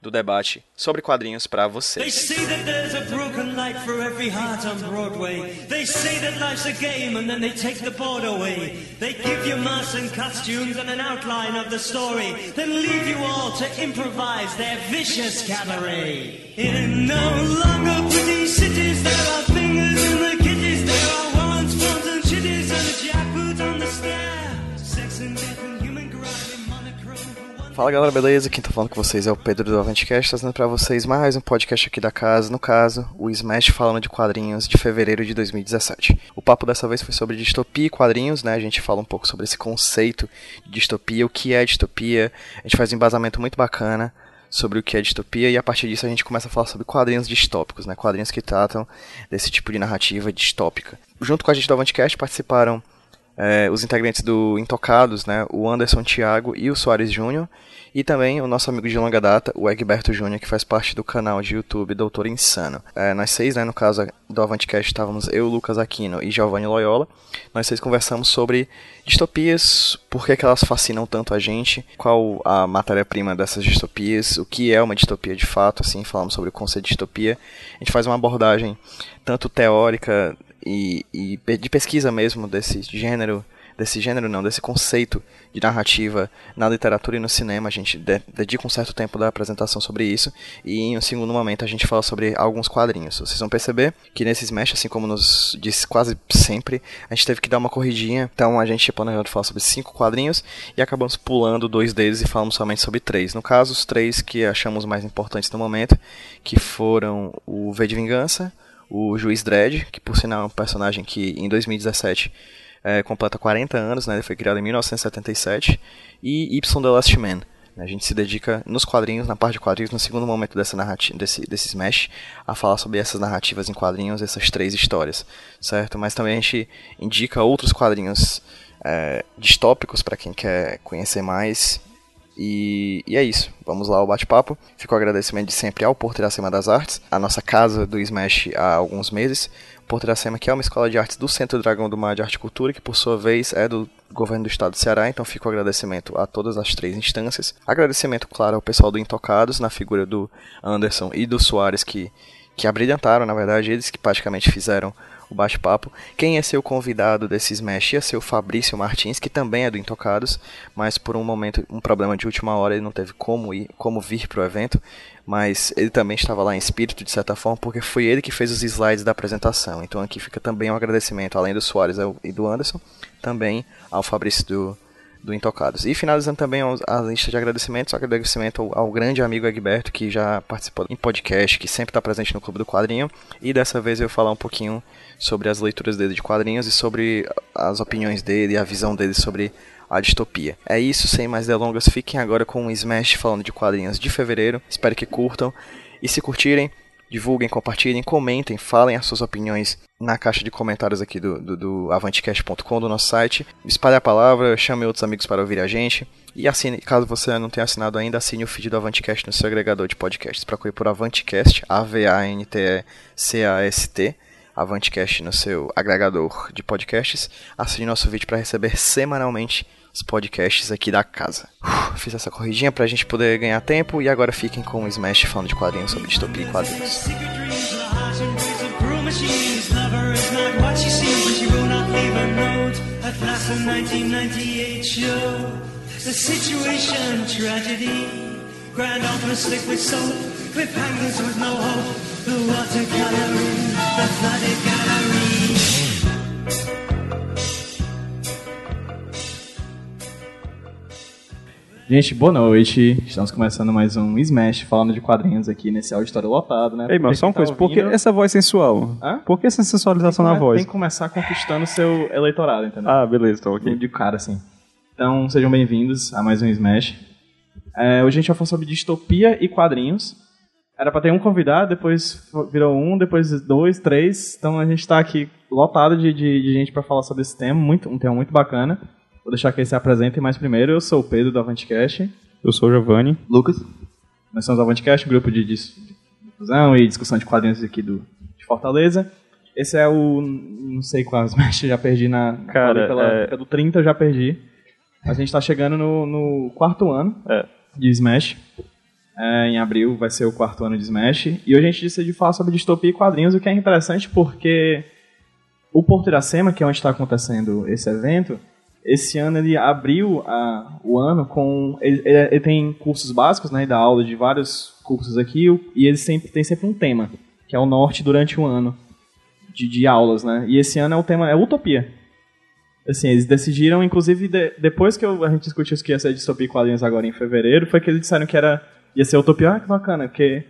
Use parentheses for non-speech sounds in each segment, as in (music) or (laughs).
do debate sobre quadrinhos para vocês. There are warrants, phones and chitties and a jackboot on the stair. Sex and death Fala galera, beleza? Quem tá falando com vocês é o Pedro do Avantcast, trazendo para vocês mais um podcast aqui da casa, no caso, o Smash falando de quadrinhos de fevereiro de 2017. O papo dessa vez foi sobre distopia e quadrinhos, né? A gente fala um pouco sobre esse conceito de distopia, o que é distopia, a gente faz um embasamento muito bacana sobre o que é distopia e a partir disso a gente começa a falar sobre quadrinhos distópicos, né? Quadrinhos que tratam desse tipo de narrativa distópica. Junto com a gente do Avantcast participaram é, os integrantes do Intocados, né, o Anderson Thiago e o Soares Júnior, e também o nosso amigo de longa data, o Egberto Júnior, que faz parte do canal de YouTube Doutor Insano. É, nós seis, né, no caso do Avantcast, estávamos eu, Lucas Aquino e Giovanni Loyola. Nós seis conversamos sobre distopias, por que, que elas fascinam tanto a gente, qual a matéria-prima dessas distopias, o que é uma distopia de fato, assim, falamos sobre o conceito de distopia. A gente faz uma abordagem tanto teórica e, e de pesquisa mesmo desse gênero, desse gênero não, desse conceito de narrativa na literatura e no cinema. A gente dedica um certo tempo da apresentação sobre isso e em um segundo momento a gente fala sobre alguns quadrinhos. Vocês vão perceber que nesses mesh, assim como nos diz quase sempre, a gente teve que dar uma corridinha. Então a gente planejou falar sobre cinco quadrinhos e acabamos pulando dois deles e falamos somente sobre três. No caso, os três que achamos mais importantes no momento, que foram o V de Vingança, o Juiz Dredd, que por sinal é um personagem que em 2017 é, completa 40 anos, né, ele foi criado em 1977, e Y The Last Man. Né, a gente se dedica nos quadrinhos, na parte de quadrinhos, no segundo momento dessa narrativa, desse, desse Smash, a falar sobre essas narrativas em quadrinhos, essas três histórias, certo? Mas também a gente indica outros quadrinhos é, distópicos para quem quer conhecer mais e, e, é isso. Vamos lá ao bate-papo. Fica o agradecimento de sempre ao Porto Iracema das Artes, a nossa casa do Smash há alguns meses. Porto Iracema, que é uma escola de artes do Centro Dragão do Mar de Arte e Cultura, que por sua vez é do governo do estado do Ceará, então fica o agradecimento a todas as três instâncias. Agradecimento, claro, ao pessoal do Intocados, na figura do Anderson e do Soares, que, que abrilhantaram, na verdade, eles que praticamente fizeram o bate-papo. Quem ser o convidado desse Smash ia ser o Fabrício Martins, que também é do Intocados, mas por um momento, um problema de última hora, ele não teve como ir, como vir para o evento, mas ele também estava lá em espírito, de certa forma, porque foi ele que fez os slides da apresentação. Então aqui fica também um agradecimento, além do Soares e do Anderson, também ao Fabrício do do Intocados. E finalizando também a lista de agradecimentos, agradecimento ao, ao, grande amigo Egberto, que já participou em podcast, que sempre está presente no Clube do Quadrinho. E dessa vez eu vou falar um pouquinho sobre as leituras dele de quadrinhos e sobre as opiniões dele e a visão dele sobre a distopia. É isso, sem mais delongas, fiquem agora com o Smash falando de quadrinhos de fevereiro. Espero que curtam. E se curtirem, divulguem, compartilhem, comentem, falem as suas opiniões na caixa de comentários aqui do, do, do avantcast.com, do nosso site. Espalhe a palavra, chame outros amigos para ouvir a gente. E assine, caso você não tenha assinado ainda, assine o feed do Avantcast no seu agregador de podcasts. Procure por Avantcast, A-V-A-N-T-E-C-A-S-T. Avantcast no seu agregador de podcasts. Assine nosso vídeo para receber semanalmente os podcasts aqui da casa. Uf, fiz essa corridinha pra gente poder ganhar tempo e agora fiquem com o Smash falando de quadrinhos sobre distopia e quadrinhos. Grand slick with soap Cliffhangers with no hope The The flooded gallery Gente, boa noite. Estamos começando mais um Smash falando de quadrinhos aqui nesse auditório lotado, né? Ei, mas só uma coisa, tá por que essa voz sensual? Hã? Por que essa sensualização na voz? Tem que começar conquistando o seu eleitorado, entendeu? Ah, beleza, então ok. De cara, assim. Então, sejam bem-vindos a mais um Smash. É, hoje a gente vai falar sobre distopia e quadrinhos. Era pra ter um convidado, depois virou um, depois dois, três. Então a gente tá aqui lotado de, de, de gente para falar sobre esse tema, muito, um tema muito bacana. Vou deixar que eles se apresentem mais primeiro. Eu sou o Pedro do Avantcast. Eu sou o Giovanni. Lucas. Nós somos o Avantcast, um grupo de, difusão e discussão de quadrinhos aqui do, de Fortaleza. Esse é o. não sei quais, (laughs) mas já perdi na. Cara, pela, é... pelo 30 eu já perdi. A gente tá chegando no, no quarto ano é. de Smash. É, em abril vai ser o quarto ano de Smash. E hoje a gente decidiu falar sobre distopia e quadrinhos, o que é interessante porque o Porto Iracema, que é onde está acontecendo esse evento, esse ano ele abriu a, o ano com. Ele, ele, ele, tem cursos básicos, né? E dá aula de vários cursos aqui, e ele sempre tem sempre um tema, que é o norte durante o ano de, de aulas, né? E esse ano é o tema é utopia. Assim, eles decidiram, inclusive, de, depois que eu, a gente discutiu isso que ia ser distopia e quadrinhos agora em fevereiro, foi que eles disseram que era ia ser utopia, ah, que bacana, porque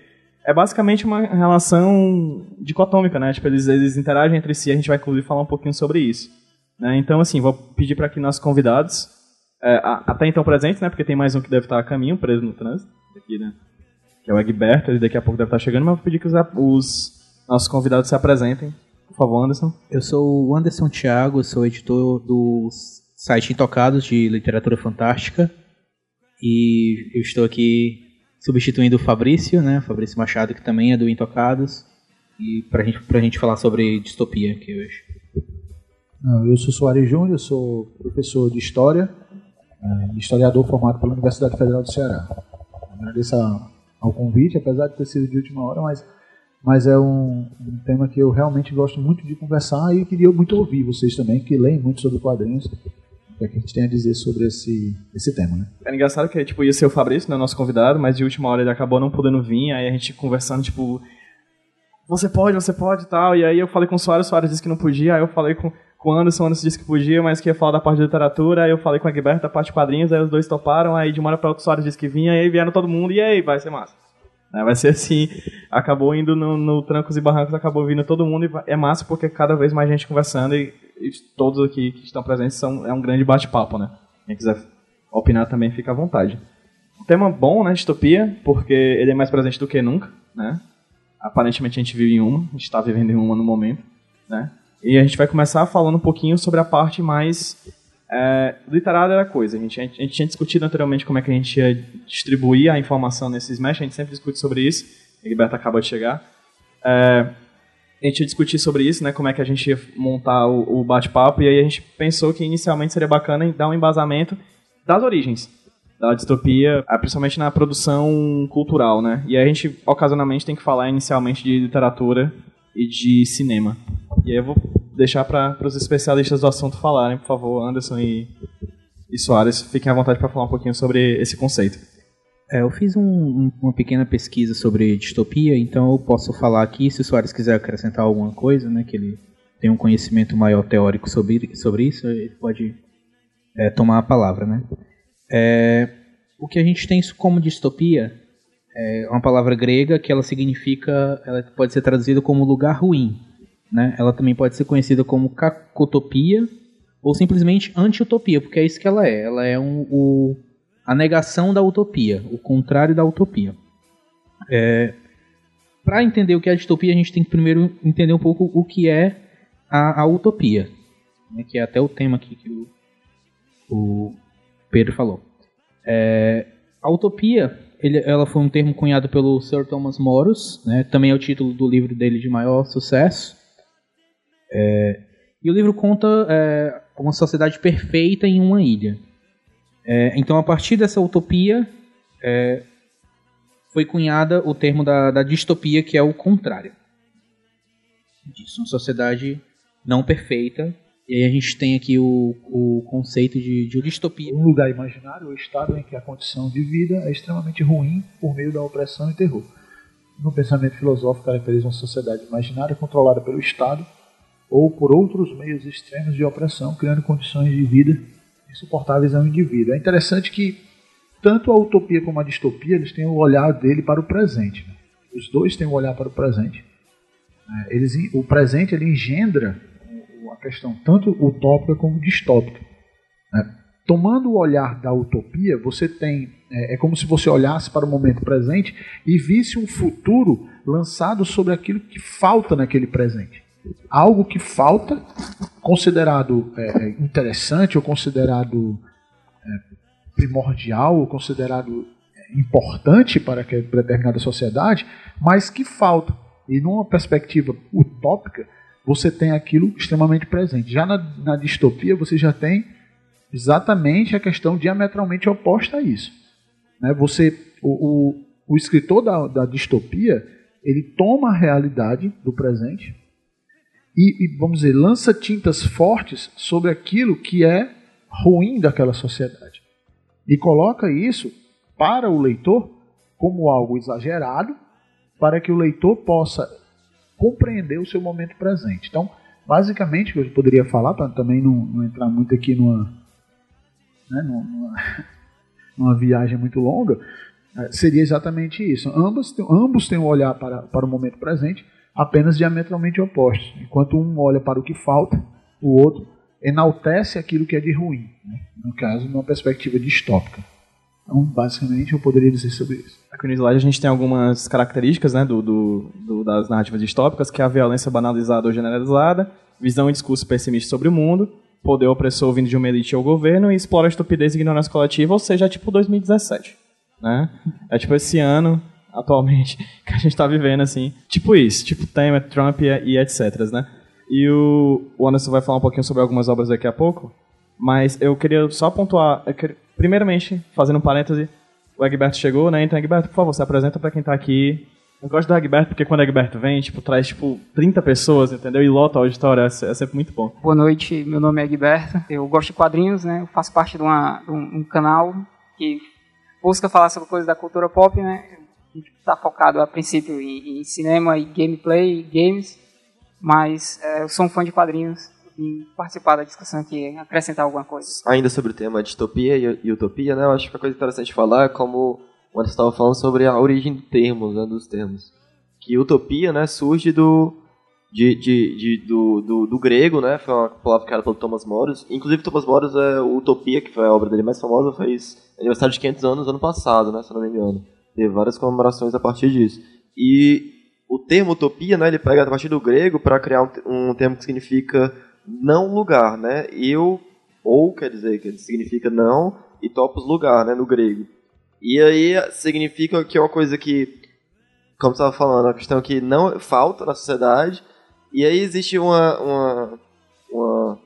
é basicamente uma relação dicotômica, né? Tipo, eles, eles interagem entre si, a gente vai inclusive falar um pouquinho sobre isso. Né? Então, assim, vou pedir para que nossos convidados, é, até então presentes, né? Porque tem mais um que deve estar a caminho, preso no trânsito, aqui, né? Que é o Egberto, ele daqui a pouco deve estar chegando, mas vou pedir que os, os nossos convidados se apresentem. Por favor, Anderson. Eu sou o Anderson Thiago, sou editor do site Intocados de Literatura Fantástica. E eu estou aqui substituindo o Fabrício, né? Fabrício Machado, que também é do Intocados. E pra gente, pra gente falar sobre distopia aqui hoje. Eu sou Soares Júnior, sou professor de História, é, historiador formado pela Universidade Federal do Ceará. Agradeço ao convite, apesar de ter sido de última hora, mas, mas é um, um, tema que eu realmente gosto muito de conversar e queria muito ouvir vocês também, que leem muito sobre quadrinhos, o é que a gente tem a dizer sobre esse, esse tema, né? É engraçado que tipo, ia ser o Fabrício, né, nosso convidado, mas de última hora ele acabou não podendo vir, aí a gente conversando, tipo, você pode, você pode e tal, e aí eu falei com o Soares, o Soares disse que não podia, aí eu falei com com o Anderson, o Anderson disse que podia, mas que ia falar da parte de literatura, aí eu falei com a Gilberto da parte de quadrinhos, aí os dois toparam, aí de uma hora pra outra o Soares disse que vinha, aí vieram todo mundo, e aí, vai ser massa. É, vai ser assim, acabou indo no, no, Trancos e Barrancos, acabou vindo todo mundo, e é massa porque cada vez mais gente conversando, e, e todos aqui que estão presentes são, é um grande bate-papo, né? Quem quiser opinar também fica à vontade. Um tema bom, né, distopia, porque ele é mais presente do que nunca, né? Aparentemente a gente vive em uma, a gente está vivendo em uma no momento, né? E a gente vai começar falando um pouquinho sobre a parte mais é, literária da coisa. A gente, a gente tinha discutido anteriormente como é que a gente ia distribuir a informação nesses mesh, a gente sempre discute sobre isso. A Gilberto acaba de chegar. É, a gente ia discutir sobre isso, né, como é que a gente ia montar o, o bate-papo, e aí a gente pensou que inicialmente seria bacana dar um embasamento das origens da distopia, é, principalmente na produção cultural, né? E aí a gente, ocasionalmente, tem que falar inicialmente de literatura e de cinema. E aí eu vou deixar para os especialistas do assunto falarem, por favor, Anderson e, e Soares, fiquem à vontade para falar um pouquinho sobre esse conceito. É, eu fiz um, um, uma pequena pesquisa sobre distopia, então eu posso falar aqui, se o Soares quiser acrescentar alguma coisa, né, que ele tem um conhecimento maior teórico sobre, sobre isso, ele pode é, tomar a palavra. Né? É, o que a gente tem como distopia é uma palavra grega que ela significa, ela pode ser traduzida como lugar ruim. Né? Ela também pode ser conhecida como cacotopia ou simplesmente anti-utopia, porque é isso que ela é. Ela é um, o, a negação da utopia, o contrário da utopia. É, Para entender o que é a distopia, a gente tem que primeiro entender um pouco o que é a, a utopia, né? que é até o tema aqui que o, o Pedro falou. É, a utopia ele, ela foi um termo cunhado pelo Sir Thomas Moros, né? também é o título do livro dele de maior sucesso. É, e o livro conta é, uma sociedade perfeita em uma ilha. É, então, a partir dessa utopia, é, foi cunhada o termo da, da, distopia, que é o contrário disso. Uma sociedade não perfeita. E aí a gente tem aqui o, o conceito de, de distopia. Um lugar imaginário, o estado em que a condição de vida é extremamente ruim por meio da opressão e terror. No pensamento filosófico, caracteriza uma sociedade imaginária controlada pelo Estado ou por outros meios extremos de opressão, criando condições de vida insuportáveis ao indivíduo. É interessante que tanto a utopia como a distopia eles têm o olhar dele para o presente. Né? Os dois têm o olhar para o presente. É, eles, o presente ele engendra questão tanto utópica como distópica. Né? tomando o olhar da utopia, você tem. É, é, como se você olhasse para o momento presente e visse um futuro lançado sobre aquilo que falta naquele presente. Algo que falta, considerado é, é interessante ou considerado é, primordial ou considerado é, importante para determinada sociedade, mas que falta. E numa perspectiva utópica, você tem aquilo extremamente presente. Já na, na distopia, você já tem exatamente a questão diametralmente oposta a isso. Né? Você, o, o, o escritor da, da, distopia, ele toma a realidade do presente e, e, vamos dizer, lança tintas fortes sobre aquilo que é ruim daquela sociedade. E coloca isso para o leitor como algo exagerado, para que o leitor possa compreender o seu momento presente. Então, basicamente, que eu poderia falar, para também não, não entrar muito aqui numa, né, numa, numa (laughs) viagem muito longa, é, seria exatamente isso. Ambos, ambos têm um olhar para, para o momento presente, apenas diametralmente opostos. Enquanto um olha para o que falta, o outro enaltece aquilo que é de ruim. Né? No caso, numa perspectiva distópica. Então, basicamente, eu poderia dizer sobre isso. Aqui no slide a gente tem algumas características né, do, do, do, das narrativas distópicas, que é a violência banalizada ou generalizada, visão e discurso pessimista sobre o mundo, poder opressor vindo de uma elite ao governo e explora a estupidez e ignorância coletiva, ou seja, é tipo 2017. Né? É tipo esse ano, atualmente, (laughs) que a gente está vivendo, assim. Tipo isso, tipo Temer, Trump e, e etc, né? E o, o Anderson vai falar um pouquinho sobre algumas obras daqui a pouco, mas eu queria só pontuar, queria, primeiramente, fazendo um parêntese, o Egberto chegou, né? Então, Egberto, por favor, se apresenta para quem está aqui eu gosto do Egberto porque quando o Egberto vem, tipo, traz, tipo, 30 pessoas, entendeu? E lota a auditória, é, é sempre muito bom. Boa noite, meu nome é Egberto, eu gosto de quadrinhos, né? Eu faço parte de, uma, um, um, canal que busca falar sobre coisas da cultura pop, né? Está focado, a princípio, em, em, cinema e gameplay, games, mas é, eu sou um fã de quadrinhos participar da discussão aqui, acrescentar alguma coisa. Ainda sobre o tema distopia e utopia, né? Eu acho que a coisa interessante falar é como quando estava falando sobre a origem do termo, né, dos termos. Que utopia, né, surge do de, de, de do, do, do, grego, né, foi uma palavra criada pelo Thomas Moros. Inclusive, Thomas Moros é Utopia, que foi a obra dele mais famosa, fez aniversário de 500 anos ano passado, né, se não me engano. Teve várias comemorações a partir disso. E o termo utopia, né, ele pega a partir do grego para criar um, um, termo que significa não lugar, né? Eu ou quer dizer que significa não e topos lugar, né, no grego. E aí significa que é uma coisa que, como você estava falando, uma questão que não falta na sociedade. E aí existe uma, uma, uma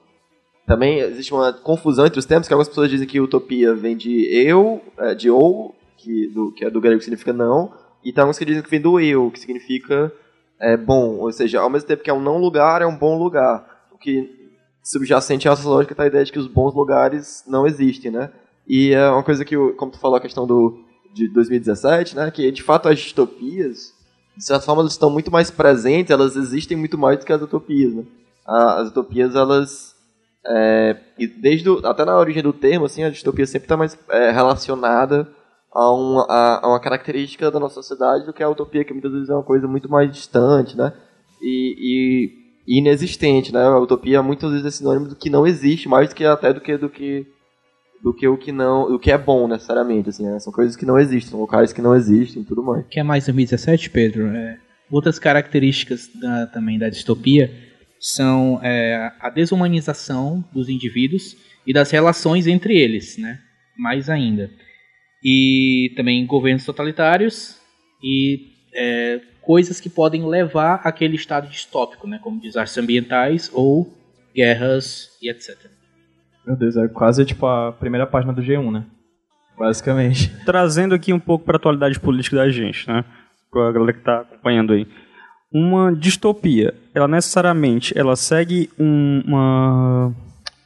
também existe uma confusão entre os termos, que algumas pessoas dizem que utopia vem de eu, é, de ou, que, do, que é do grego que significa não, e tem alguns que dizem que vem do eu, que significa é, bom, ou seja, ao mesmo tempo que é um não lugar, é um bom lugar. Que subjacente a essa lógica está a ideia de que os bons lugares não existem, né? E é uma coisa que, como tu falou, a questão do, de 2017, né, que de fato as distopias, de certa forma, elas estão muito mais presentes, elas existem muito mais do que as utopias. Né? As utopias, elas. É, desde o, até na origem do termo, assim, a distopia sempre está mais é, relacionada a uma, a uma, característica da nossa sociedade do que a utopia, que muitas vezes é uma coisa muito mais distante, né? E, e, inexistente, né? A utopia muitas vezes é sinônimo do que não existe, mais do que até do que do que do que o que não, o que é bom necessariamente, assim, né? são coisas que não existem, são locais que não existem, tudo mais. Que é mais 2017, Pedro? É, outras características da, também da distopia são é, a desumanização dos indivíduos e das relações entre eles, né? Mais ainda. E também governos totalitários e é, coisas que podem levar àquele estado distópico, né? Como desastres ambientais ou guerras e etc. Meu Deus, é quase tipo a primeira página do G1, né? Basicamente. (laughs) Trazendo aqui um pouco para a atualidade política da gente, né? Para a galera que está acompanhando aí. Uma distopia, ela necessariamente ela segue um, uma,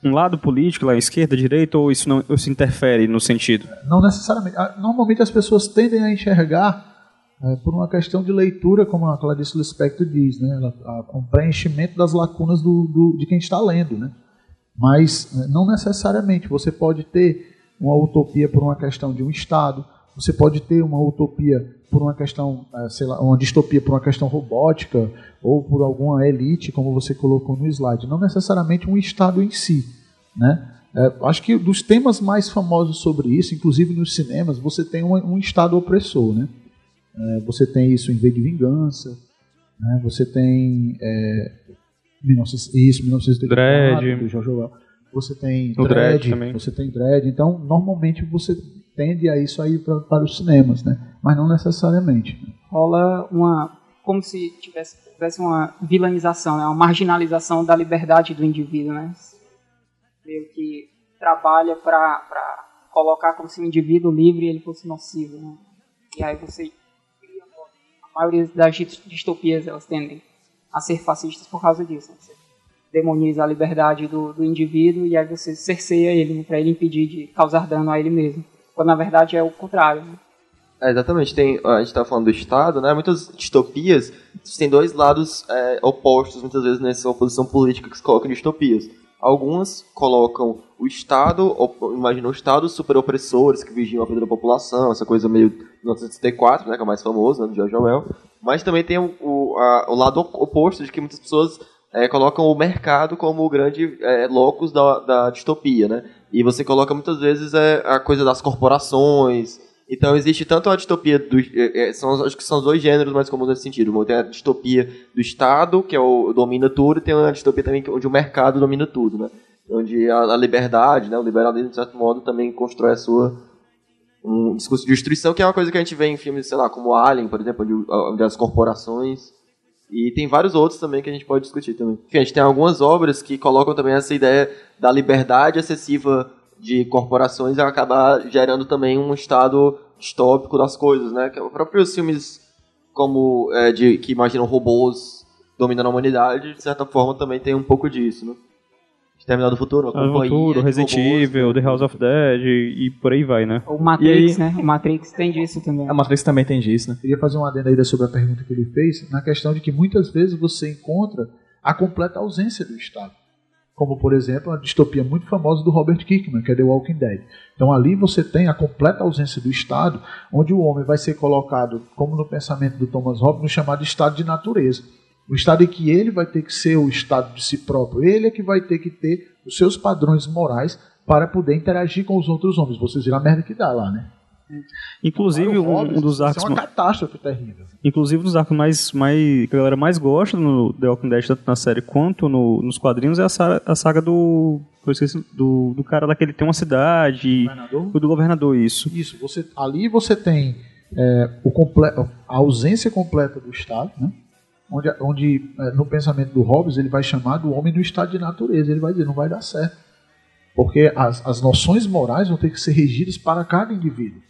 um lado político, lá esquerda, direita, ou isso não isso interfere no sentido? Não necessariamente. Ah, normalmente as pessoas tendem a enxergar é, por uma questão de leitura, como a Clarice Lispector diz, né? o preenchimento das lacunas do, do, de quem está lendo, né? Mas né, não necessariamente. Você pode ter uma utopia por uma questão de um Estado, você pode ter uma utopia por uma questão, eh, sei lá, uma distopia por uma questão robótica ou por alguma elite, como você colocou no slide. Não necessariamente um Estado em si. Né? É, acho que dos temas mais famosos sobre isso, inclusive nos cinemas, você tem um, um Estado opressor, né? É, você tem isso em V de Vingança, né? você tem é, 19, isso, 1984, Dredd. do George Orwell. Você tem O Dredd Dredd, você tem Dredd. Então, normalmente você tende a isso aí pra, para os cinemas, né? Mas não necessariamente. rola uma como se tivesse, tivesse uma vilanização, né? uma marginalização da liberdade do indivíduo, né? Meio que trabalha para colocar como se o indivíduo livre ele fosse nocivo, né? E aí você a maioria das dis- distopias elas tendem a ser fascistas por causa disso. Né? Você demoniza a liberdade do, do indivíduo e aí você cerceia ele para ele impedir de causar dano a ele mesmo. Quando na verdade é o contrário. Né? É, exatamente, tem, a gente tá falando do Estado, né? Muitas distopias têm dois lados é, opostos, muitas vezes, nessa oposição política que se coloca em distopias. Algumas colocam o Estado, imaginam o Estado super opressores que vigiam a vida da população, essa coisa meio 1964, né, que é o mais famoso, né, do George Orwell. Mas também tem o, o, a- o lado op- oposto de que muitas pessoas é, colocam o mercado como o grande é, locus da, da distopia, né? E você coloca muitas vezes é, a coisa das corporações. Então existe tanto a distopia do, é, é, são, acho que são os dois gêneros mais comuns nesse sentido. Tem a distopia do Estado, que é o domina tudo, e tem a distopia também que- onde o mercado domina tudo, né? Onde a, a liberdade, né, o liberalismo de certo modo também constrói a sua um discurso de destruição, que é uma coisa que a gente vê em filmes, sei lá, como Alien, por exemplo, onde, onde as corporações e tem vários outros também que a gente pode discutir também. Enfim, a gente tem algumas obras que colocam também essa ideia da liberdade excessiva de corporações e acabar gerando também um estado distópico das coisas, né? Que é os próprios filmes como é, de que imaginam robôs dominando a humanidade, de certa forma também tem um pouco disso, né? Exterminado do Futuro, a Ah, companhia Futuro, de Resident Evil, The House of Dead e, e por aí vai, né? O Matrix, aí- né? O Matrix tem disso também. A Matrix também tem disso, né? Queria fazer um adendo ainda sobre a pergunta que ele fez, na questão de que muitas vezes você encontra a completa ausência do Estado. Como, por exemplo, a distopia muito famosa do Robert Kirkman, que é The Walking Dead. Então ali você tem a completa ausência do Estado, onde o homem vai ser colocado, como no pensamento do Thomas Hobbes, no chamado estado de natureza. O estado em que ele vai ter que ser o estado de si próprio. Ele é que vai ter que ter os seus padrões morais para poder interagir com os outros homens. Vocês viram a merda que dá lá, né? Inclusive, um, um dos isso arcos é uma ma- catástrofe terrível. Inclusive, um dos arcos mais, mais, que a galera mais gosta no The Walking Dead, tanto na série quanto no- nos quadrinhos, é a, sa- a saga do, eu esqueci, do. do cara lá que ele tem uma cidade. Governador? Do governador, isso. Isso, você, ali você tem é, o comple- a ausência completa do Estado, né? onde, onde é, no pensamento do Hobbes ele vai chamar do homem no estado de natureza. Ele vai dizer, não vai dar certo. Porque as, as noções morais vão ter que ser regidas para cada indivíduo.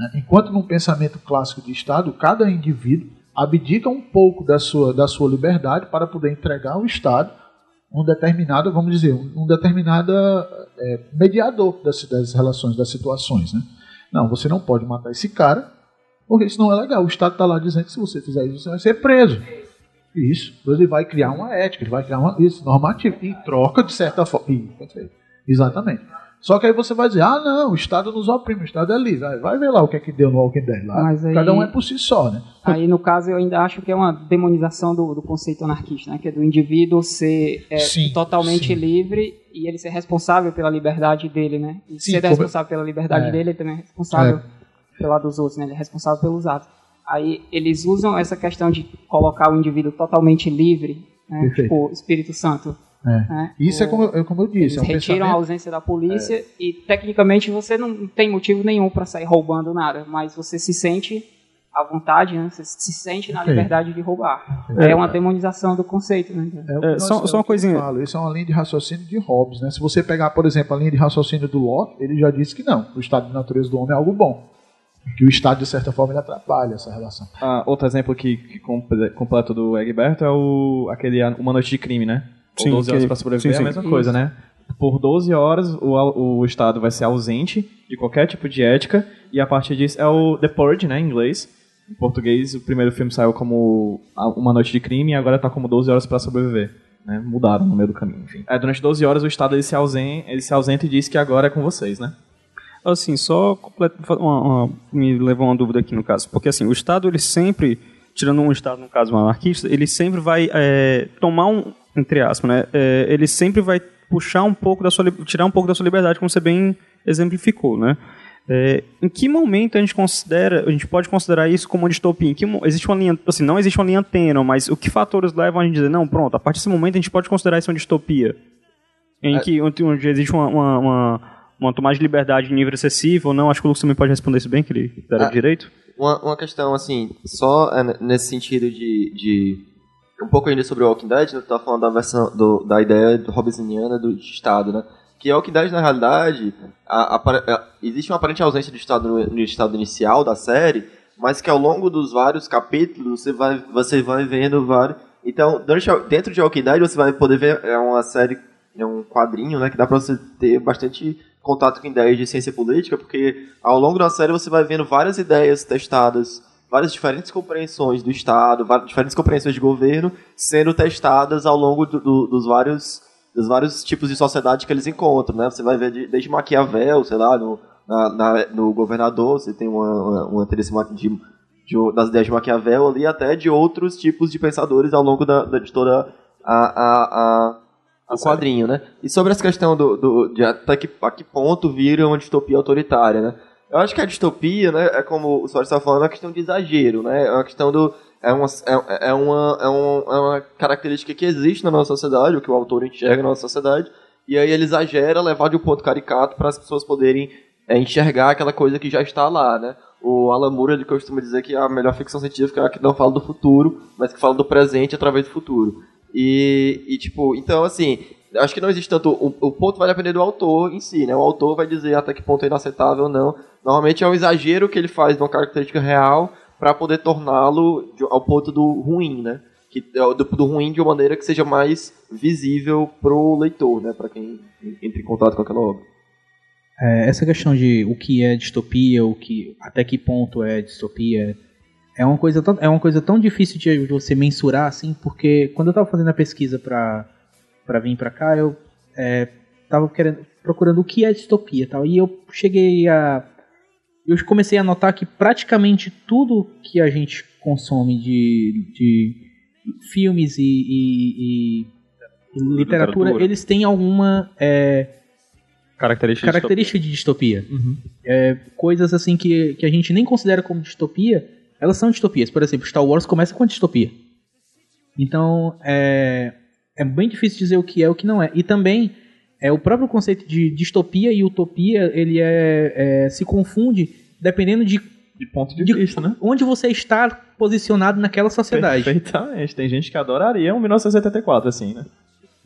Né? Enquanto num pensamento clássico de Estado, cada indivíduo abdica um pouco da sua, da sua liberdade para poder entregar ao Estado um determinado, vamos dizer, um, um determinado é, mediador das, das relações, das situações. Né? Não, você não pode matar esse cara, porque isso não é legal. O Estado está lá dizendo que se você fizer isso, você vai ser preso. Isso. Ele vai criar uma ética, ele vai criar uma isso, normativa. E troca de certa forma. Exatamente. Só que aí você vai dizer, ah não, o Estado nos oprime, o Estado é livre. Aí Vai ver lá o que é que deu no Walking Dead lá. Aí- Cada um é por si só, né? Aí, no caso, eu ainda acho que é uma demonização do, do conceito anarquista, né? Que é do indivíduo ser é, Sim, totalmente sim. livre e ele ser responsável pela liberdade dele, né? E Sim, ser como- responsável pela liberdade É. dele, ele também é responsável pela dos outros, né? Ele é responsável pelos atos. Aí, eles usam essa questão de colocar o indivíduo totalmente livre, né? Perfeito. Tipo, Espírito Santo. É. Né? Isso é O- como, eu- como eu Eles disse, é um retiram a pensamento... ausência da polícia e, tecnicamente, você não tem motivo nenhum para sair roubando nada, mas você se sente à vontade, né? Você se sente na liberdade de roubar. É, uma demonização do conceito, né? É, o que É, só- é só uma coisinha. Falo. Isso é uma linha de raciocínio de Hobbes, né? Se você pegar, por exemplo, a linha de raciocínio do Locke, ele já disse que não, o estado de natureza do homem é algo bom. Que o estado, de certa forma, ele atrapalha essa relação. Ah, outro exemplo que, que comple- completa do Egberto é o, aquele Uma Noite de Crime, né? Ou Sim, 12 horas pra sobreviver sim, é sim. a mesma coisa, né? Por 12 horas o, o Estado vai ser ausente de qualquer tipo de ética e a partir disso é o The Purge, né, em inglês. Em português, o primeiro filme saiu como Uma Noite de Crime e agora tá como 12 horas pra sobreviver. Né? Mudaram no meio do caminho, enfim. É, durante 12 horas o Estado ele se, ausen, ele se ausenta e diz que agora é com vocês, né? Assim, só completo, uma- uma- me levou uma dúvida aqui no caso. Porque assim, o Estado, ele sempre, tirando um Estado, no caso, um anarquista, ele sempre vai é, tomar um, entre aspas, né? É, ele sempre vai puxar um pouco da sua, tirar um pouco da sua liberdade, como você bem exemplificou, né? É, em que momento a gente considera, a gente pode considerar isso como uma distopia? Em que existe uma linha, assim, não existe uma linha tênue, mas o que fatores levam a gente a dizer, não, pronto, a partir desse momento a gente pode considerar isso uma distopia? Em que onde, onde existe uma, uma, uma, uma tomada de liberdade em nível excessivo ou não? Acho que o Lucas também pode responder isso bem, que ele era Ah, direito. Uma, uma questão, assim, só é, nesse sentido de, de. Um pouco ainda sobre o Walking Dead, né? Tu tava falando da versão do, da ideia do Hobbesiana do Estado, né? Que o Walking Dead, na realidade, a- apare- a- existe uma aparente ausência de Estado no, no estado inicial da série, mas que ao longo dos vários capítulos você vai, você vai vendo vários. Então, a- dentro de Walking Dead você vai poder ver. É uma série, é um quadrinho, né? Que dá pra você ter bastante contato com ideias de ciência política, porque ao longo da série você vai vendo várias ideias testadas, várias diferentes compreensões do Estado, várias diferentes compreensões de governo sendo testadas ao longo do- do- dos vários dos vários tipos de sociedade que eles encontram, né? Você vai ver de- desde Maquiavel, sei lá, no, na- na- no governador, você tem uma, uma, uma interesse de, de- das ideias de Maquiavel ali, até de outros tipos de pensadores ao longo da, da de toda a, a, a, o quadrinho, né? E sobre essa questão do, do- de até que, a que ponto vira uma distopia autoritária, né? Eu acho que a distopia, né, é como o Soares estava falando, é uma questão de exagero, né? É uma questão do... É uma, é, é uma, é, um- é uma característica que existe na nossa sociedade, o que o autor enxerga na nossa sociedade, e aí ele exagera, levar de um ponto caricato para as pessoas poderem é, enxergar aquela coisa que já está lá, né? O Alan Moore ele costuma dizer que a melhor ficção científica é a que não fala do futuro, mas que fala do presente através do futuro. E, e tipo, então assim, acho que não existe tanto. O, o ponto vai depender do autor em si, né? O autor vai dizer até que ponto é inaceitável ou não. Normalmente é um exagero que ele faz de uma característica real para poder torná-lo ao ponto do ruim, né? Que, é do, do ruim de uma maneira que seja mais visível pro leitor, né? Para quem entra em contato com aquela obra. É, essa questão de o que é distopia, o que até que ponto é distopia, é uma coisa tão, é uma coisa tão difícil de você mensurar assim, porque quando eu estava fazendo a pesquisa para para vir para cá, eu é, tava querendo procurando o que é distopia, e tal, e eu cheguei a eu comecei a notar que praticamente tudo que a gente consome de, de filmes e, e- e- literatura, Literatura. eles têm alguma é, Característica, de característica de distopia. Uhum. É, coisas assim que, que a gente nem considera como distopia, elas são distopias. Por exemplo, Star Wars começa com a distopia. Então, é, é bem difícil dizer o que é e o que não é. E também, é o próprio conceito de distopia e utopia, ele é, é, se confunde dependendo de De ponto de, De- vista, né? onde você está posicionado naquela sociedade. Perfeitamente. Tem gente que adoraria um 1984, assim, né? É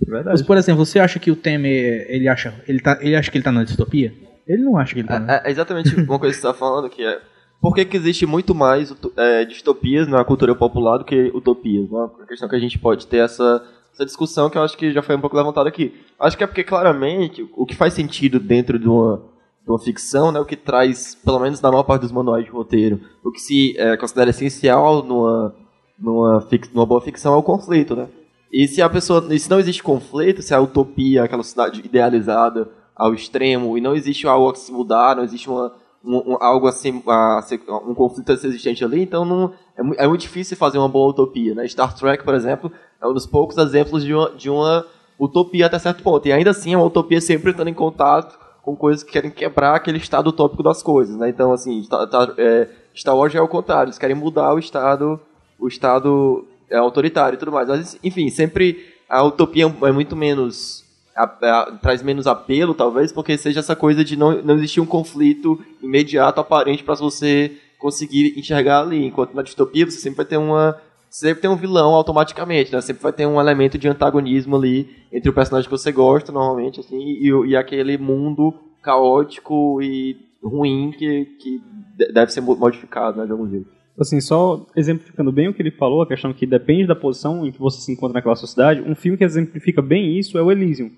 Mas, verdade. por exemplo, você acha que o Temer, ele acha, ele tá, ele acha que ele tá na distopia? Ele não acha que ele tá na... É, é exatamente (laughs) uma coisa que você está falando, que é por que, que existe muito mais é, distopias na cultura popular do que utopias? Né? A questão que a gente pode ter essa, essa discussão que eu acho que já foi um pouco levantada aqui. Acho que é porque, claramente, o que faz sentido dentro de uma, de uma ficção, né, o que traz, pelo menos na maior parte dos manuais de roteiro, o que se é, considera essencial numa, numa, fix, numa boa ficção é o conflito, né? E se a pessoa, e se não existe conflito, se a utopia, aquela cidade idealizada ao extremo, e não existe algo a se mudar, não existe uma, um, um- algo assim, a um conflito existente ali, então não, é, é muito difícil fazer uma boa utopia, né? Star Trek, por exemplo, é um dos poucos exemplos de uma, de uma utopia até certo ponto, e ainda assim é uma utopia sempre entrando em contato com coisas que querem quebrar aquele estado utópico das coisas, né? Então, assim, Star, Star- é, Star Wars é o contrário, eles querem mudar o estado, o estado é, autoritário e tudo mais. Mas, enfim, sempre a utopia é muito menos. a- a- traz menos apelo, talvez, porque seja essa coisa de não, não existir um conflito imediato, aparente, para você conseguir enxergar ali. Enquanto na distopia você sempre vai ter uma. Sempre tem um vilão automaticamente, né? Sempre vai ter um elemento de antagonismo ali entre o personagem que você gosta, normalmente, assim, e, e aquele mundo caótico e ruim que, que de- deve ser mo- modificado, né, de algum jeito. Assim, só exemplificando bem o que ele falou, a questão que depende da posição em que você se encontra naquela sociedade, um filme que exemplifica bem isso é o Elysium.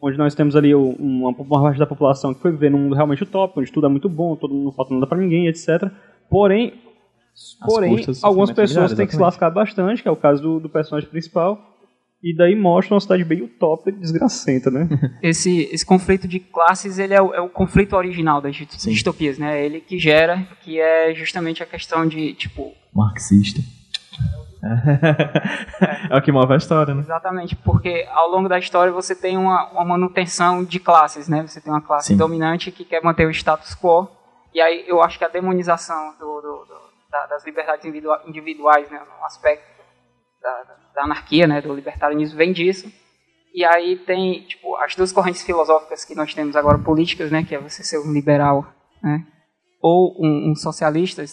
Onde nós temos ali uma, uma parte da população que foi viver num mundo realmente utópico, onde tudo é muito bom, todo mundo não falta nada pra ninguém, etc. Porém, Porém algumas pessoas têm que se lascar bastante, que é o caso do, do personagem principal, e daí mostra uma cidade bem utópica e desgracenta, né? (laughs) esse, esse conflito de classes ele é o, é o conflito original das dist- distopias, né? É Ele que gera, que é justamente a questão de, tipo, Marxista. (laughs) é o que move a história, né? Exatamente, porque ao longo da história você tem uma, uma manutenção de classes, né? Você tem uma classe Sim. dominante que quer manter o status quo, e aí eu acho que a demonização do, do- do- da- das liberdades individua- individuais, né? No aspecto da, da- anarquia, né? Do libertarianismo vem disso. E aí tem, tipo, as duas correntes filosóficas que nós temos agora políticas, né? Que é você ser um liberal, né? Ou um, um socialista,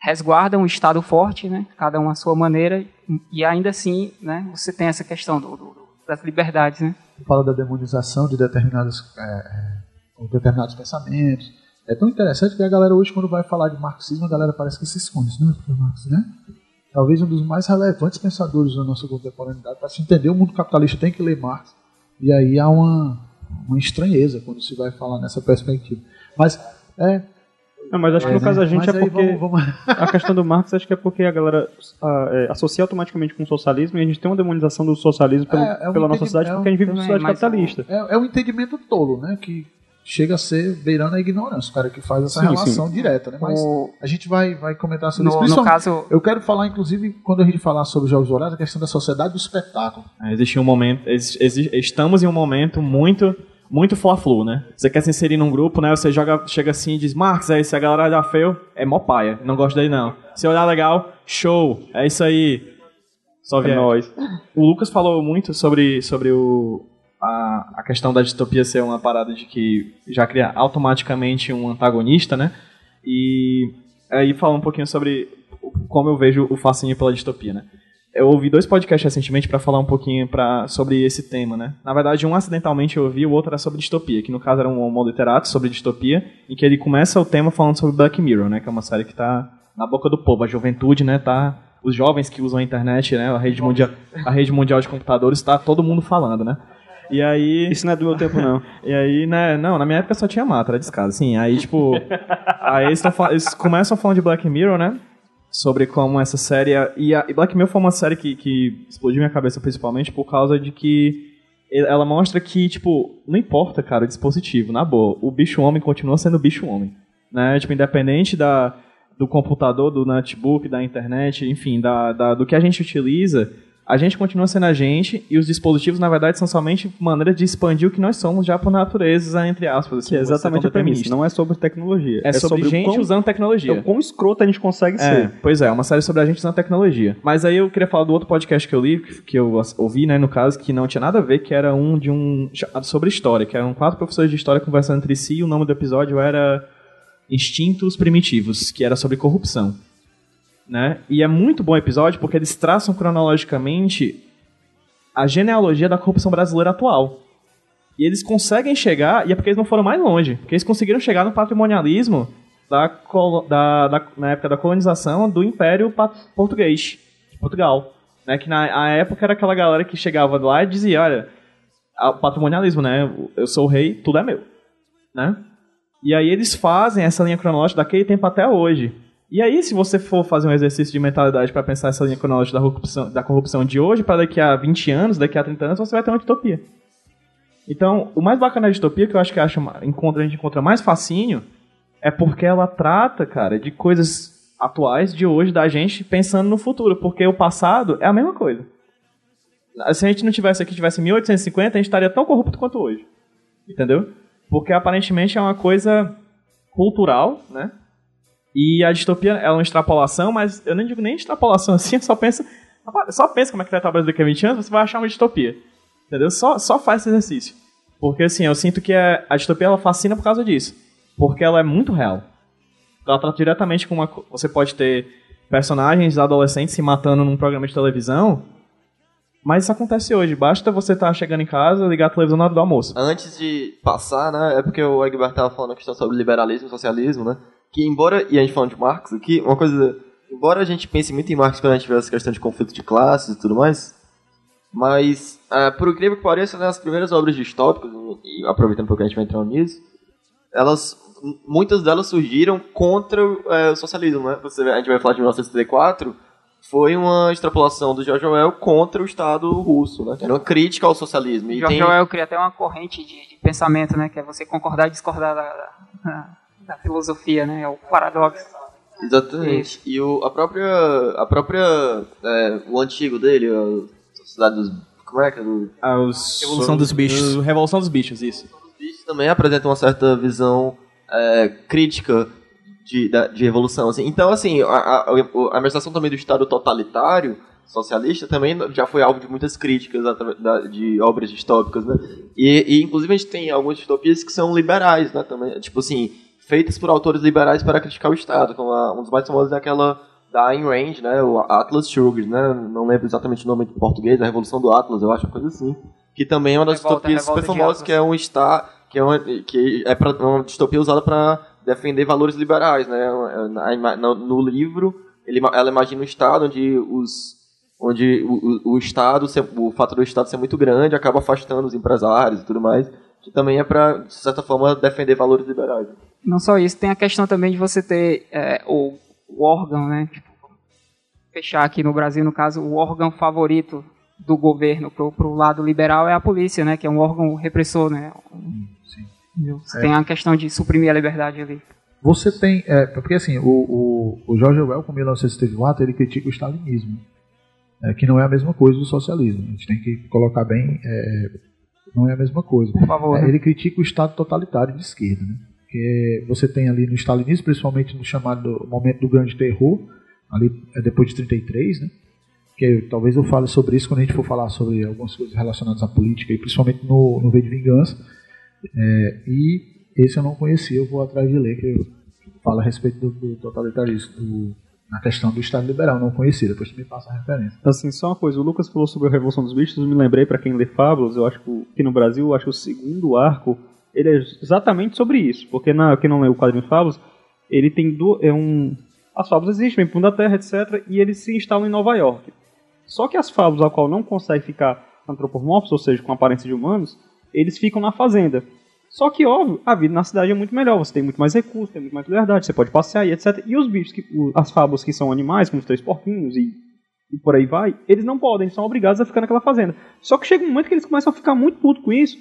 resguardam o Estado forte, né? Cada um à sua maneira, e ainda assim, né? Você tem essa questão do, do- das liberdades, né? fala da demonização de determinados, é, é, determinados pensamentos. É tão interessante que a galera hoje, quando vai falar de marxismo, a galera parece que se esconde. Não, porque Marx, né? Talvez um dos mais relevantes pensadores da nossa contemporaneidade. Para se entender o mundo capitalista, tem que ler Marx. E aí há uma, uma estranheza quando se vai falar nessa perspectiva. Mas, é. Não, mas acho que é, no caso né? da gente Mas é porque Vamos, vamos... a questão do Marx acho que é porque a galera ah, é, associa automaticamente com o socialismo e a gente tem uma demonização do socialismo pelo- É, é um pela nossa sociedade é porque a gente vive numa sociedade capitalista. É, é um entendimento tolo, né? Que chega a ser beirando a ignorância, o cara que faz essa Sim, relação direta, né? Mas O- a gente vai, vai comentar sobre no, isso. no caso, Eu quero falar, inclusive, quando a gente falar sobre os Jogos Horários, a questão da sociedade do espetáculo. É, Existe um momento, exi- exi- estamos em um momento muito muito fla-flu, né? Você quer se inserir num grupo, né? Você joga, chega assim e diz, Marcos, é isso, a galera olhar feio, é mó paia, não gosto dele não. Se olhar legal, show, é isso aí. Só É nóis. O Lucas falou muito sobre, sobre o, a, a questão da distopia ser uma parada de que já cria automaticamente um antagonista, né? E aí falar um pouquinho sobre como eu vejo o fascínio pela distopia, né? Eu ouvi dois podcasts recentemente para falar um pouquinho pra, sobre esse tema, né? Na verdade, um acidentalmente eu ouvi, o outro era sobre distopia, que no caso era um homo literato sobre distopia, em que ele começa o tema falando sobre Black Mirror, né? Que é uma série que tá na boca do povo, a juventude, né? Tá os jovens que usam a internet, né? A rede mundial, a rede mundial de computadores, tá todo mundo falando, né? E aí Isso não é do meu tempo, não. (laughs) e aí, né, não, na minha época só tinha mato, era descaso, assim. Aí, tipo, aí eles, fal- eles começam falando de Black Mirror, né? Sobre como essa série. E, a, e Black Mirror foi uma série que, que explodiu minha cabeça principalmente por causa de que ela mostra que, tipo, não importa, cara, o dispositivo, na boa. O bicho-homem continua sendo bicho-homem. Né? Tipo, independente da, do computador, do notebook, da internet, enfim, da, da- do que a gente utiliza, a gente continua sendo a gente e os dispositivos, na verdade, são somente maneiras de expandir o que nós somos já por natureza, entre aspas. assim, Que é exatamente a premissa. Não é sobre tecnologia. É, sobre, o gente quão, usando é tecnologia. o quão escroto a gente consegue É, ser. pois é, uma série sobre a gente usando tecnologia. Mas aí eu queria falar do outro podcast que eu li, que- eu ouvi, né, no caso, que não tinha nada a ver, que era um de um sobre história, que eram quatro professores de história conversando entre si, e o nome do episódio era Instintos Primitivos, que era sobre corrupção. Né? E é muito bom o episódio porque eles traçam cronologicamente a genealogia da corrupção brasileira atual. E eles conseguem chegar, e é porque eles não foram mais longe, porque eles conseguiram chegar no patrimonialismo da, da- da- na época da colonização do Império Português, de Portugal. Né? Que na a época era aquela galera que chegava lá e dizia, olha, patrimonialismo, né? Eu sou o rei, tudo é meu. Né? E aí eles fazem essa linha cronológica daquele tempo até hoje. E aí, se você for fazer um exercício de mentalidade para pensar essa linha cronológica da corrupção, da corrupção de hoje para daqui a 20 anos, daqui a 30 anos, você vai ter uma distopia. Então, o mais bacana da distopia, que eu acho que acha, encontra, a gente encontra mais fascínio, é porque ela trata, cara, de coisas atuais de hoje da gente pensando no futuro, porque o passado é a mesma coisa. Se a gente não tivesse aqui, tivesse em 1850, a gente estaria tão corrupto quanto hoje. Entendeu? Porque aparentemente é uma coisa cultural, né? E a distopia é uma extrapolação, mas eu nem digo nem extrapolação (laughs) assim, só pensa, só pensa como é que vai estar o Brasil daqui a 20 anos, você vai achar uma distopia. Entendeu? Só, só faz esse exercício. Porque assim, eu sinto que a, a distopia ela fascina por causa disso. Porque ela é muito real. Ela trata diretamente com uma. Você pode ter personagens adolescentes se matando num programa de televisão. Mas isso acontece hoje. Basta você estar chegando em casa, ligar a televisão na hora do almoço. Antes de passar, né, é porque o Egberto estava falando a questão sobre liberalismo e socialismo, né, que embora, e a gente falando de Marx aqui, uma coisa, embora a gente pense muito em Marx quando a gente vê essa questão de conflito de classes e tudo mais, mas, é, por incrível que pareça, né, as primeiras obras distópicas, e aproveitando um pouco que a gente vai entrar nisso, elas, muitas delas surgiram contra é, o socialismo, né, Você, a gente vai falar de 1974, foi uma extrapolação do George Orwell contra o Estado russo, né, era uma crítica ao socialismo. E George tem- Orwell cria até uma corrente de, de pensamento, né? Que é você concordar e discordar da, da, da filosofia, né? É o paradoxo. Exatamente. E o, a própria. A própria. é, o antigo dele, a Sociedade dos. Como é que é? Do, Ah, os- Revolução dos Bichos. o- Revolução dos Bichos, isso. bichos também apresenta uma certa visão é, crítica de, da- de revolução. Assim. Então, assim, a, a, a administração também do Estado totalitário, socialista, também já foi alvo de muitas críticas de obras distópicas, né? E, e, inclusive, a gente tem algumas distopias que são liberais, né? Também, tipo assim, feitas por autores liberais para criticar o Estado. Como a, um dos mais famosos é aquela da Ayn Rand, né? O Atlas Shrugged, né? Não lembro exatamente o nome em português, a Revolução do Atlas, eu acho, uma coisa assim. Que também é uma das Revolta- distopias super Revolta famosas, que é um Estado que é uma, que é pra, uma distopia usada para defender valores liberais, né? No, no livro, ele, ela imagina um estado onde os onde o, o, o estado, o fato do estado ser muito grande acaba afastando os empresários e tudo mais, que também é para de certa forma defender valores liberais. Não só isso, tem a questão também de você ter é, o, o órgão, né? Tipo, fechar aqui no Brasil, no caso, o órgão favorito do governo pro, pro lado liberal é a polícia, né? Que é um órgão repressor, né? Entendeu? Você É. tem a questão de suprimir a liberdade ali. Você tem. É, porque assim, o, o, o George Orwell, com 1984, ele critica o stalinismo. é, que não é a mesma coisa do socialismo. A gente tem que colocar bem. Não é a mesma coisa. Por favor. É, né? ele critica o Estado totalitário de esquerda. Né? Que você tem ali no stalinismo, principalmente no chamado momento do grande terror, ali é depois de 33, né? que talvez eu fale sobre isso quando a gente for falar sobre algumas coisas relacionadas à política, e principalmente no, no V de Vingança. É, e esse eu não conhecia, eu vou atrás de ler, que fala a respeito do, do totalitarismo, do- na questão do Estado liberal, não conhecia, depois tu me passa a referência. Assim, só uma coisa, o Lucas falou sobre a Revolução dos Bichos, eu me lembrei pra quem lê Fábulas, eu acho que que no Brasil, acho que o segundo arco, ele é exatamente sobre isso, porque na, quem não lê o quadrinho Fábulas, ele tem do, é um as fábulas existem, vem da Terra, etc, e eles se instalam em Nova York. Só que as fábulas a qual não conseguem ficar antropomorfos, ou seja, com aparência de humanos, eles ficam na fazenda. Só que, óbvio, a vida na cidade é muito melhor, você tem muito mais recursos, tem muito mais liberdade, você pode passear e etc. E os bichos, que, as fábulas que são animais, como os três porquinhos e, e por aí vai, eles não podem, são obrigados a ficar naquela fazenda. Só que chega um momento que eles começam a ficar muito putos com isso,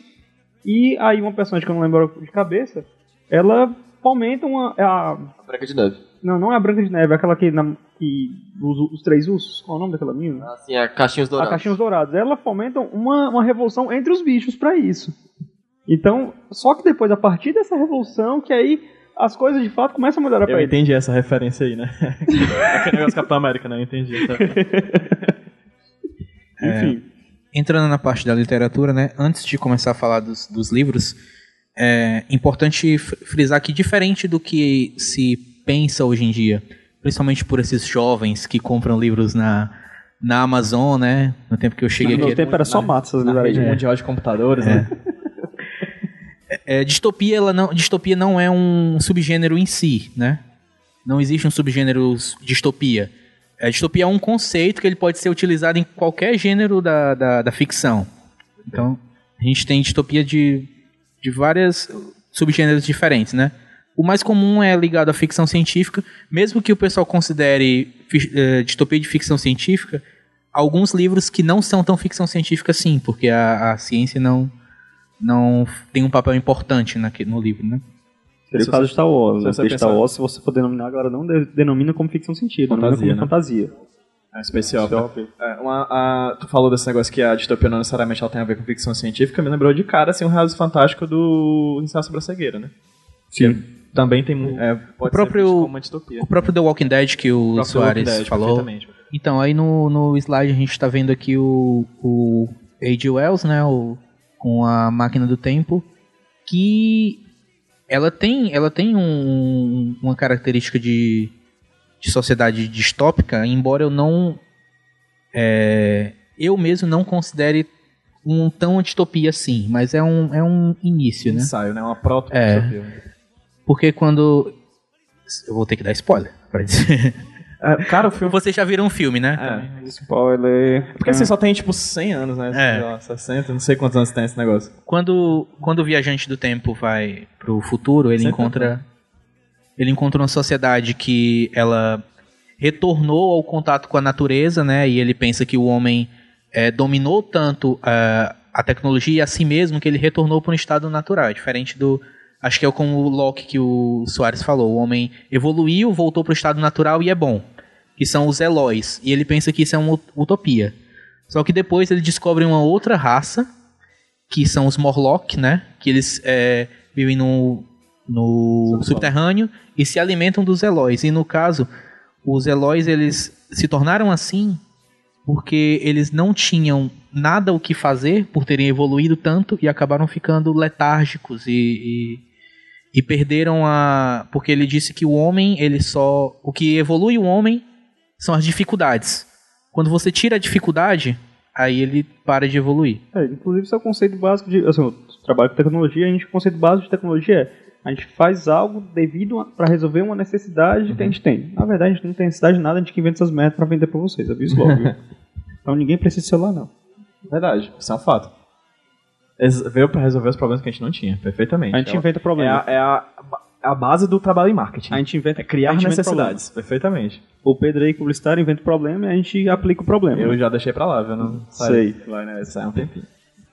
e aí uma personagem que eu não lembro de cabeça, ela fomenta uma... é a, A Branca de Neve. não, não é a Branca de Neve, é aquela que, na, que os, os três ursos, qual é o nome daquela menina? Assim, a Caixinhos A Dourados. Caixinhos Dourados. Ela fomenta uma, uma revolução entre os bichos pra isso. Então, só que depois, a partir dessa revolução, que aí as coisas de fato começam a melhorar Eu pra ele. entendi essa referência aí, né? (laughs) Aquele negócio Capitão América, né? Eu entendi. Tá? (laughs) Enfim. entrando na parte da literatura, né, antes de começar a falar dos, dos livros, é importante fr- frisar que diferente do que se pensa hoje em dia, principalmente por esses jovens que compram livros na, na Amazon, né, no tempo que eu cheguei No aqui, meu tempo era só mato essas Na rede livrarias. mundial de computadores, né? É, distopia, ela não, distopia não é um subgênero em si, né? Não existe um subgênero distopia. É, distopia é um conceito que ele pode ser utilizado em qualquer gênero da, da, da ficção. Então, a gente tem distopia de, de vários subgêneros diferentes, né? O mais comum é ligado à ficção científica, mesmo que o pessoal considere eh, distopia de ficção científica, alguns livros que não são tão ficção científica assim, porque a, a ciência não, não tem um papel importante naque- no livro, né? Seria o caso de Star Wars. se Né? Porque Star Wars, se você for denominar agora, não de- denomina como ficção científica, denomina Fantasia, como né? fantasia. É, Space Opera. É, uma, a- tu falou desse negócio que a distopia não necessariamente ela tem a ver com ficção científica, me lembrou de cara assim, um realismo fantástico do Ensaio sobre a Cegueira, né? Sim. Também tem é, pode O próprio- ser visto como uma distopia. O próprio The Walking Dead que o, próprio Soares Dead, falou. Então, aí no, no slide a gente está vendo aqui o, o H.G. Wells, né, o, com a máquina do tempo, que ela tem, ela tem um- uma característica de, de sociedade distópica, embora eu não, é, eu mesmo não considere um tão distopia assim, mas é um, é um início, né? Ensaio, né? Uma proto É. Porque quando eu vou ter que dar spoiler para dizer. (laughs) É, cara, o filme Vocês já viram um filme, né? É. Spoiler. Porque assim, só tem tipo 100 anos, né? É. Sei lá, 60, não sei quantos anos tem esse negócio. Quando, quando o viajante do tempo vai pro futuro, ele encontra ele encontra uma sociedade que ela retornou ao contato com a natureza, né? E ele pensa que o homem eh, dominou tanto ah, a tecnologia e a si mesmo que ele retornou para um estado natural, diferente do, Acho que é como o Locke que o Soares falou. O homem evoluiu, voltou para o estado natural e é bom. Que são os Eloys. E ele pensa que isso é uma utopia. Só que depois ele descobre uma outra raça, que são os Morlock, né? Que eles é, vivem no, no subterrâneo e se alimentam dos Eloys. E no caso, os Eloys eles se tornaram assim porque eles não tinham nada o que fazer por terem evoluído tanto e acabaram ficando letárgicos e, e, perderam a porque ele disse que o homem ele só o que evolui o homem são as dificuldades quando você tira a dificuldade aí ele para de evoluir é, inclusive isso é o conceito básico de assim, eu trabalho com tecnologia a gente o conceito básico de tecnologia é a gente faz algo devido para resolver uma necessidade uhum. que a gente tem. Na verdade, a gente não tem necessidade de nada, a gente que inventa essas merdas para vender para vocês, aviso logo. (laughs) então ninguém precisa de celular, não. Verdade, isso veio para resolver os problemas que a gente não tinha, perfeitamente. A gente é inventa problemas. É a, é a, a, base do trabalho em marketing. A gente inventa é criar necessidades. Perfeitamente. O Pedro aí, publicitário, inventa o problema e a gente aplica o problema. Eu já deixei para lá, viu? Não sei. Vai nessa. Sai um tempinho.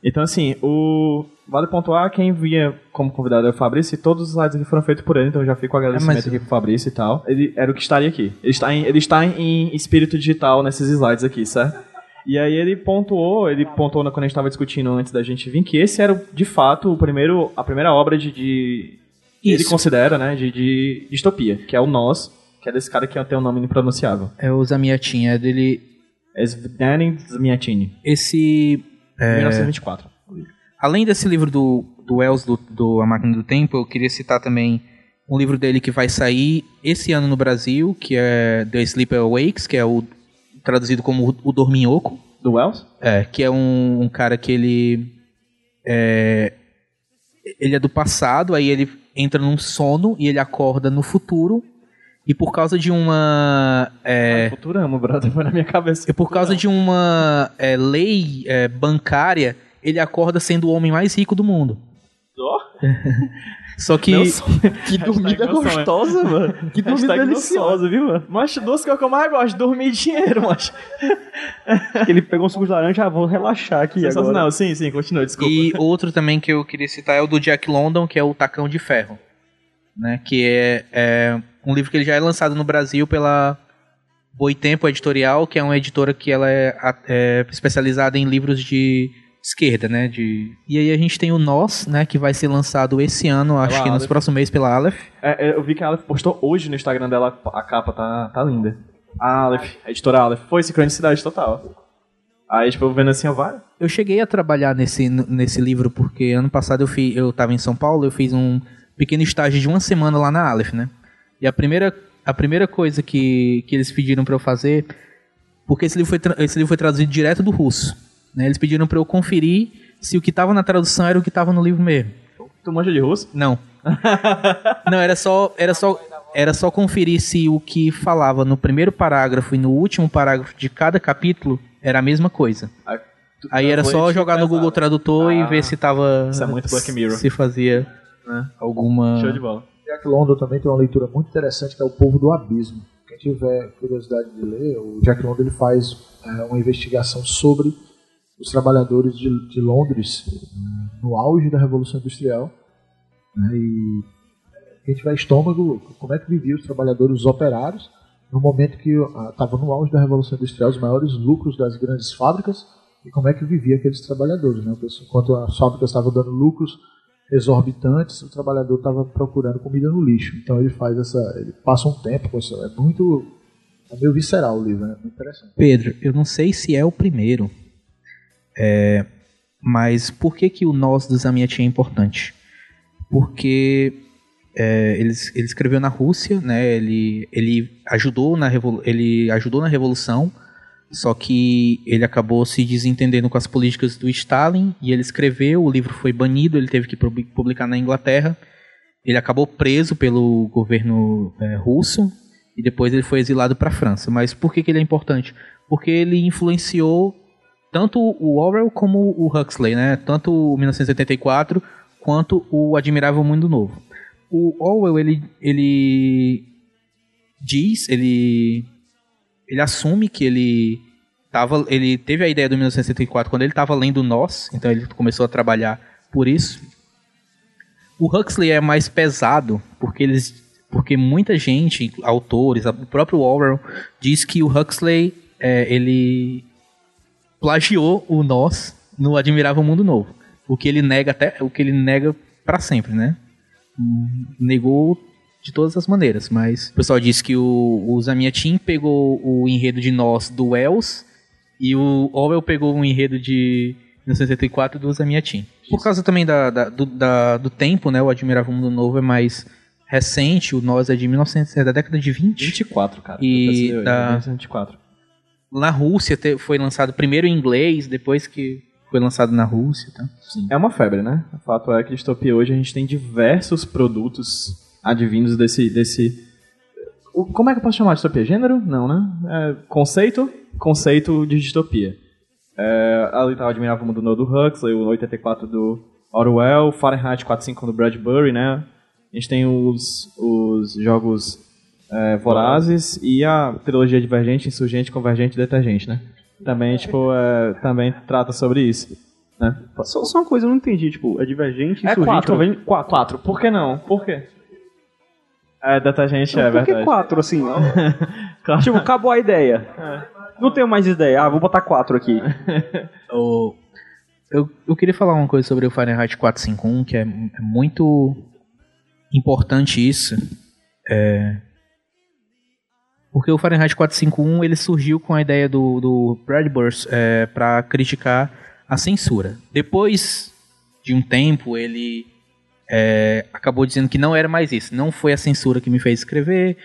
Então, assim, o... vale pontuar quem vinha como convidado é o Fabrício e todos os slides aqui foram feitos por ele, então já fico o agradecimento é, mas... aqui pro Fabrício e tal. Ele era o que estaria aqui. Ele está em, ele está em espírito digital nesses slides aqui, certo? E aí ele pontuou, ele pontuou quando a gente estava discutindo antes da gente vir, que esse era, de fato, o primeiro, a primeira obra de... de ele considera, né, de, de distopia, que é o Nós, que é desse cara que tem um nome impronunciável. É o Zamiatin, é dele... É Zvidane Zamiatini. Esse é, 1924. Além desse livro do, do Wells, do, do A Máquina do Tempo, eu queria citar também um livro dele que vai sair esse ano no Brasil, que é The Sleeper Awakes, que é o traduzido como O Dorminhoco. Do Wells? É, que é um, um cara que ele é, ele é do passado, aí ele entra num sono e ele acorda no futuro e por causa de uma. É, ah, Futurama, brother, foi na minha cabeça. E por causa de uma é, lei é, bancária, ele acorda sendo o homem mais rico do mundo. Oh. (laughs) Só que. (laughs) que dormida gostosa, mano. Que dormida deliciosa, viu, mano? Mas duas coisas que eu mais gosto: dormir e dinheiro, mas. ele pegou um suco de laranja, ah, vou relaxar aqui agora. Não, sim, sim, continua, desculpa. E outro também que eu queria citar é o do Jack London, que é o Tacão de Ferro. Né? Que é, é um livro que ele já é lançado no Brasil pela Boitempo Editorial, que é uma editora que ela é, é, especializada em livros de esquerda, né? De... E aí a gente tem o Nós, né? Que vai ser lançado esse ano, acho que nos próximos meses pela Aleph. É, é, eu vi que a Aleph postou hoje no Instagram dela, a capa tá, tá linda. A Aleph, a editora Aleph. Foi sincronicidade total. Aí, tipo, vendo assim, vai. Eu cheguei a trabalhar nesse, nesse livro porque ano passado eu, fiz, eu tava em São Paulo, eu fiz um pequeno estágio de uma semana lá na Aleph, né? E a primeira, a primeira coisa que, que eles pediram para eu fazer, porque esse livro, foi, esse livro foi traduzido direto do russo, né? Eles pediram para eu conferir se o que estava na tradução era o que estava no livro mesmo. Tu manja de russo? Não. (laughs) Não, era só, era só, era só conferir se o que falava no primeiro parágrafo e no último parágrafo de cada capítulo era a mesma coisa. Aí era só jogar no Google Tradutor ah, e ver se tava. Isso é muito Black Mirror. Se fazia né, alguma. Show de bola. Jack London também tem uma leitura muito interessante que é O Povo do Abismo. Quem tiver curiosidade de ler, o Jack London ele faz é, uma investigação sobre os trabalhadores de, de Londres no auge da Revolução Industrial. Né, e quem tiver estômago, como é que viviam os trabalhadores, os operários, no momento que estava no auge da Revolução Industrial, os maiores lucros das grandes fábricas, e como é que vivia aqueles trabalhadores. Né? Enquanto as fábricas estavam dando lucros exorbitantes, o trabalhador estava procurando comida no lixo. Então ele faz essa, ele passa um tempo com isso. É muito, é meio visceral o livro, né? Muito interessante. Pedro, eu não sei se é o primeiro, é, mas por que que o nós do Zamiatin é importante? Porque é, ele, ele escreveu na Rússia, né? Ele, ele ajudou na ele ajudou na revolução só que ele acabou se desentendendo com as políticas do Stalin e ele escreveu, o livro foi banido, ele teve que publicar na Inglaterra. Ele acabou preso pelo governo é, russo e depois ele foi exilado para a França. Mas por que, que ele é importante? Porque ele influenciou tanto o Orwell como o Huxley, né? Tanto o 1984 quanto o Admirável Mundo Novo. O Orwell ele, ele diz, ele ele assume que ele tava, ele teve a ideia do 1964 quando ele estava lendo Nós, então ele começou a trabalhar por isso. O Huxley é mais pesado porque eles porque muita gente, autores, o próprio Orwell diz que o Huxley é, ele plagiou o Nós no Admirável Mundo Novo, o que ele nega até o que ele nega para sempre, né? Negou de todas as maneiras, mas o pessoal diz que o, o Zamiatin pegou o enredo de Nós do Wells e o Orwell pegou o enredo de 1974 do Zamiatin. Por causa também da, da, do, da, do tempo, né? O Admirável Mundo Novo é mais recente, o Nós é de 1900, é da década de 20. 24, cara. E Eu pensei, da- 1924. Na Rússia foi lançado primeiro em inglês, depois que foi lançado na Rússia, tá? É uma febre, né? O fato é que distopia hoje a gente tem diversos produtos advindos desse. desse... O- Como é que eu posso chamar de distopia? Gênero? Não, né? É, conceito? Conceito de distopia. É, ali tá o Admirável Mundo Novo do Huxley, o 84 do Orwell, Fahrenheit 45 do Bradbury, né? A gente tem os, os jogos é, Vorazes e a trilogia Divergente, Insurgente, Convergente e Detergente, né? Também, tipo, é, também trata sobre isso, né? Só, só uma coisa, eu não entendi. Tipo, é divergente, É insurgente, quatro. conveni- Quatro. Quatro. Por que não? Por quê? É, detergente é Por que verdade. quatro, assim? (laughs) Claro. tipo, acabou a ideia. Não tenho mais ideia. Ah, vou botar quatro aqui. (laughs) O- eu, eu queria falar uma coisa sobre o Fahrenheit 451, que é, é muito importante isso. É, porque o Fahrenheit 451 ele surgiu com a ideia do, do Bradbury é, para criticar a censura. Depois de um tempo, ele é, acabou dizendo que não era mais isso. Não foi a censura que me fez escrever.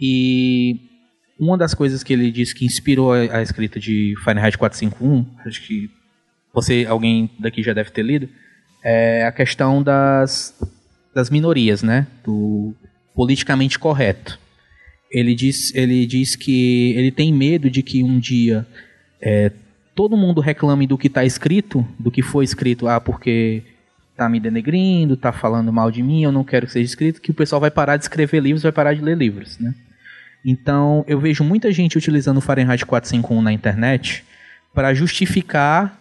E uma das coisas que ele disse que inspirou a, a escrita de Fahrenheit 451, acho que você, alguém daqui já deve ter lido, é a questão das, das minorias, né? Do politicamente correto. Ele diz, ele diz que ele tem medo de que um dia é, todo mundo reclame do que está escrito, do que foi escrito, ah, porque tá me denegrindo, tá falando mal de mim, eu não quero que seja escrito, que o pessoal vai parar de escrever livros, vai parar de ler livros, né? Então, eu vejo muita gente utilizando o Fahrenheit 451 na internet para justificar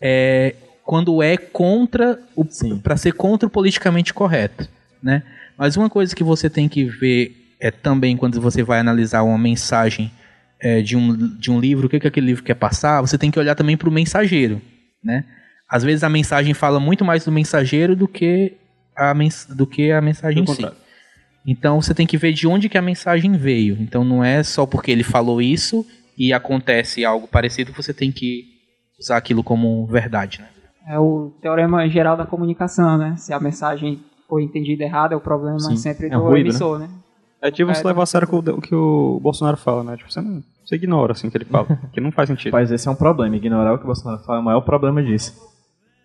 é, quando é contra o para ser contra o politicamente correto, né? Mas uma coisa que você tem que ver é também quando você vai analisar uma mensagem é, de, um, de um livro, o que, que aquele livro quer passar, você tem que olhar também para o mensageiro, né? Às vezes a mensagem fala muito mais do mensageiro do que a, mens do que a mensagem em si. Então você tem que ver de onde que a mensagem veio. Então não é só porque ele falou isso e acontece algo parecido que você tem que usar aquilo como verdade, né? É o teorema geral da comunicação, né? Se a mensagem foi entendida errada, o problema Sim. é sempre É do ruído, emissor, né? É tipo você É, levar a sério o que o- que Bolsonaro fala, né? Tipo, você não. Você ignora assim o que ele fala. (laughs) que não faz sentido. Mas esse é um problema. Ignorar o que o Bolsonaro fala é o maior problema disso.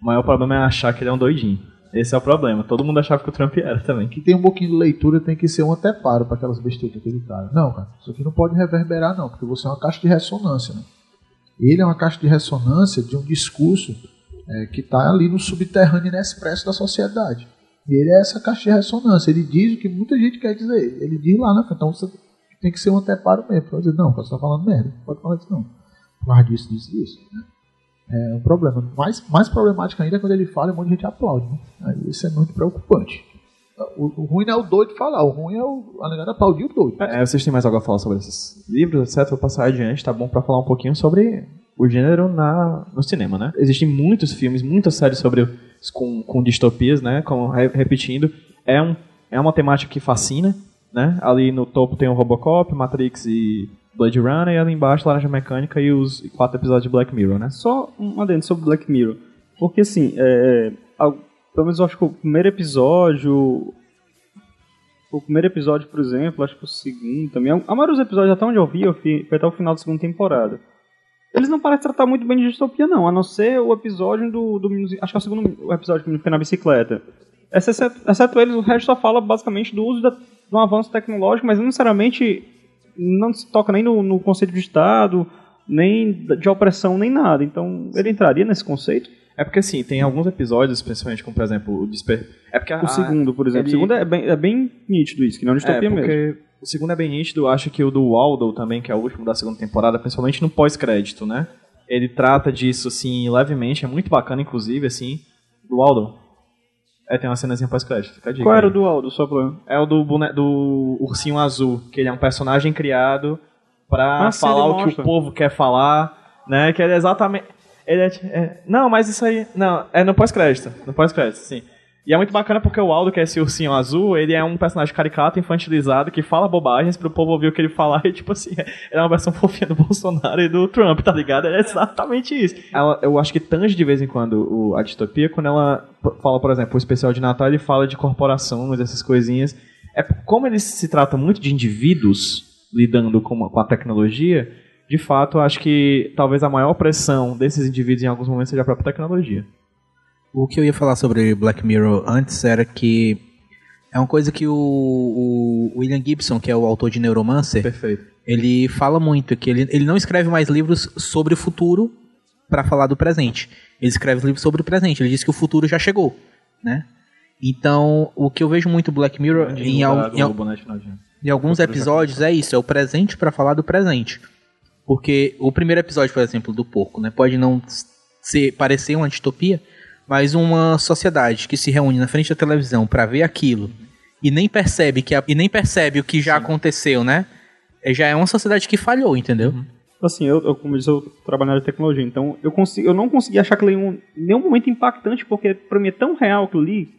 O maior problema é achar que ele é um doidinho. Esse é o problema. Todo mundo achava que o Trump era também. que tem um pouquinho de leitura tem que ser um anteparo para aquelas besteiras daquele cara. Não, cara, isso aqui não pode reverberar, não, porque você é uma caixa de ressonância. Né? Ele é uma caixa de ressonância de um discurso é, que está ali no subterrâneo inexpresso da sociedade. Ele é essa caixa de ressonância. Ele diz o que muita gente quer dizer. Ele diz lá frente. Então você tem que ser um anteparo mesmo. Pra dizer, não, você está falando merda. Não pode falar isso, não. Mas disso, disso, disso. Né? É um problema. Mais, mais problemático ainda é quando ele fala e um monte de gente aplaude. Né? Aí isso é muito preocupante. O, o ruim não é o doido falar, o ruim é o, a negada aplaudir o doido. É, vocês têm mais algo a falar sobre esses livros, etc? Vou passar adiante, tá bom pra falar um pouquinho sobre o gênero na, no cinema, né? Existem muitos filmes, muitas séries sobre com, com distopias, né? Como re- repetindo, é, um, é uma temática que fascina, né? Ali no topo tem o Robocop, Matrix e Blade Runner, e ali embaixo Laranja Mecânica e os quatro episódios de Black Mirror, né? Só um adendo sobre Black Mirror. Porque assim, é, al- pelo menos eu acho que o primeiro episódio. O primeiro episódio, por exemplo, acho que o segundo também. A maioria dos episódios, até onde eu vi, eu vi foi até o final da segunda temporada. Eles não parecem tratar muito bem de distopia, não, a não ser o episódio do. do acho que é o segundo episódio que foi na bicicleta. Exceto, exceto eles, o resto só fala basicamente do uso da, de um avanço tecnológico, mas não necessariamente não se toca nem no, no conceito de Estado, nem de opressão, nem nada. Então, ele entraria nesse conceito? É porque assim, tem alguns episódios, principalmente como por exemplo o Desper... É porque a, O segundo, por exemplo. ele- O segundo é bem, é bem nítido isso, que não é uma É, distopia porque mesmo. O segundo é bem nítido, eu acho que o do Waldo também, que é o último da segunda temporada, principalmente no pós-crédito, né? Ele trata disso, assim, levemente, é muito bacana, inclusive, assim, do Waldo. É, tem uma cenazinha pós-crédito, fica a dica. Qual era o do Aldo, só pra... É o do, bone... do ursinho azul, que ele é um personagem criado pra Ah, falar o que o povo quer falar, né? Que ele é exatamente... Ele é, é- Não, mas isso aí... Não, é no pós-crédito. No pós-crédito, sim. E é muito bacana porque o Aldo, que é esse ursinho azul, ele é um personagem caricato, infantilizado, que fala bobagens pro povo ouvir o que ele falar (laughs) e, tipo assim, é uma versão (laughs) fofinha do Bolsonaro e do Trump, tá ligado? É exatamente isso. Ela, eu acho que tange de vez em quando o, a distopia, quando ela fala, por exemplo, o especial de Natal, ele fala de corporações, essas coisinhas. É como ele se trata muito de indivíduos lidando com, a- com a tecnologia, de fato, eu acho que talvez a maior pressão desses indivíduos em alguns momentos seja a própria tecnologia. O que eu ia falar sobre Black Mirror antes era que é uma coisa que o, o William Gibson, que é o autor de Neuromancer, Perfeito. ele fala muito que ele, ele não escreve mais livros sobre o futuro para falar do presente. Ele escreve livros sobre o presente. Ele diz que o futuro já chegou, né? Então, o que eu vejo muito Black Mirror em, al- em, al- né, de ano. em alguns episódios é isso, é o presente para falar do presente. Porque o primeiro episódio, por exemplo, do porco, né, pode não ser parecer uma distopia, mas uma sociedade que se reúne na frente da televisão para ver aquilo e nem percebe que a- e nem percebe o que já aconteceu, né? é- Já é uma sociedade que falhou, entendeu? Assim, eu, eu como eu disse, eu trabalho na tecnologia, então eu, consigo, eu não consegui achar aquilo em um, nenhum momento impactante, porque pra mim é tão real aquilo ali.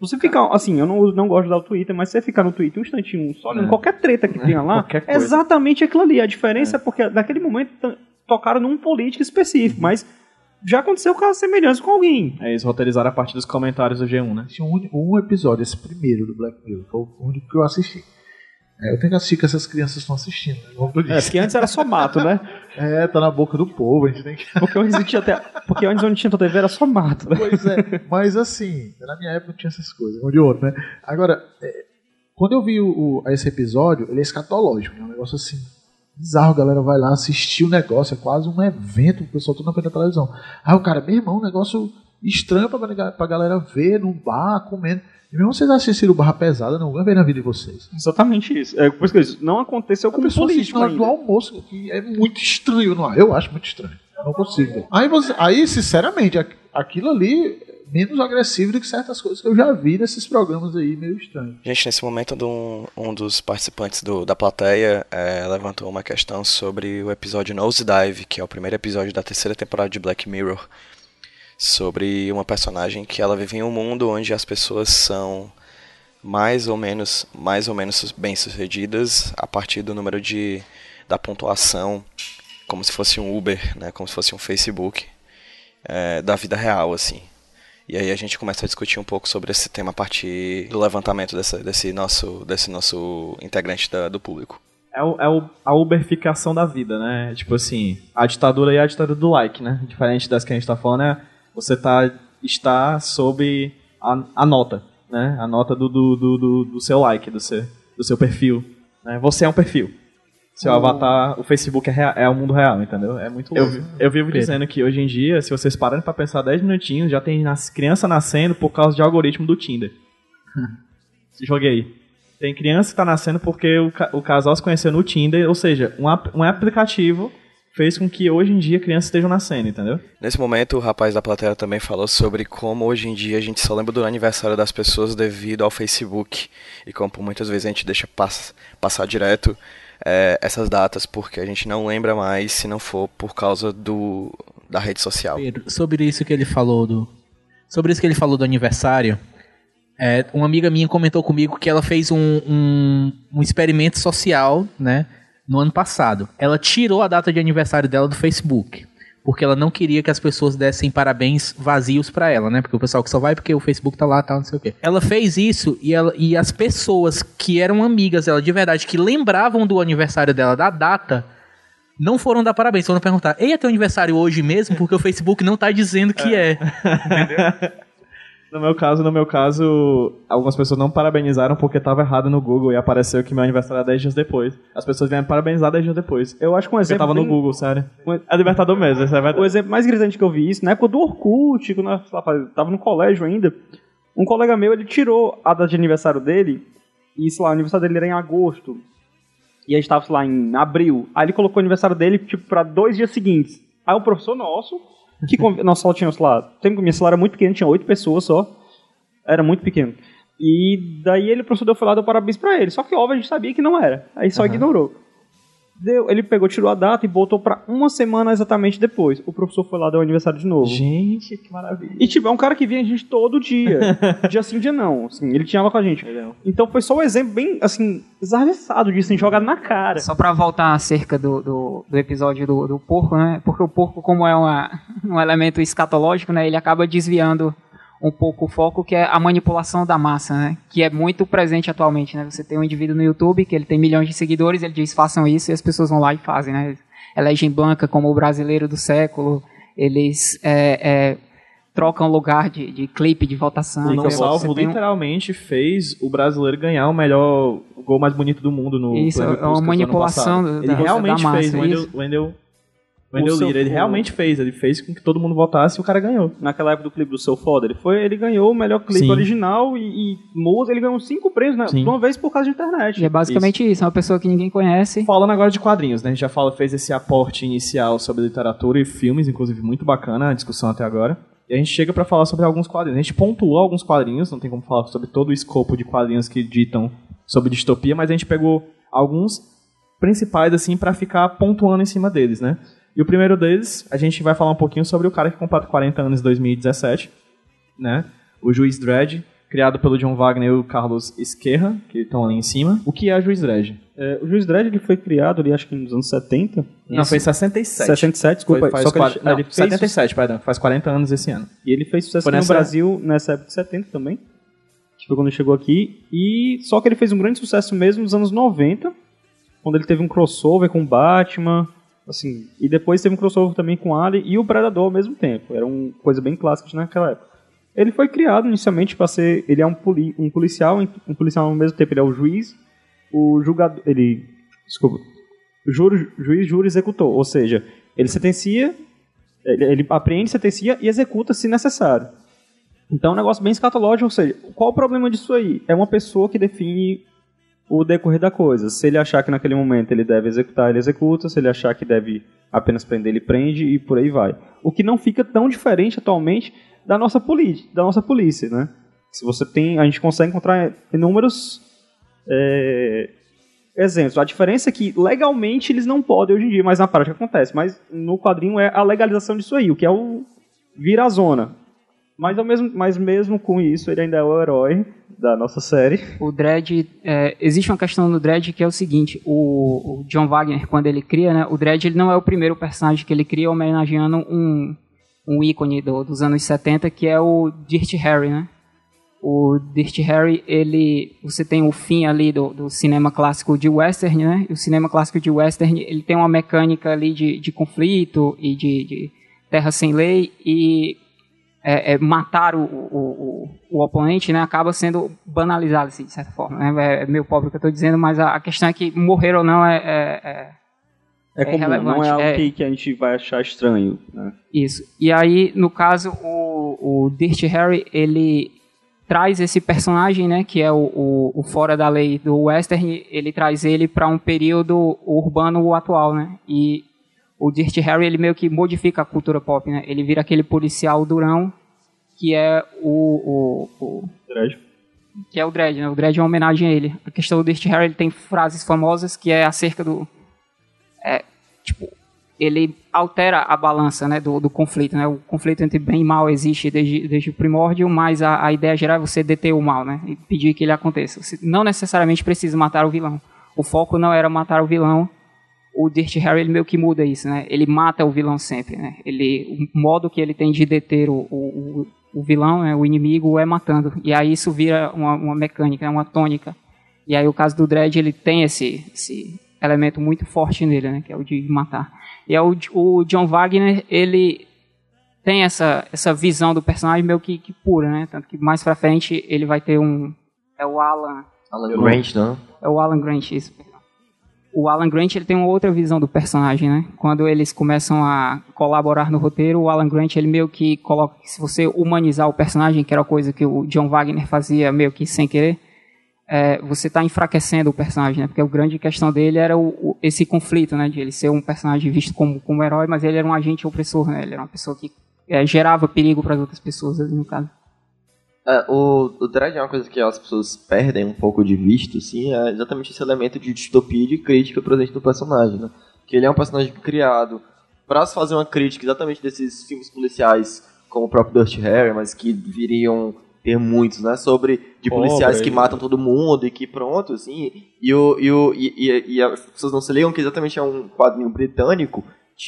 Você fica, assim, eu não, não gosto de usar o Twitter, mas você ficar no Twitter um instantinho só olhando qualquer treta que tenha lá, é exatamente aquilo ali. A diferença é, porque naquele momento tocaram num político específico, mas já aconteceu casos semelhantes com alguém. É, eles roteirizaram a parte dos comentários do G1, né? Tinha um, um episódio, esse primeiro do Black Mirror, foi o único que eu assisti. É, eu tenho que assistir que essas crianças estão assistindo. né? Eu É, porque antes era só mato, né? (laughs) É, tá na boca do povo, a gente tem que. Porque antes, não tinha até, porque antes onde tinha TV era só mato, né? Pois é, mas assim, na minha época não tinha essas coisas, um de outro, né? Agora, é, quando eu vi o, o- esse episódio, ele é escatológico, né? Um negócio assim, bizarro, a galera vai lá assistir o negócio, é quase um evento, o pessoal tudo na frente da televisão. Aí o cara, meu irmão, um negócio estranho pra, galera- pra galera ver num bar, comendo. E mesmo vocês assistiram barra pesada, não ver na vida de vocês. Exatamente isso. É por isso que eu disse, não aconteceu com político na hora do ainda. almoço, que é muito estranho, não é? Eu acho muito estranho. Não consigo. Aí, você, aí sinceramente, aqu- aquilo ali menos agressivo do que certas coisas que eu já vi nesses programas aí meio estranhos. Gente, nesse momento um, um dos participantes do- da plateia eh, levantou uma questão sobre o episódio Nosedive, que é o primeiro episódio da terceira temporada de Black Mirror, sobre uma personagem que ela vive em um mundo onde as pessoas são mais ou menos mais ou menos bem sucedidas a partir do número de da pontuação, como se fosse um Uber, né, como se fosse um Facebook eh, da vida real assim. E aí a gente começa a discutir um pouco sobre esse tema a partir do levantamento dessa, desse, nosso, desse nosso integrante da- do público. É, o, é o- a uberificação da vida, né? Tipo assim, a ditadura é a ditadura do like, né? Diferente das que a gente tá falando, é você tá, está sob a, a nota, né? A nota do, do, do- do seu like, do seu, do seu perfil. Né? Você é um perfil. Seu avatar, o Facebook é, rea- é o mundo real, entendeu? É muito louco. Eu, eu vivo dizendo que hoje em dia, se vocês pararem pra pensar 10 minutinhos, já tem nas, criança nascendo por causa de algoritmo do Tinder. (laughs) Joguei. Tem criança que tá nascendo porque o, o casal se conheceu no Tinder, ou seja, um, ap- um aplicativo fez com que hoje em dia crianças estejam nascendo, entendeu? Nesse momento, o rapaz da plateia também falou sobre como hoje em dia a gente só lembra do aniversário das pessoas devido ao Facebook. E como por muitas vezes a gente deixa pass passar direto eh, essas datas, porque a gente não lembra mais se não for por causa do, da rede social. Pedro, sobre isso que ele falou do. Sobre isso que ele falou do aniversário, é, uma amiga minha comentou comigo que ela fez um, um, um experimento social, né? No ano passado. Ela tirou a data de aniversário dela do Facebook. Porque ela não queria que as pessoas dessem parabéns vazios pra ela, né? Porque o pessoal que só vai porque o Facebook tá lá tal, não sei o quê. Ela fez isso e, ela, e as pessoas que eram amigas dela de verdade, que lembravam do aniversário dela, da data, não foram dar parabéns, foram perguntar: Ei, é teu aniversário hoje mesmo? Porque o Facebook não tá dizendo que é. (laughs) No meu caso, no meu caso, algumas pessoas não parabenizaram porque estava errado no Google e apareceu que meu aniversário era 10 dias depois. As pessoas vieram parabenizar 10 dias depois. Eu acho que um Porque exemplo. tava no bem- Google, sério. um- É libertador mesmo, isso é O verdade. exemplo mais gritante que eu vi isso, na época do Orkut, quando eu lá, tava no colégio ainda, um colega meu, ele tirou a data de aniversário dele, e sei lá, o aniversário dele era em agosto, e a gente tava, sei lá, em abril. Aí ele colocou o aniversário dele, tipo, pra dois dias seguintes. Aí um professor nosso, que conv... nossa sala tinha, sei lá, tempo que minha sala era muito pequena, tinha oito pessoas só, Era muito pequeno. E daí ele, o professor foi lá, deu parabéns pra ele. Só que, óbvio, a gente sabia que não era. Aí só ignorou. Deu, ele pegou, tirou a data e voltou pra uma semana exatamente depois. O professor foi lá, deu aniversário de novo. Gente, que maravilha. E, tipo, é um cara que vinha a gente todo dia. (laughs) dia sim, dia não. Assim, ele tinha aula com a gente. Então foi só um exemplo bem, assim, exarressado disso, assim, jogado na cara. Só pra voltar acerca do, do, do episódio do, do porco, né? Porque o porco, como é uma, (laughs) um elemento escatológico, né? Ele acaba desviando um pouco o foco, que é a manipulação da massa, né? Que é muito presente atualmente, né? Você tem um indivíduo no YouTube que ele tem milhões de seguidores, ele diz façam isso e as pessoas vão lá e fazem, né? Elegem Blanca como o brasileiro do século, eles é, é, trocam lugar de, de clipe de votação. O Não Salvo um- literalmente fez o brasileiro ganhar o melhor o gol mais bonito do mundo no Isso, é uma do manipulação da- Ele realmente da massa, fez, o Wendel, isso. Lira, ele realmente fez, ele fez com que todo mundo votasse e o cara ganhou. Naquela época do clipe do Seu Foda, ele, foi, ele ganhou o melhor clipe Sim. original e, e música, ele ganhou cinco prêmios, né? De uma vez por causa de internet. E é basicamente isso. é uma pessoa que ninguém conhece. Falando agora de quadrinhos, né? A gente já fala, fez esse aporte inicial sobre literatura e filmes, inclusive muito bacana a discussão até agora. E a gente chega pra falar sobre alguns quadrinhos. A gente pontuou alguns quadrinhos, não tem como falar sobre todo o escopo de quadrinhos que ditam sobre distopia, mas a gente pegou alguns principais assim pra ficar pontuando em cima deles, né? E o primeiro deles, a gente vai falar um pouquinho sobre o cara que completa 40 anos em 2017, né? O Juiz Dredd, criado pelo John Wagner e o Carlos Esquerra, que estão ali em cima. O que é Juiz Dredd? É, o Juiz Dredd ele foi criado ali, acho que nos anos 70. Não, foi em 67. 67, desculpa. Foi, faz só que ele, quar- não, ele fez 77, perdão. Faz 40 anos esse ano. E ele fez sucesso aqui no nessa- Brasil nessa época de 70 também. Que foi quando ele chegou aqui. E só que ele fez um grande sucesso mesmo nos anos 90, quando ele teve um crossover com Batman, assim, e depois teve um crossover também com Alien e o Predador ao mesmo tempo. Era uma coisa bem clássica naquela época. Ele foi criado inicialmente para ser, ele é um, poli, um policial, um policial ao mesmo tempo ele é o juiz, o julgador, ele, desculpa, o júri, juiz, júri, executor, ou seja, ele sentencia ele, ele apreende, sentencia e executa se necessário. Então é um negócio bem escatológico, ou seja, qual o problema disso aí? É uma pessoa que define o decorrer da coisa. Se ele achar que naquele momento ele deve executar, ele executa. Se ele achar que deve apenas prender, ele prende e por aí vai. O que não fica tão diferente atualmente da nossa, da nossa polícia, né? Se você tem, a gente consegue encontrar inúmeros é, exemplos. A diferença é que legalmente eles não podem hoje em dia, mas na prática acontece. Mas no quadrinho é a legalização disso aí, o que é o vira a zona. Mas, ao mesmo, mas mesmo com isso, ele ainda é o herói da nossa série. O Dredd, é, existe uma questão no Dredd que é o seguinte, o, o John Wagner, quando ele cria, né, o Dredd ele não é o primeiro personagem que ele cria homenageando um, um ícone do- dos anos 70, que é o Dirty Harry, né? O Dirty Harry, ele, você tem o fim ali do, do cinema clássico de western, né? E o cinema clássico de western, ele tem uma mecânica ali de, de conflito e de, de terra sem lei e é, é, matar o, o, o, oponente né, acaba sendo banalizado, assim, de certa forma. Né? É, é meio pobre o que eu estou dizendo, mas a, a questão é que morrer ou não é, é- é É, É comum, não é algo. Que, que a gente vai achar estranho. Né? isso. E aí, no caso, o, o Dirty Harry, ele traz esse personagem, né, que é o, o, o fora da lei do western, ele traz ele para um período urbano atual, né? E o Dirty Harry, ele meio que modifica a cultura pop, né? Ele vira aquele policial durão que é o, o, o Dredd. que é o Dredd, né? O Dredd é uma homenagem a ele. A questão do Dirty Harry, ele tem frases famosas que é acerca do... É, tipo, ele altera a balança, né, do, do conflito, né? O conflito entre bem e mal existe desde, desde o primórdio, mas a, a ideia geral é você deter o mal, né? E pedir que ele aconteça. Você não necessariamente precisa matar o vilão. O foco não era matar o vilão. O Dirty Harry, ele meio que muda isso, né? Ele mata o vilão sempre, né? Ele, o modo que ele tem de deter o, o, o- o vilão, né, o inimigo, é matando. E aí isso vira uma, uma mecânica, uma tônica. E aí o caso do Dredd, ele tem esse, esse elemento muito forte nele, né? Que é o de matar. E é o, o John Wagner, ele tem essa, essa visão do personagem meio que, que pura, né? Tanto que mais pra frente ele vai ter um... É o Alan... Alan Grant, não? É o Alan Grant, isso. O Alan Grant ele tem uma outra visão do personagem, né? Quando eles começam a colaborar no roteiro, o Alan Grant ele meio que coloca que se você humanizar o personagem, que era coisa que o John Wagner fazia meio que sem querer, é, você está enfraquecendo o personagem, né? Porque a grande questão dele era o, o- esse conflito, né? De ele ser um personagem visto como, como herói, mas ele era um agente opressor, né? Ele era uma pessoa que é, gerava perigo para as outras pessoas, ali no caso. É, o, o Dredd é uma coisa que as pessoas perdem um pouco de vista, assim, é exatamente esse elemento de distopia e de crítica presente no personagem, né? Que ele é um personagem criado para se fazer uma crítica exatamente desses filmes policiais, como o próprio Dust Harry, mas que viriam ter muitos, né? Sobre de policiais que e- matam todo mundo e que pronto, assim. E, o, e, o, e, e- as pessoas não se ligam que exatamente é um quadrinho britânico,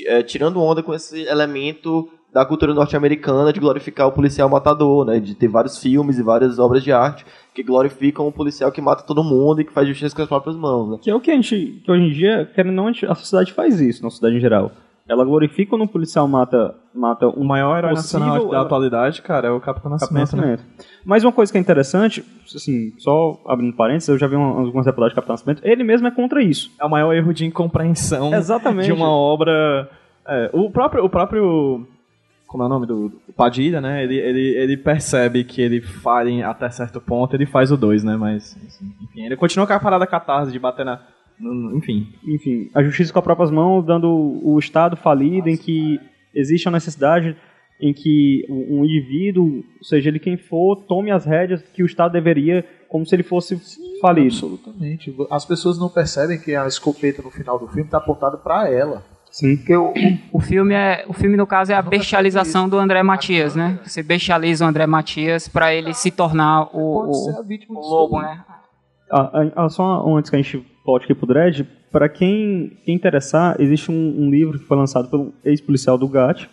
é, tirando onda com esse elemento da cultura norte-americana de glorificar o policial matador, né? De ter vários filmes e várias obras de arte que glorificam o policial que mata todo mundo e que faz justiça com as próprias mãos, né? Que é o que a gente, que hoje em dia, querendo ou não, a gente- a sociedade faz isso, na sociedade em geral. Ela glorifica quando o policial mata, mata O maior herói Possível, nacional da ela- atualidade, cara, é o Capitão Capitão Nascimento. né? Nascimento. Mas uma coisa que é interessante, assim, só abrindo parênteses, eu já vi um- algumas reportagens do Capitão Nascimento, ele mesmo é contra isso. É o maior erro de incompreensão Exatamente. de uma obra. é, o próprio. O próprio como é o nome do, do Padilha, né? Ele, ele, ele percebe que ele falha em- até certo ponto, ele faz o 2, né? Mas, assim, enfim, ele continua com a parada catarse de bater na. no- no- enfim. Enfim, a justiça com as próprias mãos, dando o Estado falido, em que existe a necessidade em que um um indivíduo, seja ele quem for, tome as rédeas que o Estado deveria, como se ele fosse falido. Absolutamente. As pessoas não percebem que a escopeta no final do filme está apontada para ela. Sim. Porque o, o, filme é, o filme no caso é a bestialização do André Matias, né? Você bestializa o André Matias para ele se tornar o, o, a o lobo, né? Ah, ah, ah, só antes que a gente volte aqui pro Dredd, para quem, quem interessar, existe um, um livro que foi lançado pelo ex-policial do GAT,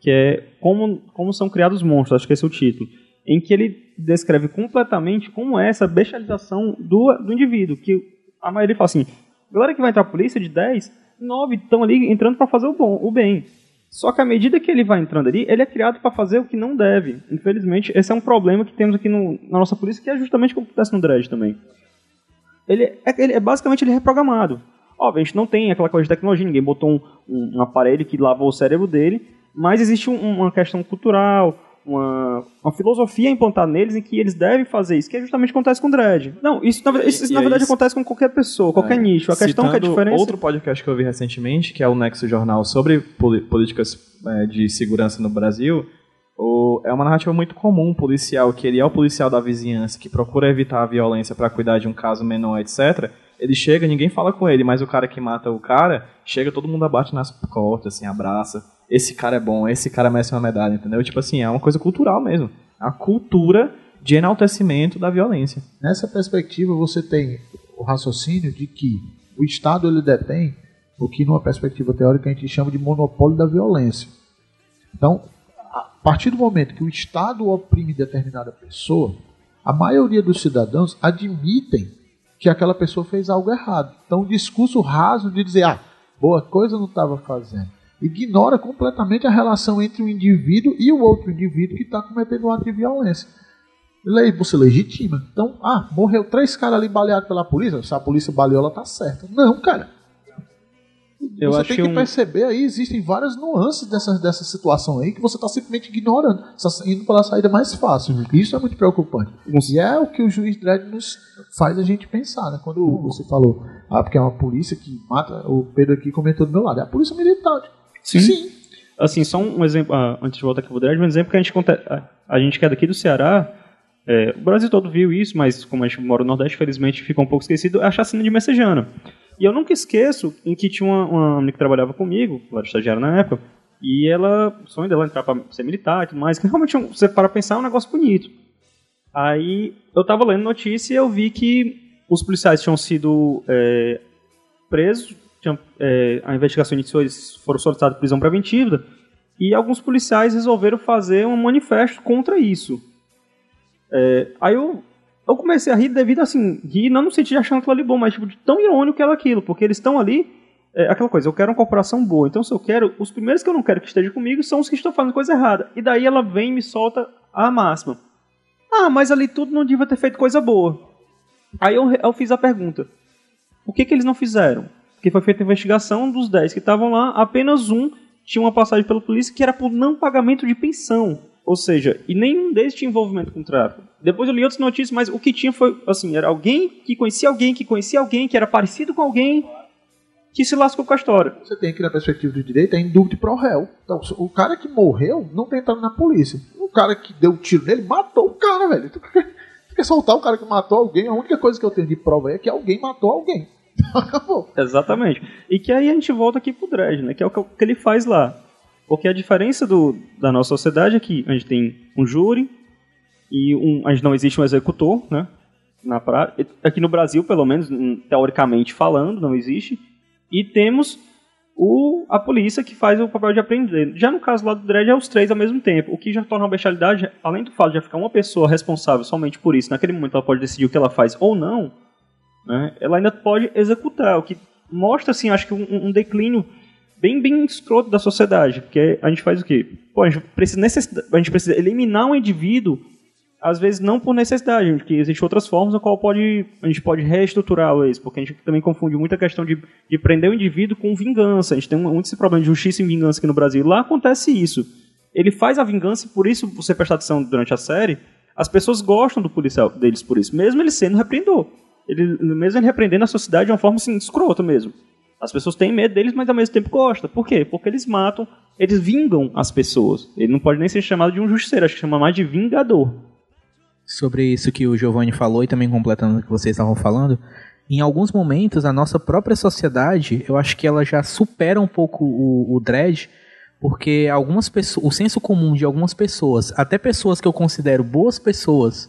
que é como, como são criados monstros, acho que esse é o título, em que ele descreve completamente como é essa bestialização do, do indivíduo, que a maioria fala assim, galera que vai entrar pra polícia de 10, 9 estão ali entrando para fazer o bom, o bem. Só que à medida que ele vai entrando ali, ele é criado para fazer o que não deve. Infelizmente, esse é um problema que temos aqui no- na nossa polícia, que é justamente o que acontece no Dredd também. Ele é, ele é basicamente ele é reprogramado. Óbvio, a gente não tem aquela coisa de tecnologia, ninguém botou um, um, um aparelho que lavou o cérebro dele, mas existe um- uma questão cultural, uma, uma filosofia implantada neles em que eles devem fazer isso, que é justamente o que acontece com o Dredd. Não, isso, na, isso, E- na e verdade aí, acontece com qualquer pessoa, qualquer nicho. A questão que Citando diferença... Outro podcast que eu vi recentemente, que é o Nexo Jornal sobre políticas é, de segurança no Brasil, o- é uma narrativa muito comum, um policial, que ele é o policial da vizinhança, que procura evitar a violência para cuidar de um caso menor, etc. Ele chega, ninguém fala com ele, mas o cara que mata o cara, chega, todo mundo abate nas costas, assim, abraça. Esse cara é bom, esse cara merece uma medalha, entendeu? Tipo assim, é uma coisa cultural mesmo. É a cultura de enaltecimento da violência. Nessa perspectiva, você tem o raciocínio de que o Estado ele detém o que, numa perspectiva teórica, a gente chama de monopólio da violência. Então, a partir do momento que o Estado oprime determinada pessoa, a maioria dos cidadãos admitem que aquela pessoa fez algo errado. Então, o discurso raso de dizer, ah, boa coisa não estava fazendo, ignora completamente a relação entre o indivíduo e o outro indivíduo que está cometendo um ato de violência. Le- Você legitima. Então, ah, morreu três caras ali baleados pela polícia. Se a polícia baleou, ela tá certa. Não, cara. Eu você tem que um- perceber aí, existem várias nuances dessa, dessa situação aí que você está simplesmente ignorando. Você tá indo pela saída mais fácil. Isso é muito preocupante. E é o que o juiz Dredd nos faz a gente pensar, né? Quando você falou, ah, porque é uma polícia que mata, o Pedro aqui comentou do meu lado, é a polícia militar. Sim. Assim, só um exemplo, ah, antes de voltar aqui pro Dredd, um exemplo que a gente, conta- a, gente que é daqui do Ceará, é, o Brasil todo viu isso, mas como a gente mora no Nordeste, felizmente ficou um pouco esquecido, é a chacina de Messejana. E eu nunca esqueço em que tinha uma, uma menina que trabalhava comigo, ela era estagiária na época, e ela, o sonho dela era entrar pra ser militar e tudo mais, que realmente, você para pensar, é um negócio bonito. Aí, eu tava lendo notícia e eu vi que os policiais tinham sido é, presos, tinham, é, a investigação iniciou, eles foram solicitados prisão preventiva, e alguns policiais resolveram fazer um manifesto contra isso. É, aí eu, eu comecei a rir devido, assim, rir não no sentido de achando aquilo ali bom, mas tipo, de tão irônico que era aquilo, porque eles estão ali, é, aquela coisa, eu quero uma corporação boa, então se eu quero, os primeiros que eu não quero que estejam comigo são os que estão fazendo coisa errada. E daí ela vem e me solta a máxima. Ah, mas ali tudo não devia ter feito coisa boa. Aí eu, eu fiz a pergunta, o que que eles não fizeram? Porque foi feita a investigação dos 10 que estavam lá, apenas um tinha uma passagem pela polícia que era por não pagamento de pensão. Ou seja, e nenhum deles tinha envolvimento com tráfico. Depois eu li outras notícias, mas o que tinha foi, assim, era alguém que conhecia alguém, que conhecia alguém, que era parecido com alguém, que se lascou com a história. Você tem que, na perspectiva do direito, é indúbito pro réu. Então, o cara que morreu não tem entrado na polícia. cara que deu um tiro nele matou o cara, velho. Tu quer, tu quer soltar o cara que matou alguém? A única coisa que eu tenho de prova é que alguém matou alguém. Acabou. Exatamente. E que aí a gente volta aqui pro Dredd, né? Que é o que ele faz lá. Porque a diferença do, da nossa sociedade é que a gente tem um júri e um, a gente não existe um executor, né? Na pra, aqui no Brasil, pelo menos, teoricamente falando, não existe. E temos o, a polícia que faz o papel de aprender. Já no caso lá do Dredd é os três ao mesmo tempo, o que já torna uma bestialidade, além do fato de já ficar uma pessoa responsável somente por isso, naquele momento ela pode decidir o que ela faz ou não, né, ela ainda pode executar, o que mostra, assim, acho que um, um declínio bem, bem escroto da sociedade, porque a gente faz o quê? Pô, a gente precisa, a gente precisa eliminar um indivíduo às vezes não por necessidade, porque existem outras formas na qual pode, a gente pode reestruturar isso, porque a gente também confunde muita questão de, de prender o indivíduo com vingança. A gente tem muito esse problema de justiça e vingança aqui no Brasil. Lá acontece isso. Ele faz a vingança e por isso, você prestar atenção durante a série, as pessoas gostam do policial deles por isso, mesmo ele sendo repreendedor. Ele, mesmo ele repreendendo a sociedade de uma forma assim, escrota mesmo. As pessoas têm medo deles, mas ao mesmo tempo gostam. Por quê? Porque eles matam, eles vingam as pessoas. Ele não pode nem ser chamado de um justiceiro, acho que chama mais de vingador sobre isso que o Giovanni falou e também completando o que vocês estavam falando, em alguns momentos a nossa própria sociedade, eu acho que ela já supera um pouco o, o dread, porque algumas pessoas, o senso comum de algumas pessoas, até pessoas que eu considero boas pessoas,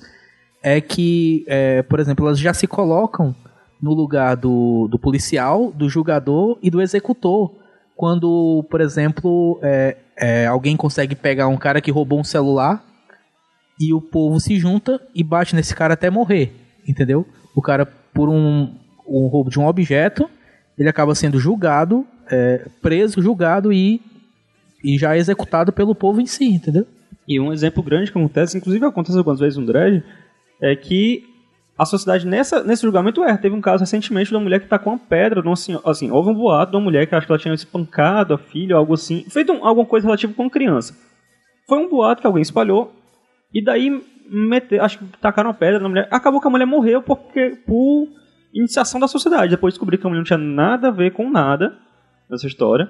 é que, é, por exemplo, elas já se colocam no lugar do, do policial, do julgador e do executor. Quando, por exemplo, é, é, alguém consegue pegar um cara que roubou um celular e o povo se junta e bate nesse cara até morrer, entendeu? O cara, por um, um roubo de um objeto, ele acaba sendo julgado, é, preso, julgado e, e já executado pelo povo em si, entendeu? E um exemplo grande que acontece, inclusive acontece algumas vezes no Dredd, é que a sociedade nessa, nesse julgamento erra. Teve um caso recentemente de uma mulher que tá com uma pedra, uma senhora, assim, houve um boato de uma mulher que acho que ela tinha espancado a filha, algo assim, feito um, alguma coisa relativa com criança. Foi um boato que alguém espalhou, e daí, meter, acho que tacaram uma pedra na mulher. Acabou que a mulher morreu porque, por iniciação da sociedade. Depois descobri que a mulher não tinha nada a ver com nada nessa história.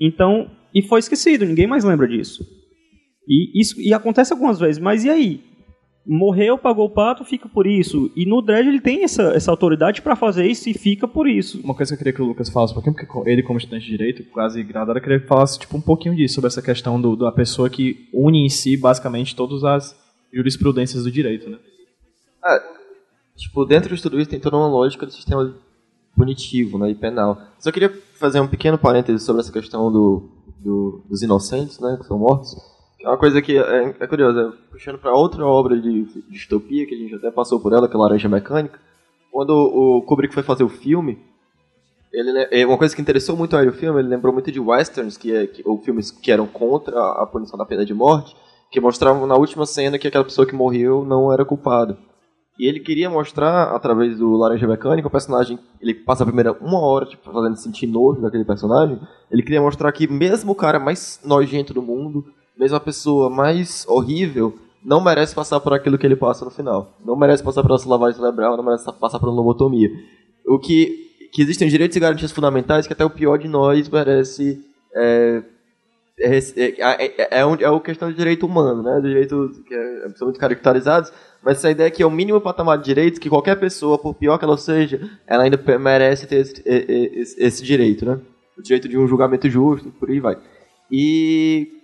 Então, e foi esquecido, ninguém mais lembra disso. E, isso, e acontece algumas vezes, mas e aí? Morreu, pagou o pato, fica por isso. E no Dredd ele tem essa, essa autoridade para fazer isso e fica por isso. Uma coisa que eu queria que o Lucas falasse um pouquinho, porque ele, como estudante de direito, quase graduado, eu queria que falasse tipo, um pouquinho disso, sobre essa questão do, da pessoa que une em si, basicamente, todas as jurisprudências do direito, né? Ah, tipo, dentro de tudo isso tem toda uma lógica do sistema punitivo né, e penal. Só queria fazer um pequeno parêntese sobre essa questão do, do dos inocentes, né, que são mortos uma coisa que é, é curiosa, puxando para outra obra de, de distopia, que a gente até passou por ela, que é Laranja Mecânica, quando o Kubrick foi fazer o filme, ele, é uma coisa que interessou muito a ele o filme, ele lembrou muito de westerns, que, é, que, ou filmes que eram contra a punição da pena de morte, que mostravam na última cena que aquela pessoa que morreu não era culpada. E ele queria mostrar, através do Laranja Mecânica, o personagem, ele passa a primeira uma hora tipo, fazendo sentir nojo daquele personagem, ele queria mostrar que mesmo o cara mais nojento do mundo, mesmo a pessoa mais horrível não merece passar por aquilo que ele passa no final. Não merece passar por essa lavagem cerebral, não merece passar uma lobotomia. O que, que existem direitos e garantias fundamentais que até o pior de nós merece é, é, é, é, é, um, é uma questão de direito humano, né? Direitos que é, muito caracterizados, mas essa ideia é que é o mínimo patamar de direitos que qualquer pessoa, por pior que ela seja, ela ainda merece ter esse, esse, esse direito, né? O direito de um julgamento justo, por aí vai. E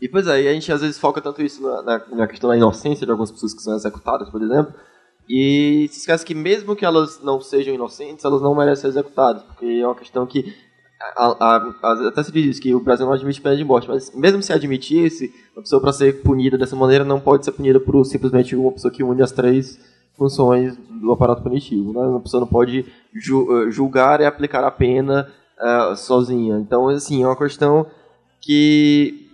e pois é, a gente às vezes foca tanto isso na, na, na, questão da inocência de algumas pessoas que são executadas, por exemplo, e se esquece que mesmo que elas não sejam inocentes, elas não merecem ser executadas, porque é uma questão que a, a, a, até se diz que o Brasil não admite pena de morte, mas mesmo se admitisse, uma pessoa para ser punida dessa maneira não pode ser punida por simplesmente uma pessoa que une as três funções do aparato punitivo. Né? Uma pessoa não pode ju, eh, julgar e aplicar a pena uh, sozinha. Então, assim, é uma questão que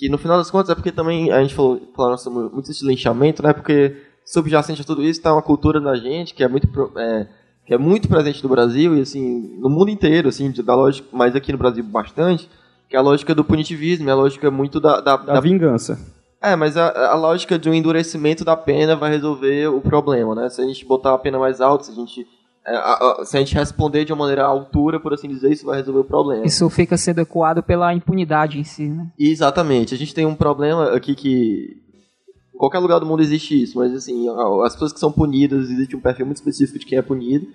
que no final das contas é porque também a gente falou, falou sobre muito esse linchamento, né? Porque subjacente a tudo isso está uma cultura da gente que é muito é, que é muito presente no Brasil e assim no mundo inteiro, assim, da lógica, mas aqui no Brasil bastante, que é a lógica do punitivismo, é a lógica muito da da, da, da vingança. É, mas a, a lógica de um endurecimento da pena vai resolver o problema, né? Se a gente botar a pena mais alta, se a gente se a gente responder de uma maneira à altura, por assim dizer, isso vai resolver o problema. Isso fica sendo ecoado pela impunidade em si, né? Exatamente. A gente tem um problema aqui que. Em qualquer lugar do mundo existe isso, mas assim, as pessoas que são punidas, existe um perfil muito específico de quem é punido.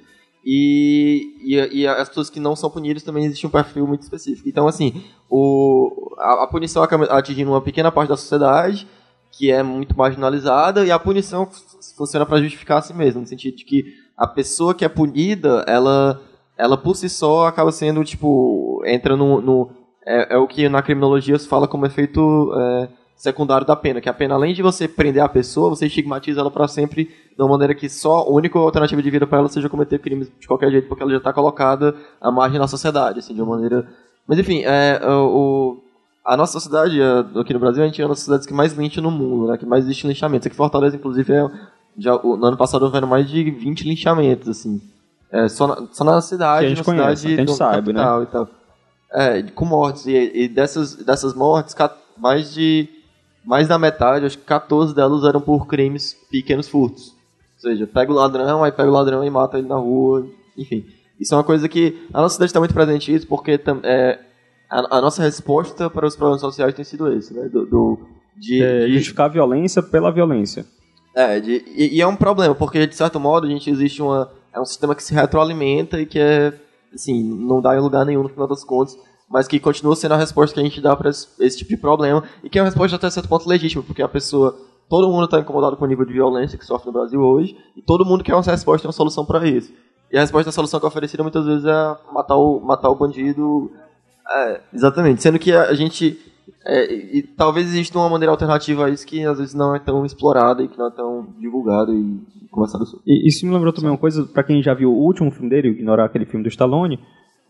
E, e, e as pessoas que não são punidas também existe um perfil muito específico. Então, assim, o, a, a punição acaba atingindo uma pequena parte da sociedade, que é muito marginalizada, e a punição funciona para justificar a si mesma, no sentido de que a pessoa que é punida, ela, ela por si só acaba sendo, tipo, entra no, no é, é o que na criminologia se fala como efeito é, secundário da pena, que a pena, além de você prender a pessoa, você estigmatiza ela para sempre de uma maneira que só a única alternativa de vida para ela seja cometer crimes de qualquer jeito, porque ela já está colocada à margem da sociedade, assim, de uma maneira... Mas enfim, é, o, a nossa sociedade, é, aqui no Brasil, a gente é uma das sociedades que mais lincha no mundo, né, que mais existe linchamento. Aqui em Fortaleza, inclusive, é, já, o- no ano passado houveram mais de 20 linchamentos, assim. É, só, na, só na cidade, Que a gente na conhece, cidade que a gente sabe, né? capital e tal. É, com mortes. E, e dessas, dessas mortes, mais de. Mais da metade, acho que 14 delas eram por crimes pequenos furtos. Ou seja, pega o ladrão, aí pega o ladrão e mata ele na rua. Enfim. Isso é uma coisa que. A nossa cidade está muito presente isso, porque é, a, a nossa resposta para os problemas sociais tem sido esse, né? Do, do- de, É, de- justificar a violência pela violência. É, de- e, e é um problema, porque de certo modo a gente existe uma. É um sistema que se retroalimenta e que é. Assim, não dá em lugar nenhum no final das contas, mas que continua sendo a resposta que a gente dá para esse, esse tipo de problema, e que é uma resposta até certo ponto legítima, porque a pessoa. Todo mundo está incomodado com o nível de violência que sofre no Brasil hoje, e todo mundo quer uma resposta e uma solução para isso. E a resposta da solução que é oferecida muitas vezes é matar o, matar o bandido. É, exatamente. Sendo que a gente. É, e, e talvez exista uma maneira alternativa a isso que às vezes não é tão explorada e que não é tão divulgada e conversada sobre. E isso me lembrou também uma coisa, pra quem já viu o último filme dele, ignorar aquele filme do Stallone,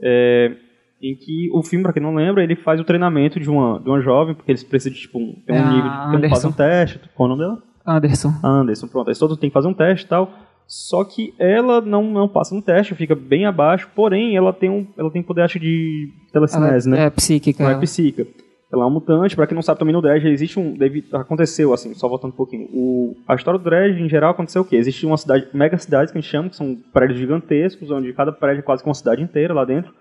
é, em que o filme, pra quem não lembra, ele faz o treinamento de uma, de uma jovem, porque eles precisam de tipo, um, tem um É a nível, tem que fazer um teste. Qual é o nome dela? Anderson. Anderson, pronto. Eles todos têm que fazer um teste e tal. Só que ela não, não passa no teste, fica bem abaixo, porém ela tem um ela tem poder acho de Ela telecinese, né? é psíquica. Não é ela. psíquica. Ela é uma mutante, pra quem não sabe também no Dredge existe um. Deve, aconteceu, assim, só voltando um pouquinho. O, a história do Dredge, em geral, aconteceu o quê? Existe uma cidade, mega cidades que a gente chama, que são prédios gigantescos, onde cada prédio é quase que uma cidade inteira lá dentro.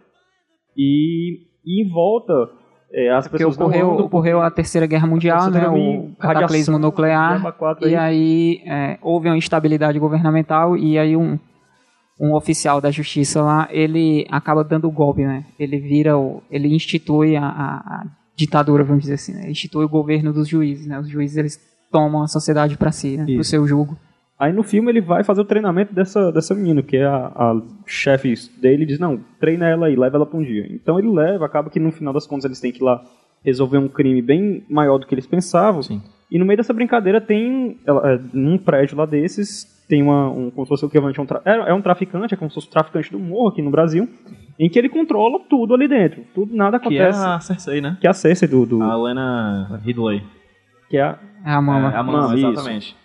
E, e em volta, é, as Porque pessoas ocorreu, andam ocorreu a Terceira Guerra Mundial, né? O cataclismo nuclear. Quatro E aí. aí é, houve uma instabilidade governamental e aí um, um oficial da justiça lá, ele acaba dando o golpe, né? Ele vira o, ele institui a, a- a ditadura, vamos dizer assim, né? Institui o governo dos juízes, né? Os juízes eles tomam a sociedade para si, né? Pro Isso. seu julgo. Aí no filme ele vai fazer o treinamento dessa, dessa menina, que é a, a chefe dele, e diz, não, treina ela aí, leva ela pra um dia. Então ele leva, acaba que no final das contas eles têm que ir lá resolver um crime bem maior do que eles pensavam. Sim. E no meio dessa brincadeira tem, ela- é, num prédio lá desses, tem uma, um, como se fosse o equivalente a um, é, é um traficante, é como se fosse o traficante do morro aqui no Brasil, em que ele controla tudo ali dentro. Tudo, nada Que é acontece. a Cersei, né? Que é a Cersei do... do A Lena Ridley. que é a, É a mama. É, a Mama, Mama, isso. exatamente.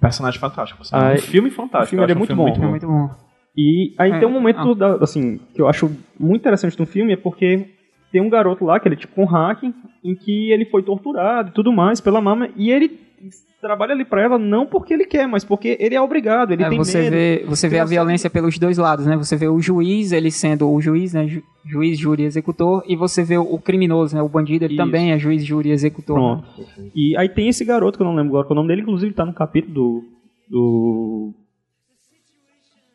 Personagem fantástico. Ah, um filme fantástico. o filme é acho um muito filme bom. É muito bom. E aí É, tem um momento, ah. da- assim, que eu acho muito interessante no filme, é porque tem um garoto lá, que ele é tipo um hack, em que ele foi torturado e tudo mais pela mama, e ele trabalha ali pra ela não porque ele quer, mas porque ele é obrigado, ele É, tem você medo. vê, você vê a uma violência pelos dois lados, né? Você vê o juiz, ele sendo o juiz, né? Ju- Juiz, júri, executor, e você vê o criminoso, né? O bandido, ele Isso. também é juiz, júri, executor. né? Pronto. E aí tem esse garoto, que eu não lembro agora o nome dele, inclusive tá no capítulo do... do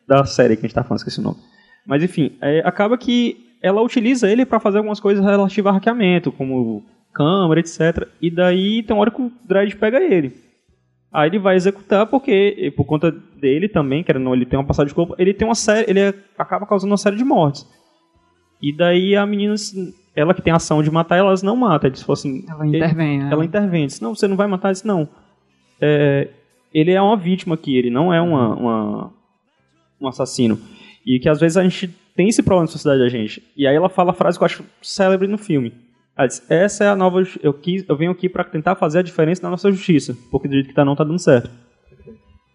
da série que a gente tá falando, esqueci o nome. Mas enfim, é, acaba que ela utiliza ele pra fazer algumas coisas relativas a hackeamento, como câmera, etc. E daí tem uma hora que o Dredd pega ele. Aí ele vai executar porque, por conta dele também, ou não, ele tem uma passagem de corpo, ele tem uma série, ele é- acaba causando uma série de mortes. E daí a menina, assim, ela que tem a ação de matar, elas não mata. Eles fossem. Ela intervém, né? Ela intervém. Diz, não, você não vai matar? Ele Diz, não. É, ele é uma vítima aqui, ele não é uma, uma- um assassino. E que às vezes a gente tem esse problema na sociedade da gente. E aí ela fala a frase que eu acho célebre no filme. Essa é a nova... Eu, quis, eu venho aqui para tentar fazer a diferença na nossa justiça, porque do jeito que tá não tá dando certo.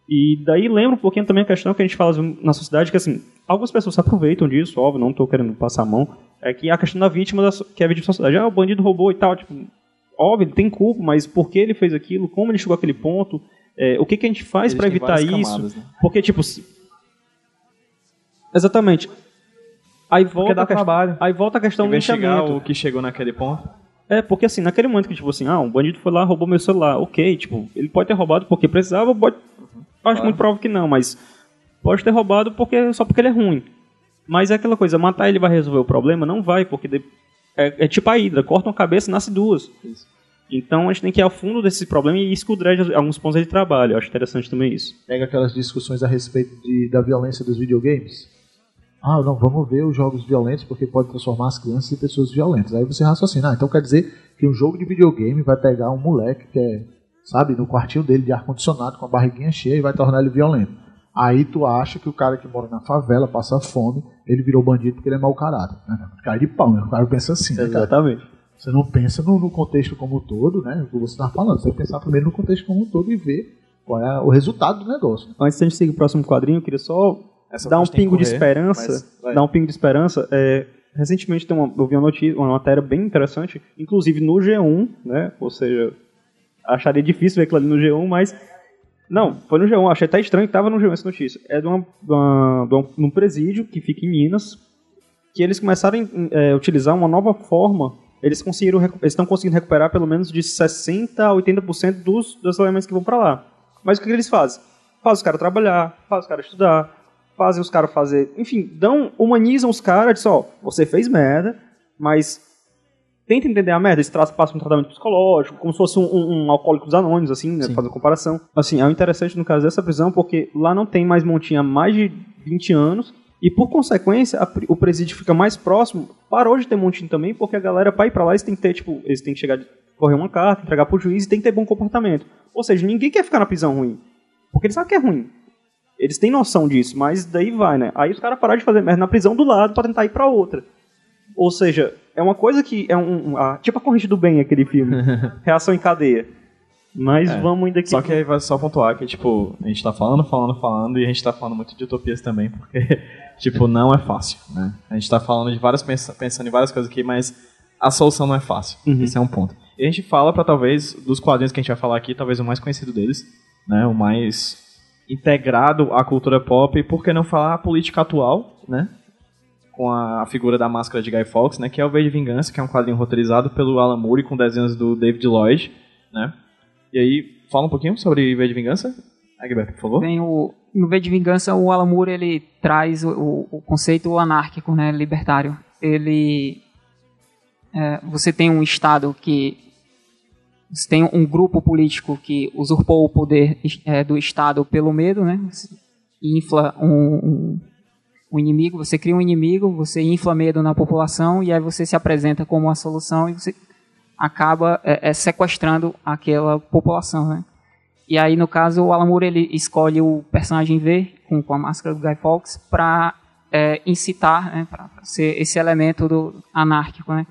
E daí lembra um pouquinho também a questão que a gente fala na sociedade, que assim, algumas pessoas se aproveitam disso, óbvio, não estou querendo passar a mão, é que a questão da vítima, da, que é a vítima da sociedade, ah, o bandido roubou e tal, tipo, óbvio, ele tem culpa, mas por que ele fez aquilo, como ele chegou àquele ponto, é, o que, que a gente faz para evitar isso, camadas, né? porque, tipo, Exatamente. Aí volta, dá a questão, trabalho. aí volta a questão do Investigar linchamento. o que chegou naquele ponto. É, porque assim, naquele momento que, tipo assim, ah, um bandido foi lá, roubou meu celular, ok, tipo, ele pode ter roubado porque precisava, pode... Acho muito provável que não, mas pode ter roubado porque só porque ele é ruim. Mas é aquela coisa, matar ele vai resolver o problema? Não vai, porque de- é, é tipo a hidra, corta uma cabeça e nasce duas. Então a gente tem que ir ao fundo desse problema e escudrar alguns pontos de trabalho. Eu acho interessante também isso. Pega aquelas discussões a respeito de, da violência dos videogames. Ah, não, vamos ver os jogos violentos porque pode transformar as crianças em pessoas violentas. Aí você raciocina, ah, então quer dizer que um jogo de videogame vai pegar um moleque que é, sabe, no quartinho dele de ar-condicionado com a barriguinha cheia e vai tornar ele violento. Aí tu acha que o cara que mora na favela, passa fome, ele virou bandido porque ele é mau caráter. Né? Cai de pau, né? O cara pensa assim, né, cara? Exatamente. Você não pensa no, no contexto como um todo, né? O que você está falando. Você tem que pensar primeiro no contexto como um todo e ver qual é o resultado do negócio. Antes da gente seguir o próximo quadrinho, eu queria só Essa dar um pingo de correr, esperança. mas vai. Dar um pingo de esperança. É, recentemente tem uma, eu vi uma notícia, uma matéria bem interessante, inclusive no G1, né? Ou seja, acharia difícil ver aquilo ali no G1, mas. Não, foi no G1, achei até estranho que estava no G1 essa notícia. É de, uma, de, uma, de um, num presídio que fica em Minas, que eles começaram a é, utilizar uma nova forma. Eles conseguiram, eles estão conseguindo recuperar pelo menos de 60 a 80% dos, dos elementos que vão para lá. Mas o que, que eles fazem? Faz os caras trabalhar, faz os caras estudar, fazem os caras fazer. Enfim, dão, humanizam os caras, diz, ó, você fez merda, mas tenta entender a merda, eles tra- passam um tratamento psicológico, como se fosse um, um, um alcoólicos anônimos, assim, né, fazendo comparação. Assim, é o interessante no caso dessa prisão, porque lá não tem mais montinha há mais de 20 anos, e por consequência, a o presídio fica mais próximo, parou de ter montinho também, porque a galera, pra ir pra lá, eles têm que ter, tipo, eles têm que chegar, de- correr uma carta, entregar pro juiz e tem que ter bom comportamento. Ou seja, ninguém quer ficar na prisão ruim, porque eles sabem que é ruim. Eles têm noção disso, mas daí vai, né? Aí os caras pararam de fazer merda na prisão do lado pra tentar ir pra outra. Ou seja, é uma coisa que é um. um- a- tipo a corrente do bem, aquele filme. (laughs) Reação em cadeia. Mas É. vamos ainda aqui. Só que aí vai só pontuar que, tipo, a gente tá falando, falando, falando, e a gente tá falando muito de utopias também, porque, (laughs) tipo, não é fácil, né? A gente tá falando de várias, pensa- pensando em várias coisas aqui, mas a solução não é fácil. Uhum. Esse é um ponto. E a gente fala pra, talvez, dos quadrinhos que a gente vai falar aqui, talvez o mais conhecido deles, né? O mais integrado à cultura pop, e por que não falar a política atual, né? Com a figura da máscara de Guy Fawkes, né? Que é o V de Vingança, que é um quadrinho roteirizado pelo Alan Moore com desenhos do David Lloyd, né? E aí, fala um pouquinho sobre V de Vingança, Egberto, por favor. O, no V de Vingança, o Alan Moore, ele traz o, o- o conceito anárquico, né, libertário. Ele... é, você tem um Estado que... Você tem um grupo político que usurpou o poder é, do Estado pelo medo, né? Você infla um, um, um inimigo, você cria um inimigo, você infla medo na população e aí você se apresenta como uma solução e você acaba é, é, sequestrando aquela população, né? E aí, no caso, o Alan Moore ele escolhe o personagem V, com, com a máscara do Guy Fawkes, para incitar, né, para ser esse elemento do anárquico, né?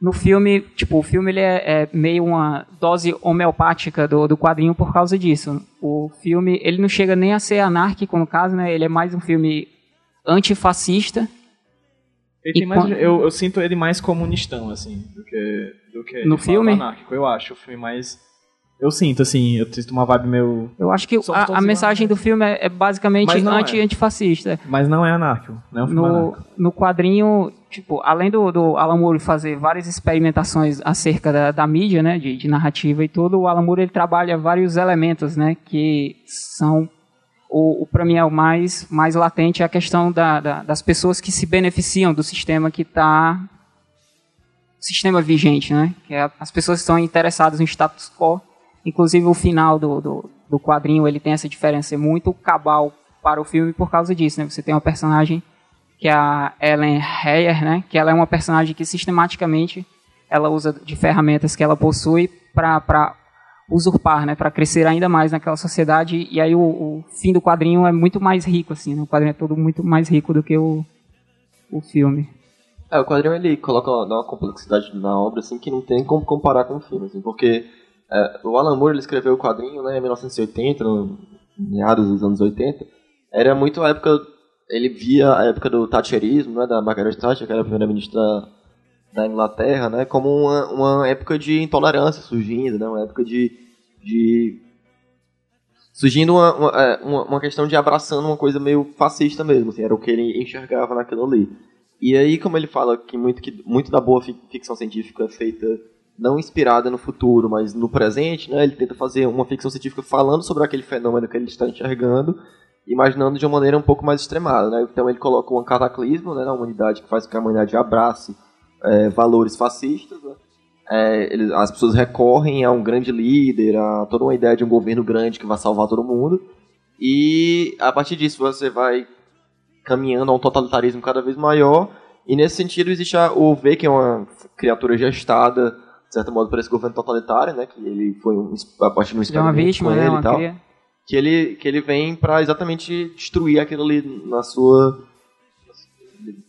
No filme, tipo, o filme ele é, é meio uma dose homeopática do, do quadrinho por causa disso. O filme, ele não chega nem a ser anárquico, no caso, né? Ele é mais um filme antifascista. Ele E mais- eu, eu sinto ele mais comunistão, assim, do que, do que No filme? anárquico, eu acho. O filme mais. Eu sinto, assim, eu sinto uma vibe meio. Eu acho que a, a mensagem do filme é, é basicamente não é. anti, antifascista. Mas não é anárquico, não é um filme no, anárquico. no quadrinho, tipo, além do, do Alan Moore fazer várias experimentações acerca da, da mídia, né, de, de narrativa e tudo, o Alan Moore ele trabalha vários elementos, né, que são o, o para mim é o mais mais latente é a questão da, da- das pessoas que se beneficiam do sistema que está sistema vigente, né, que é, as pessoas que estão interessadas no status quo. Inclusive o final do, do, do quadrinho ele tem essa diferença é muito cabal para o filme por causa disso, né? Você tem uma personagem que é a Ellen Heyer, né? Que ela é uma personagem que sistematicamente ela usa de ferramentas que ela possui para usurpar, né? Para crescer ainda mais naquela sociedade. E aí o, o fim do quadrinho é muito mais rico, assim. Né? O quadrinho é todo muito mais rico do que o, o filme. É, o quadrinho ele coloca uma complexidade na obra assim que não tem como comparar com o filme, assim, porque é, o Alan Moore ele escreveu o quadrinho né, em 1980, no meados dos anos 80. Era muito a época ele via a época do Thatcherismo, né, da Margaret Thatcher, que era a primeira-ministra da Inglaterra, né, como uma, uma época de intolerância surgindo, né, uma época de, de surgindo uma, é, uma, uma questão de abraçando uma coisa meio fascista mesmo, assim, era o que ele enxergava naquilo ali. E aí, como ele fala que muito, que muito da boa fic- ficção científica é feita não inspirada no futuro, mas no presente, né? Ele tenta fazer uma ficção científica falando sobre aquele fenômeno que ele está enxergando, imaginando de uma maneira um pouco mais extremada, né? Então ele coloca um cataclismo né, na humanidade que faz com que a humanidade abrace é, valores fascistas, né? É, ele- as pessoas recorrem a um grande líder, a toda uma ideia de um governo grande que vai salvar todo mundo. E a partir disso você vai caminhando a um totalitarismo cada vez maior. E nesse sentido existe a- o V, que é uma criatura gestada, certo modo, por esse governo totalitário, né? Que ele foi um, a partir de um é uma experimento vítima, com né? ele Uma e tal cria. que ele, que ele vem pra exatamente destruir aquilo ali na sua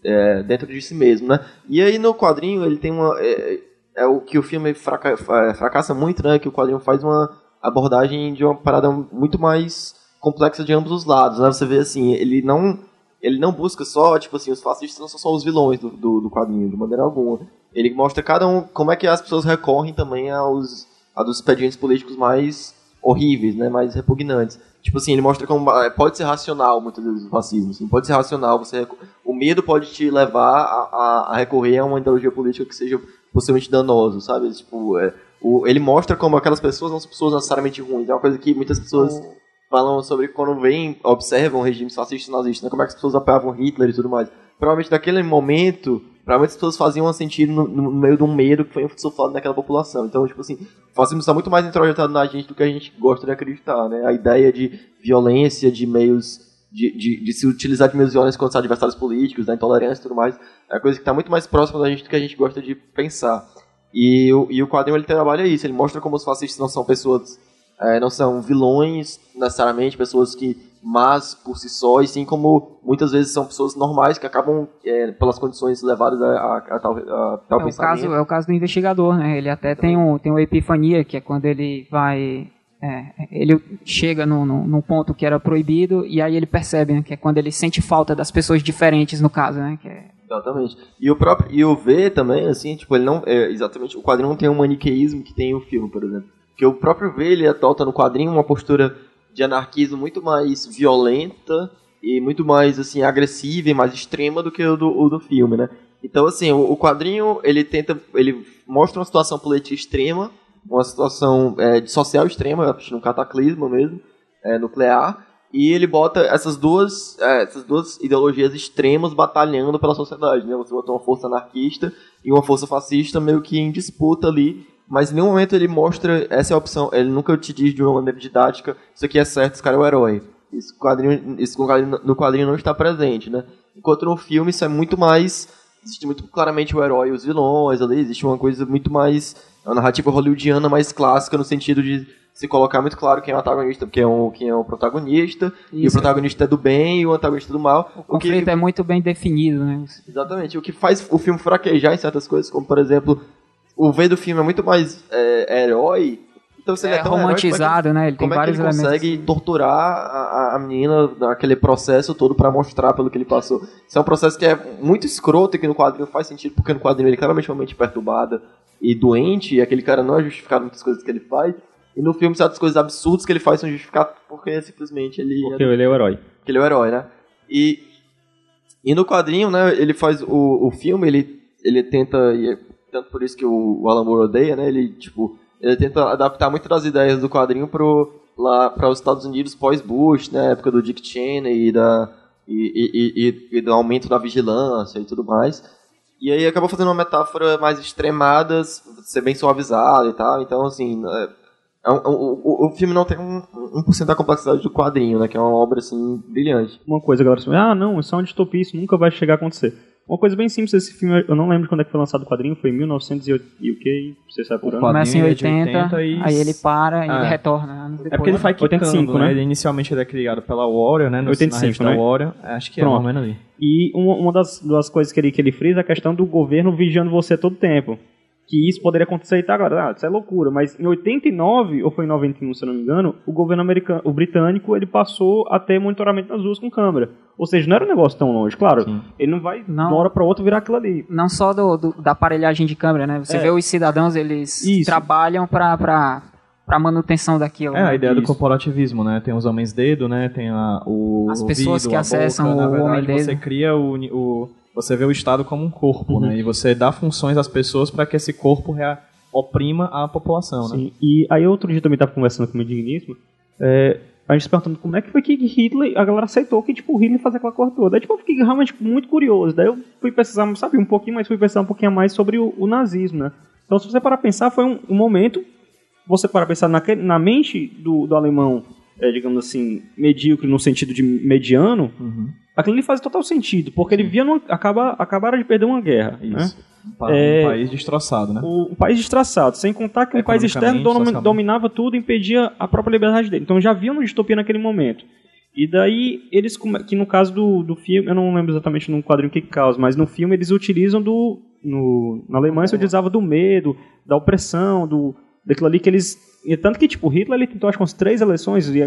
é, dentro de si mesmo, né? E aí no quadrinho ele tem uma é, é o que o filme fraca, é, fracassa muito, né? Que o quadrinho faz uma abordagem de uma parada muito mais complexa de ambos os lados, né? Você vê assim, ele não ele não busca só, tipo assim, os fascistas não são só os vilões do, do, do quadrinho, de maneira alguma. Ele mostra cada um, como é que as pessoas recorrem também aos, a dos expedientes políticos mais horríveis, né, mais repugnantes. Tipo assim, ele mostra como eh, pode ser racional muitas vezes o fascismo, assim, pode ser racional, você o medo pode te levar a, a, a recorrer a uma ideologia política que seja possivelmente danoso, sabe? Tipo, é, o, ele mostra como aquelas pessoas não são pessoas necessariamente ruins, é uma coisa que muitas pessoas falam sobre quando vêm, observam regimes fascistas e nazistas, né, como é que as pessoas apoiavam Hitler e tudo mais. Provavelmente naquele momento, provavelmente as pessoas faziam sentido no, no meio de um medo que foi insuflado naquela população. Então, tipo assim, o fascismo está muito mais introjetado na gente do que a gente gosta de acreditar, né? A ideia de violência, de meios de, de, de se utilizar de meios violentos contra os adversários políticos, da intolerância e tudo mais, é uma coisa que está muito mais próxima da gente do que a gente gosta de pensar. E o, e o quadrinho ele trabalha isso, ele mostra como os fascistas não são pessoas, é, não são vilões necessariamente, pessoas que más por si só, e sim como muitas vezes são pessoas normais que acabam, é, pelas condições levadas a, a, a tal, a tal É o, pensamento. caso, é o caso do investigador, né? Ele até tem um, tem uma epifania, que é quando ele vai. é, ele chega num, num, num ponto que era proibido, e aí ele percebe, né? Que é quando ele sente falta das pessoas diferentes, no caso, né? Que é, Exatamente. E o próprio e o V também, assim, tipo, ele não é exatamente o quadrinho não tem um maniqueísmo que tem o filme, por exemplo. Porque o próprio V ele adota no quadrinho uma postura de anarquismo muito mais violenta e muito mais assim agressiva e mais extrema do que o do, o do filme, né? Então assim, o, o quadrinho ele tenta ele mostra uma situação política extrema, uma situação é, de social extrema, um cataclismo mesmo, é, nuclear, e ele bota essas duas, é, essas duas ideologias extremas batalhando pela sociedade, né? Você bota uma força anarquista e uma força fascista meio que em disputa ali, mas em nenhum momento ele mostra essa é a opção, ele nunca te diz de uma maneira didática, isso aqui é certo, esse cara é o herói. Isso, no quadrinho, isso no quadrinho- no quadrinho não está presente, né? Enquanto no filme isso é muito mais existe muito claramente o herói e os vilões ali, existe uma coisa muito mais uma narrativa hollywoodiana mais clássica no sentido de se colocar muito claro quem é o antagonista, quem é o, quem é o protagonista, e o Isso. protagonista é do bem e o antagonista é do mal. o O que, conflito é muito bem definido, né? exatamente, o que faz o filme fraquejar em certas coisas, como por exemplo, o V do filme é muito mais é, herói, então se ele É é tão herói, é romantizado, né? Ele tem como é que vários ele elementos. consegue torturar a, a- menina naquele processo todo pra mostrar pelo que ele passou? Isso é um processo que é muito escroto e que no quadrinho faz sentido, porque no quadrinho ele é claramente uma mente perturbada e doente, e aquele cara não é justificado muitas coisas que ele faz. E no filme, certas coisas absurdas que ele faz são justificadas porque simplesmente ele Porque ele é o herói. que ele é o herói, né? E, e no quadrinho, né, ele faz o, o filme, ele, ele tenta, e é tanto por isso que o, o Alan Moore odeia, né, ele, tipo, ele tenta adaptar muitas das ideias do quadrinho pro, lá para os Estados Unidos pós-Bush, né, época do Dick Cheney e, da, e, e, e, do aumento da vigilância e tudo mais. E aí acabou fazendo uma metáfora mais extremada, ser bem suavizada e tal, então, assim, é, é o, o, filme não tem um, 1% da complexidade do quadrinho, né, que é uma obra, assim, brilhante. Uma coisa, galera assim, ah, não, isso é uma distopia, isso nunca vai chegar a acontecer. Uma coisa bem simples, esse filme, eu não lembro quando é que foi lançado o quadrinho, foi em 1900 e o que, você sabe por O ano? quadrinho Começa em é de 80, 80 e- aí ele para e Ah, ele é. retorna depois. É porque ele vai quicando, 85, né? né? Ele inicialmente ele é criado pela Warrior, né? No, 85, na né? Warrior. Acho que Pronto. é mais ou menos ali. E uma, uma das, das coisas que ele, que ele frisa é a questão do governo vigiando você todo tempo. Que isso poderia acontecer e tá agora. Ah, isso é loucura. Mas em 89, ou foi em 91, se eu não me engano, o governo americano, o britânico, ele passou a ter monitoramento nas ruas com câmera. Ou seja, não era um negócio tão longe. Claro, Sim. ele não vai de Não. uma hora pra outra virar aquilo ali. Não só do, do- da aparelhagem de câmera, né? Você É. vê os cidadãos, eles Isso. trabalham pra, pra pra manutenção daquilo. É, né? a ideia do Isso. corporativismo, né? Tem os homens dedo, né? Tem a, o As pessoas ouvido, que a acessam boca. Na o verdade, homem dedo. você cria o, o... Você vê o Estado como um corpo, Uhum. né? E você dá funções às pessoas para que esse corpo rea- oprima a população, né? Sim. E aí outro dia também tava conversando com o meu digníssimo, é, a gente se perguntando como é que foi que Hitler, a galera aceitou que tipo, o Hitler fazia aquela coisa toda. Aí tipo, eu fiquei realmente muito curioso. Daí eu fui pesquisar, sabe, um pouquinho mais, fui pesquisar um pouquinho mais sobre o, o nazismo, né? Então se você parar pensar, foi um, um momento, você parar pra pensar naquele, na mente do, do alemão, é, digamos assim, medíocre no sentido de mediano, Uhum. aquilo ali faz total sentido, porque ele via, numa, acaba, acabaram de perder uma guerra, né? Pa- É, Um país destroçado, né? o, o país destraçado, sem contar que um país externo dominava tudo e impedia a própria liberdade dele. Então já havia uma distopia naquele momento. E daí eles, que no caso do, do filme, eu não lembro exatamente no quadrinho o que causa, mas no filme eles utilizam do, no, na Alemanha se utilizava do medo, da opressão, do, daquilo ali que eles, e tanto que tipo, Hitler ele tentou acho que umas três eleições e,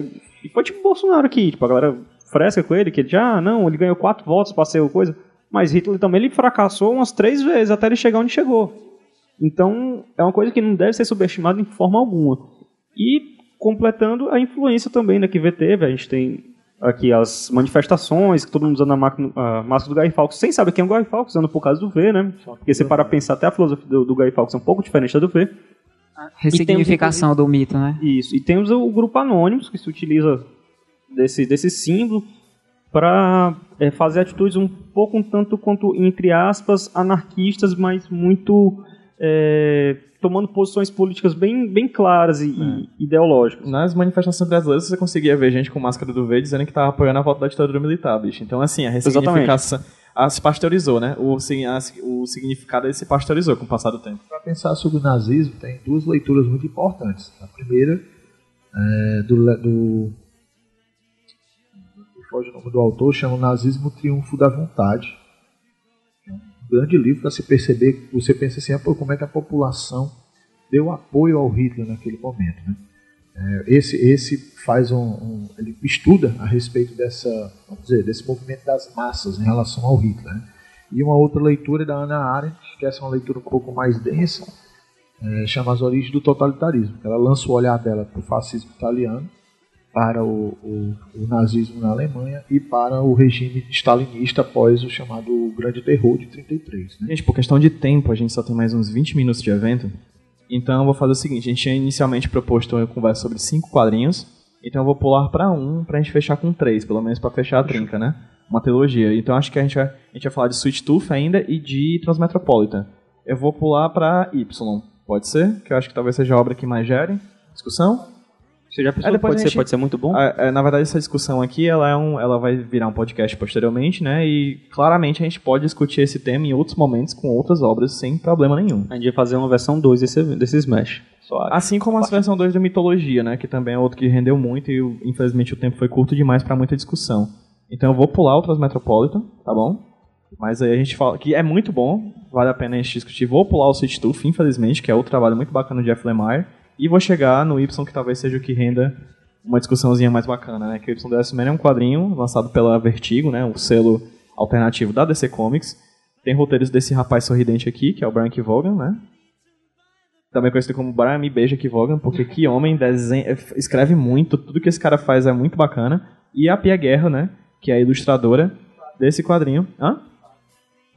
e foi tipo Bolsonaro aqui, tipo, a galera fresca com ele, que ele já, ah, não, ele ganhou quatro votos pra ser coisa, mas Hitler também ele fracassou umas três vezes até ele chegar onde chegou. Então, é uma coisa que não deve ser subestimada em forma alguma. E, completando a influência também né, que V teve, a gente tem aqui as manifestações, que todo mundo usando a, máquina- a máscara do Guy Fawkes, sem saber quem é o Guy Fawkes, usando por causa do V, né? Porque você para pensar, até a filosofia do, do Guy Fawkes é um pouco diferente da do V. Ressignificação do mito, né? Isso. E temos o grupo Anônimos, que se utiliza desse, desse símbolo para fazer atitudes um pouco um tanto quanto, entre aspas, anarquistas, mas muito é, tomando posições políticas bem, bem claras e, e ideológicas. Nas manifestações brasileiras você conseguia ver gente com máscara do V dizendo que tava apoiando a volta da ditadura militar, bicho. Então, assim, a ressignificação a, se pasteurizou, né? O, a- o significado se pasteurizou com o passar do tempo. Para pensar sobre o nazismo, tem duas leituras muito importantes. A primeira é do, do foge o nome do autor, chama o Nazismo Triunfo da Vontade. É um grande livro para se perceber, você pensa assim, ah, pô, como é que a população deu apoio ao Hitler naquele momento, né? É, esse, esse faz um, um- ele estuda a respeito dessa, vamos dizer, desse movimento das massas em relação ao Hitler. né? E uma outra leitura é da Ana Arendt, que essa é uma leitura um pouco mais densa, é, chama As Origens do Totalitarismo. Ela lança o olhar dela para o fascismo italiano, para o, o- o nazismo na Alemanha e para o regime stalinista após o chamado Grande Terror de 33. Né? Gente, por questão de tempo, a gente só tem mais uns 20 minutos de evento. Então eu vou fazer o seguinte, a gente tinha inicialmente proposto uma conversa sobre cinco quadrinhos, então eu vou pular pra um pra gente fechar com três, pelo menos pra fechar a trinca, né? Uma trilogia. Então acho que a gente vai, a gente vai falar de Sweet Tooth ainda e de Transmetropolitan. Eu vou pular pra Y, pode ser? Que eu acho que talvez seja a obra que mais gere discussão. Você já pensou Aí que depois pode a ser, gente- pode ser muito bom? É, Na verdade, essa discussão aqui, ela, é um, ela vai virar um podcast posteriormente, né? E claramente a gente pode discutir esse tema em outros momentos com outras obras sem problema nenhum. A gente vai fazer uma versão 2 desse, desse Smash. Assim como a versão 2 da Mitologia, né? Que também é outro que rendeu muito e infelizmente o tempo foi curto demais pra muita discussão. Então eu vou pular o Transmetropolitan, tá bom? Mas aí a gente fala que é muito bom, vale a pena a gente discutir. Vou pular o Sweet Tooth, infelizmente, que é outro trabalho muito bacana do Jeff Lemire. E vou chegar no Y, que talvez seja o que renda uma discussãozinha mais bacana, né? Que o Y do S-Man é um quadrinho lançado pela Vertigo, né? O selo alternativo da DC Comics. Tem roteiros desse rapaz sorridente aqui, que é o Brian Kevogan, né? Também conhecido como Brian Me Beija Kevogan, porque que homem desenha, escreve muito, tudo que esse cara faz é muito bacana. E a Pia Guerra, né? Que é a ilustradora desse quadrinho. Hã?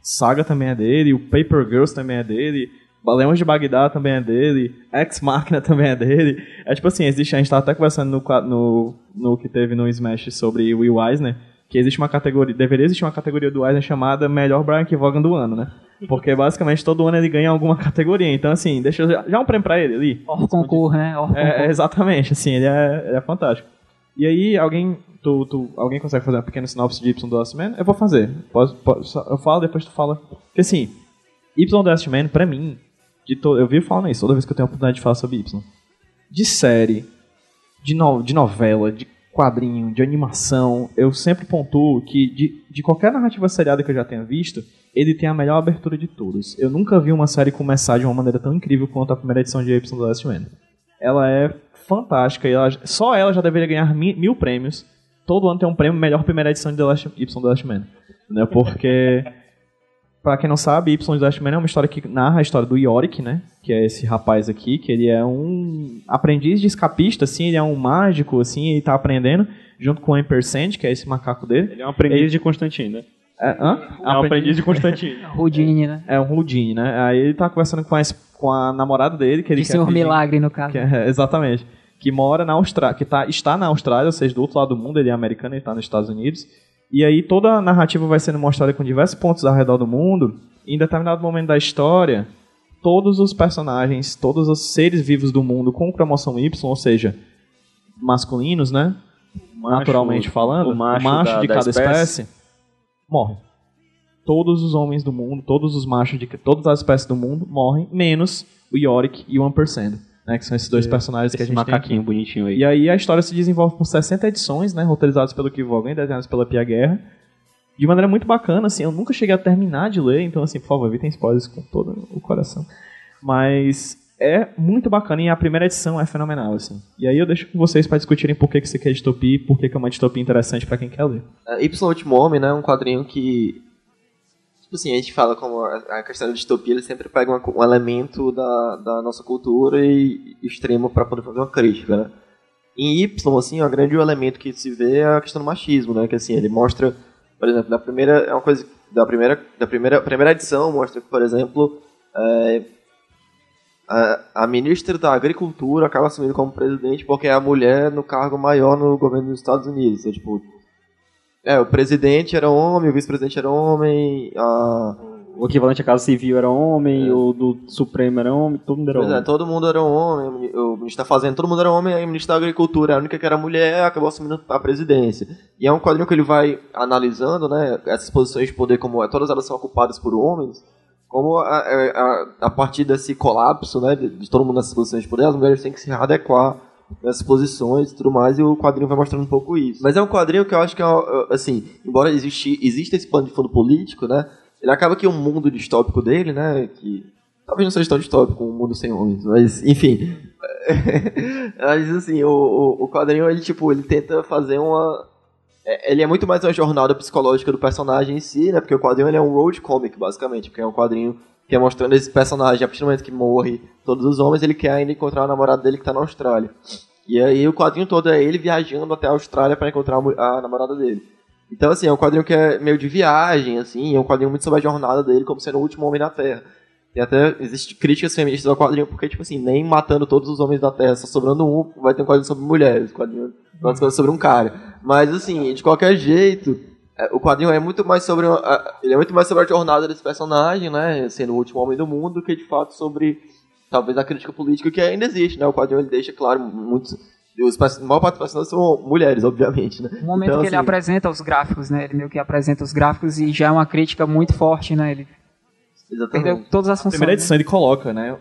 Saga também é dele, o Paper Girls também é dele, Baleões de Bagdá também é dele, Ex Machina também é dele. É tipo assim, existe, a gente tava até conversando no, no, no que teve no Smash sobre Will Eisner, que existe uma categoria, deveria existir uma categoria do Eisner chamada Melhor Brian Kevogan do Ano, né? Porque basicamente todo ano ele ganha alguma (laughs) categoria. Então assim, deixa eu já, um prêmio pra ele ali. Or concurso, né? Or É, exatamente, assim, ele é, ele é fantástico. E aí, alguém, tu, tu, alguém consegue fazer uma pequena sinopse de Y do Last Man? Eu vou fazer. Posso, posso- eu falo, depois tu fala. Porque assim, Y do Last Man, pra mim, de to, eu vivo falando isso toda vez que eu tenho a oportunidade de falar sobre Y. De série, de, no, de novela, de quadrinho, de animação, eu sempre pontuo que de, de qualquer narrativa seriada que eu já tenha visto, ele tem a melhor abertura de todos. Eu nunca vi uma série começar de uma maneira tão incrível quanto a primeira edição de Y do Last Man. Ela é fantástica e ela, só ela já deveria ganhar mi- mil prêmios. Todo ano tem um prêmio melhor primeira edição de The Last, Y do Last Man. Né? Porque pra quem não sabe, Y de Last Man é uma história que narra a história do Yorick, né? Que é esse rapaz aqui, que ele é um aprendiz de escapista, assim, ele é um mágico, assim, ele tá aprendendo, junto com o Ampersand, que é esse macaco dele. Ele é um aprendiz de Constantino, né? É, hã? É um aprendiz de Constantino. (laughs) Houdini, né? É um Houdini, né? Aí ele tá conversando com a, com a namorada dele, que ele De quer Senhor pedir- Milagre, no caso. que é- (laughs) exatamente. Que mora na Austrália, que tá, está na Austrália, ou seja, do outro lado do mundo, ele é americano, ele está nos Estados Unidos. E aí toda a narrativa vai sendo mostrada com diversos pontos ao redor do mundo. E em determinado momento da história, todos os personagens, todos os seres vivos do mundo com cromossomo Y, ou seja, masculinos, né? naturalmente falando, o macho da- de da cada espécie. espécie, morre. Todos os homens do mundo, todos os machos de todas as espécies do mundo morrem, menos o Yorick e o Ampersand, né? Que são esses dois personagens que a gente tem aqui. macaquinho bonitinho aí. E aí a história se desenvolve por 60 edições, né, roteirizadas pelo Keith Vaughan, desenhadas pela Pia Guerra. De maneira muito bacana, assim, eu nunca cheguei a terminar de ler, então assim, por favor, evitem spoilers com todo o coração. Mas é muito bacana e a primeira edição é fenomenal, assim. E aí eu deixo com vocês para discutirem por que que isso aqui é distopia e por que que é uma distopia interessante para quem quer ler. É, Y Último Homem, né, é um quadrinho que... Tipo assim, a gente fala como a questão da distopia, ele sempre pega um elemento da, da nossa cultura e extremo para poder fazer uma crítica, né. Em Y, assim, o grande elemento que se vê é a questão do machismo, né, que assim, ele mostra, por exemplo, da primeira, é uma coisa, da primeira, da primeira, primeira edição mostra que, por exemplo, é, a, a ministra da Agricultura acaba assumindo como presidente porque é a mulher no cargo maior no governo dos Estados Unidos. Então, tipo, é, o presidente era homem, o vice-presidente era homem, a, O equivalente à Casa Civil era homem, É. o do Supremo era homem, todo mundo era pois é, homem. todo mundo era homem, o ministro da Fazenda, todo mundo era homem, aí o ministro da Agricultura, a única que era mulher, acabou assumindo a presidência. E é um quadrinho que ele vai analisando, né, essas posições de poder, como é, todas elas são ocupadas por homens, como a, a, a partir desse colapso, né, de, de todo mundo nessas posições de poder, as mulheres têm que se adequar nessas posições e tudo mais, e o quadrinho vai mostrando um pouco isso. Mas é um quadrinho que eu acho que, é, assim, embora existe, exista esse plano de fundo político, né, ele acaba que o mundo distópico dele, né, que talvez não seja tão distópico, um mundo sem homens, mas, enfim... (laughs) mas, assim, o, o, o quadrinho, ele, tipo, ele tenta fazer uma... é, Ele é muito mais uma jornada psicológica do personagem em si, né? Porque o quadrinho ele é um road comic, basicamente. Porque é um quadrinho que é mostrando esse personagem, a partir do momento que morre todos os homens, ele quer ainda encontrar o namorado dele que tá na Austrália. E aí o quadrinho todo é ele viajando até a Austrália para encontrar a a namorada dele. Então, assim, é um quadrinho que é meio de viagem, assim, é um quadrinho muito sobre a jornada dele como sendo o último homem na Terra. E até existe críticas feministas ao quadrinho, porque, tipo assim, nem matando todos os homens da Terra, só sobrando um, vai ter um quadrinho sobre mulheres, um quadrinho uma coisa sobre um cara. Mas, assim, de qualquer jeito, o quadrinho é muito mais sobre a- ele é muito mais sobre a jornada desse personagem, né, sendo o último homem do mundo, do que de fato sobre talvez a crítica política que ainda existe, né? O quadrinho ele deixa claro muitos os maior parte dos personagens são mulheres, obviamente, né? No momento Então, que ele assim, apresenta os gráficos, né? Ele meio que apresenta os gráficos e já é uma crítica muito forte, né? Ele Exatamente. perdeu todas as Na funções. primeira né? edição ele coloca, né?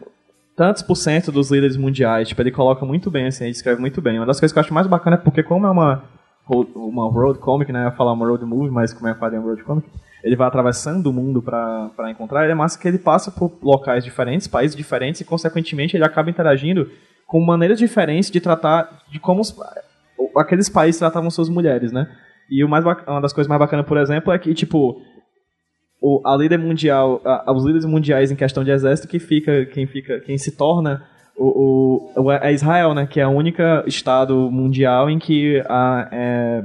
Tantos por cento dos líderes mundiais, tipo, ele coloca muito bem, assim, ele escreve muito bem. Uma das coisas que eu acho mais bacana é porque, como é uma, uma road comic, né? Eu ia falar uma road movie, mas como é quadrinho road comic, ele vai atravessando o mundo pra encontrar. Ele é massa que ele passa por locais diferentes, países diferentes, e consequentemente ele acaba interagindo com maneiras diferentes de tratar, de como os, aqueles países tratavam suas mulheres, né? E o mais uma das coisas mais bacanas, por exemplo, é que, tipo, o, a líder mundial, a- os líderes mundiais em questão de exército que fica, quem fica, quem se torna o, o, é Israel, né? Que é o único estado mundial em que a, é,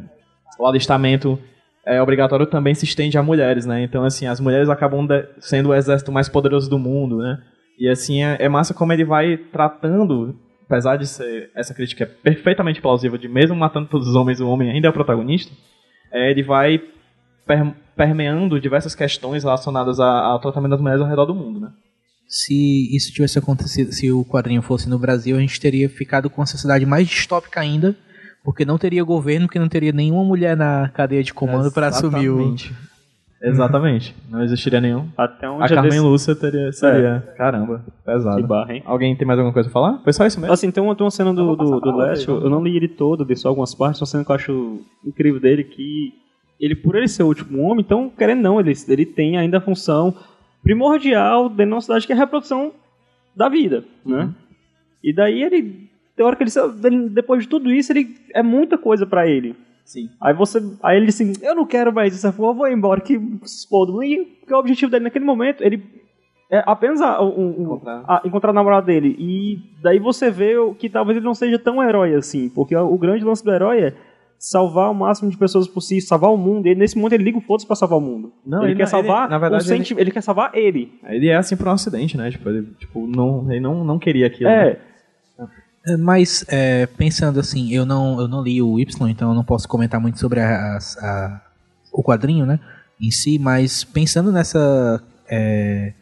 o alistamento é obrigatório também se estende a mulheres, né? Então, assim, as mulheres acabam de- sendo o exército mais poderoso do mundo, né? E, assim, é, é massa como ele vai tratando, apesar de ser essa crítica é perfeitamente plausível, de mesmo matando todos os homens, o homem ainda é o protagonista, é, ele vai per- permeando diversas questões relacionadas ao tratamento das mulheres ao redor do mundo, né? Se isso tivesse acontecido, se o quadrinho fosse no Brasil, a gente teria ficado com uma sociedade mais distópica ainda, porque não teria governo, porque não teria nenhuma mulher na cadeia de comando para assumir o. Exatamente. Exatamente. Não existiria nenhum. Até um A dia Carmen desse- Lúcia teria, seria. Caramba, pesado. Que barra, hein? Alguém tem mais alguma coisa pra falar? Foi só isso mesmo? Assim, tem uma, tem uma cena do, do, do Leste, eu não li ele todo, li só algumas partes, uma cena que eu acho incrível dele, que ele, por ele ser o último homem, então, querendo não, ele, ele tem ainda a função primordial da nossa cidade, que é a reprodução da vida, né? E daí ele, tem hora que ele, depois de tudo isso, ele é muita coisa pra ele, Sim. Aí você. Aí ele assim, eu não quero mais isso, eu vou embora, que se explodo. E o objetivo dele naquele momento, ele. É apenas a, o- Encontrar. a- encontrar a namorada dele. E daí você vê que talvez ele não seja tão herói assim. Porque o grande lance do herói é salvar o máximo de pessoas possível, salvar o mundo. E nesse momento ele liga o foda pra salvar o mundo. Não, ele, ele quer não- salvar. ele- na verdade, o senti- ele... quer salvar ele. Ele é assim por um acidente, né? Tipo, ele tipo, não, ele não, não queria aquilo. né? É. É, Mas, é, pensando assim, eu não, eu não li o Y, então eu não posso comentar muito sobre a- a- o quadrinho, né, em si, mas pensando nessa... é,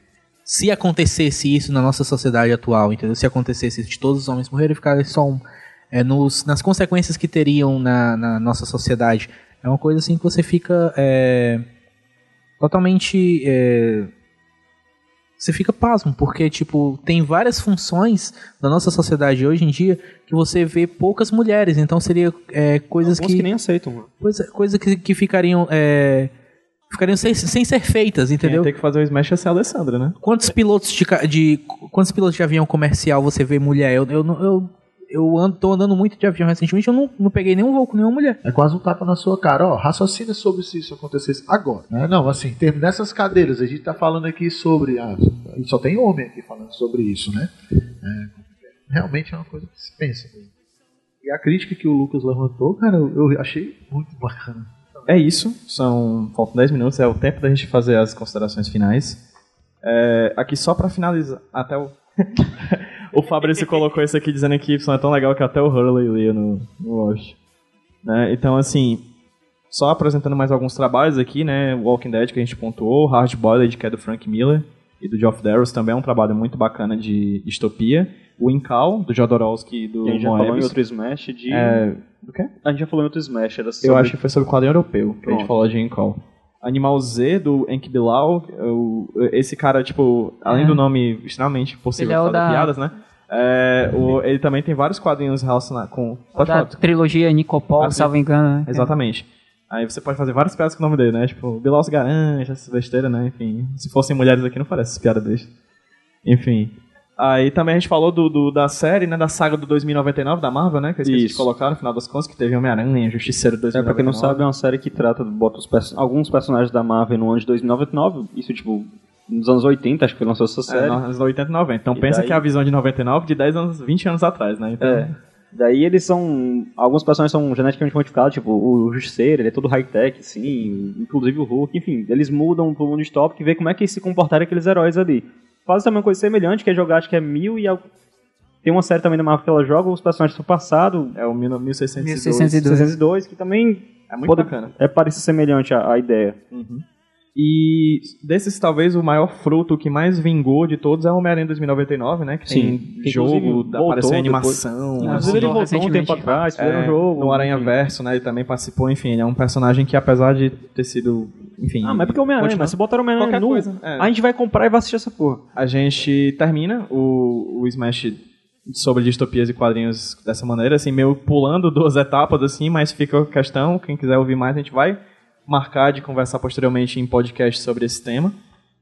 se acontecesse isso na nossa sociedade atual, entendeu? Se acontecesse de todos os homens morrerem e ficarem só um, é, nos, nas consequências que teriam na, na nossa sociedade, é uma coisa assim que você fica é, totalmente... é, você fica pasmo, porque, tipo, tem várias funções da nossa sociedade hoje em dia que você vê poucas mulheres, então seria é, coisas Alguns que, que nem aceitam. mano. coisa, que, que ficariam é, ficariam sem, sem ser feitas, entendeu? tem que fazer o Smash é ser a Alessandra, né? Quantos pilotos de, de quantos pilotos de avião comercial você vê mulher? Eu eu eu, eu ando, tô andando muito de avião recentemente, eu não, não peguei nenhum voo com nenhuma mulher. É quase um tapa na sua cara. Ó, raciocina sobre se isso acontecesse agora. né? Não, assim, em termos dessas cadeiras, a gente tá falando aqui sobre. Ah, só tem homem aqui falando sobre isso, né? É, realmente é uma coisa que se pensa. E a crítica que o Lucas levantou, cara, eu, eu achei muito bacana. É isso. São. Faltam 10 minutos, é o tempo da gente fazer as considerações finais. É, aqui só pra finalizar. Até o. (laughs) o Fabrício colocou isso aqui dizendo que Y é tão legal que até o Hurley lia no, no. Né? Então, assim. Só apresentando mais alguns trabalhos aqui, né? Walking Dead que a gente pontuou, Hard Boiled, que é do Frank Miller, e do Geoff Darrows, também é um trabalho muito bacana de distopia. O Incal, do Jodorowsky e do A gente já falou em outro Smash de. É, do quê? A gente já falou em outro Smash, era Eu sobre- acho que foi sobre o quadrinho europeu, que a gente Pronto. falou de Incall. Animal Z, do Enki Bilal, eu- esse cara, tipo, além É. do nome extremamente possível é de o fazer da- piadas, né? É, o- ele também tem vários quadrinhos relacionados com... Pode da falar. trilogia Nicopol, Ah, salvo engano, né? Exatamente. Aí você pode fazer várias piadas com o nome dele, né? Tipo, Bilal Garanja, essas besteiras, né? Enfim, se fossem mulheres aqui não parece essas piadas dele. Enfim. Aí também a gente falou do, do- da série, né? Da saga do 2099 da Marvel, né? Que eu esqueci de Isso. colocar no final das contas, que teve Homem-Aranha, Justiceiro É, 2099. pra quem não sabe, é uma série que trata, bota os perso- alguns personagens da Marvel no ano de 2099, isso tipo, nos anos 80, acho que lançou essa É, série. nos anos 80 e 90. Então E pensa daí- que é a visão de 99 de 10 anos, 20 anos atrás, né? Então, É. Daí eles são. Alguns personagens são geneticamente modificados, tipo o Justiceiro, ele é todo high-tech, assim, inclusive o Hulk, enfim. Eles mudam pro mundo distópico e vê como é que se comportaram aqueles heróis ali. Faz também uma coisa semelhante, que é jogar, acho que é mil e. Tem uma série também da Marvel que ela joga os personagens do passado, É o 19- 1602. 1602. 302, que também É muito pode- bacana. é parece semelhante à, à ideia. E desses, talvez, o maior fruto, o que mais vingou de todos é o Homem-Aranha 2099, né? Que Sim. tem Que, jogo, apareceu animação. depois. Inclusive ele voltou um tempo atrás, fizeram é, um jogo. no Aranha. Verso, né? Ele também participou, enfim, ele é um personagem que apesar de ter sido, enfim... Ah, mas é porque o Homem-Aranha, mas se botar o Homem-Aranha Qualquer nu, coisa, é. a gente vai comprar e vai assistir essa porra. A gente termina o, o Smash sobre distopias e quadrinhos dessa maneira, assim, meio pulando duas etapas, assim, mas fica a questão, quem quiser ouvir mais, a gente vai marcar de conversar posteriormente em podcast sobre esse tema.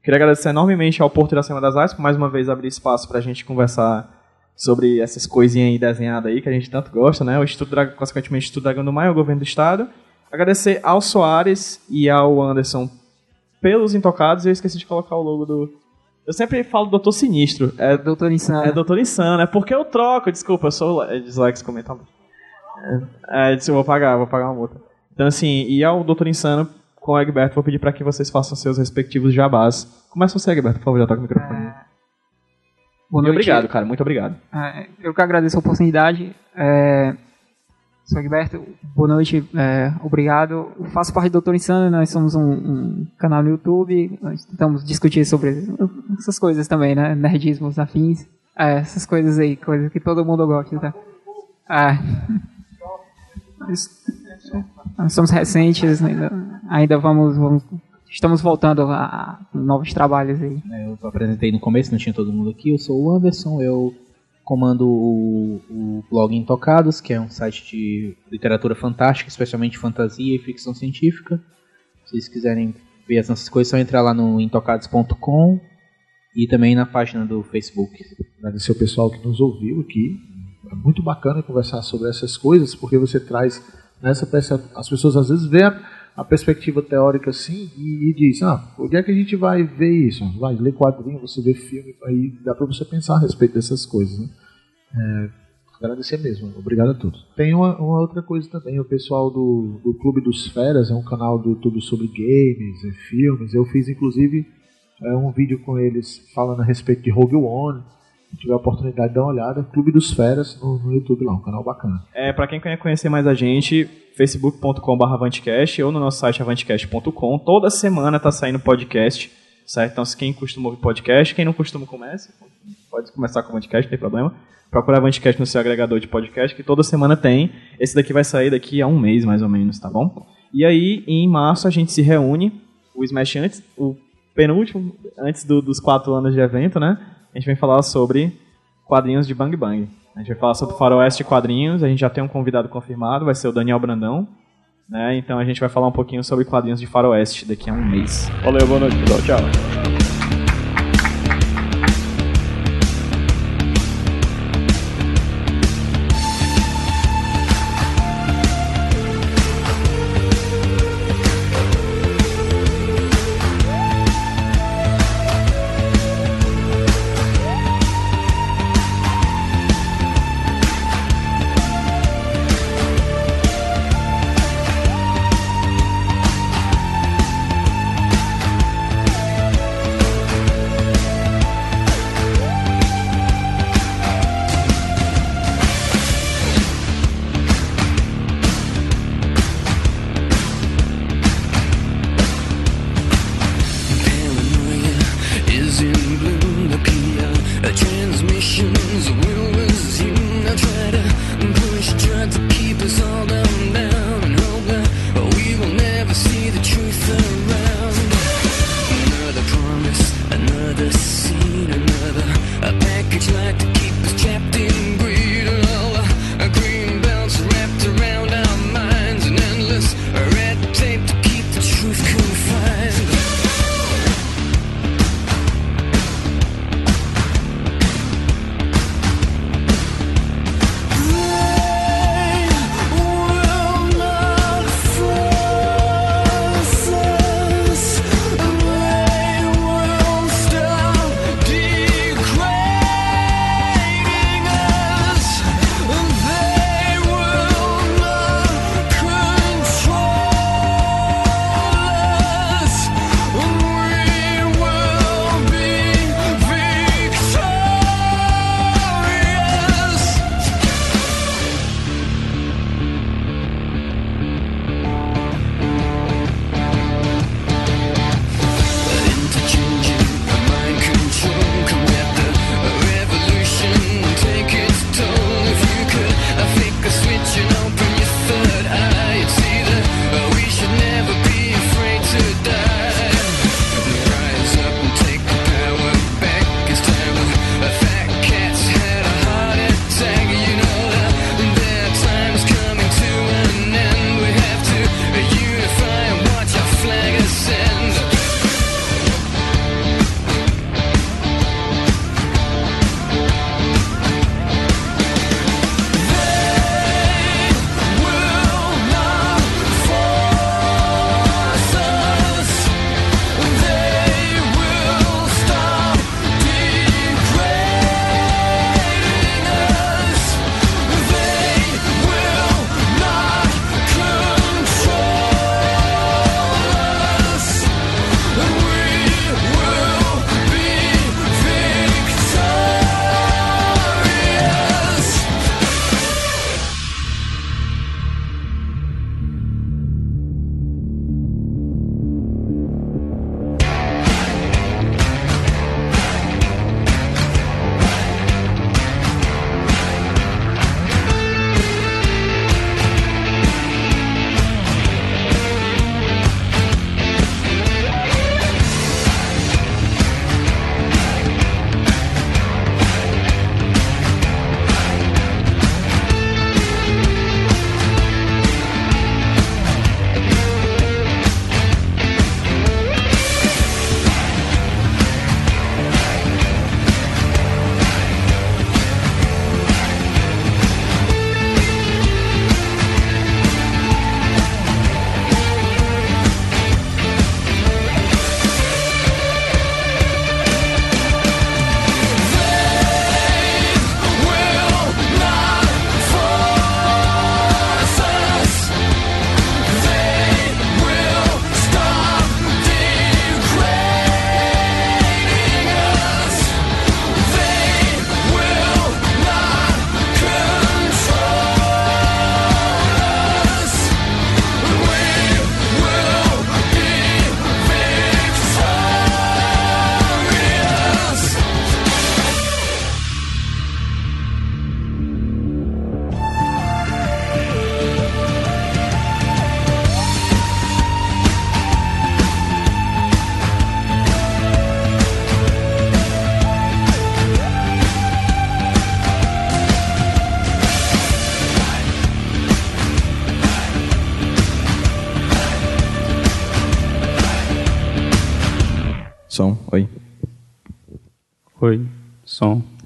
Queria agradecer enormemente ao Porto da Semana das Artes por mais uma vez abrir espaço pra gente conversar sobre essas coisinhas aí desenhadas aí que a gente tanto gosta, né? O Instituto Dragão, consequentemente, o Instituto Dragão do Maio, o governo do estado. Agradecer ao Soares e ao Anderson pelos intocados. Eu esqueci de colocar o logo do. Eu sempre falo Doutor Sinistro. É, Doutor Insano. é Doutor Insano. É porque eu troco. Desculpa, eu sou é, disléxico mentalmente. É, é, eu vou pagar, vou pagar uma multa. Então, assim, e ao Doutor Insano com o Egberto, vou pedir para que vocês façam seus respectivos jabás. Começa você, Egberto, por favor, já toca o microfone. Boa E noite. obrigado, cara, muito obrigado. É, eu que agradeço a oportunidade. É, sou Gilberto, boa noite, é, obrigado. Eu faço parte do Doutor Insano, nós somos um, um canal no YouTube, nós tentamos discutir sobre essas coisas também, né? Nerdismos afins, é, essas coisas aí, coisas que todo mundo gosta, tá? É. (laughs) Nós- somos recentes, ainda, ainda vamos, vamos- Estamos voltando a, a novos trabalhos aí. É, Eu apresentei no começo, não tinha todo mundo aqui. Eu sou o Anderson, eu comando o, o blog Intocados, que é um site de literatura fantástica, especialmente fantasia e ficção científica. Se vocês quiserem ver as nossas coisas, é só entrar lá no intocados.com e também na página do Facebook. agradecer o pessoal que nos ouviu aqui. É muito bacana conversar sobre essas coisas, porque você traz nessa perce- as pessoas às vezes veem a, a perspectiva teórica assim e, e dizem, ah, onde é que a gente vai ver isso? Vai ler quadrinho, você vê filme, aí dá para você pensar a respeito dessas coisas. Né? É, agradecer mesmo, obrigado a todos. Tem uma, uma outra coisa também, o pessoal do, do Clube dos Feras, é um canal do YouTube sobre games e filmes. Eu fiz inclusive é, um vídeo com eles falando a respeito de Rogue One. Tiver a oportunidade de dar uma olhada, Clube dos Feras no, no YouTube lá, um canal bacana. É, pra quem quer conhecer mais a gente, facebook.com.br avantcast ou no nosso site avantcast.com. Toda semana tá saindo podcast, certo? Então, se quem costuma ouvir podcast, quem não costuma comece, pode começar com o Avantcast, não tem problema. Procura Avantcast no seu agregador de podcast, que toda semana tem. Esse daqui vai sair daqui a um mês, mais ou menos, tá bom? E aí, em março, a gente se reúne, o Smash antes, o penúltimo, antes do- dos quatro anos de evento, né? A gente vem falar sobre quadrinhos de Bang Bang. A gente vai falar sobre Faroeste Quadrinhos, a gente já tem um convidado confirmado, vai ser o Daniel Brandão. Né? Então a gente vai falar um pouquinho sobre quadrinhos de Faroeste daqui a um mês. Valeu, boa noite, pessoal. Tchau.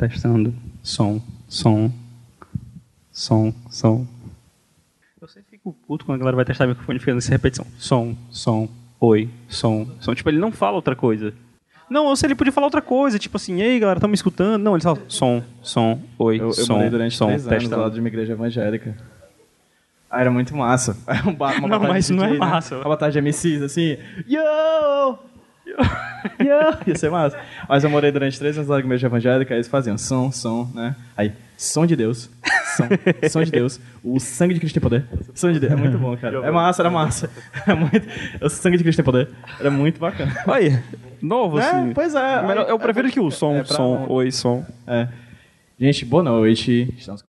Testando, som, som, som, som. Eu sempre fico puto quando a galera vai testar o microfone e fica nessa repetição. Som, som, oi, som, som. Tipo, ele não fala outra coisa. Não, ou se ele podia falar outra coisa, tipo assim, ei galera, estão me escutando? Não, ele fala som, som, oi, Eu, eu som, morei durante som, três anos testando. lá de uma igreja evangélica. Ah, era muito massa. Era um ba- uma Não, mas de não é né? massa. Uma batalha de MCs, assim. Yo! (laughs) Yo! Ia ser massa. Mas eu morei durante três anos lá na igreja evangélica, aí eles faziam som, som, né? Aí, som de Deus. Som, som de Deus. O sangue de Cristo tem poder. Som de Deus. É muito bom, cara. É massa, era massa. É muito... O sangue de Cristo tem poder. Era muito bacana. Aí, novo É, assim. pois é. Melhor- eu prefiro que o som, É, pra- som, oi, som. É. Gente, boa noite. Estamos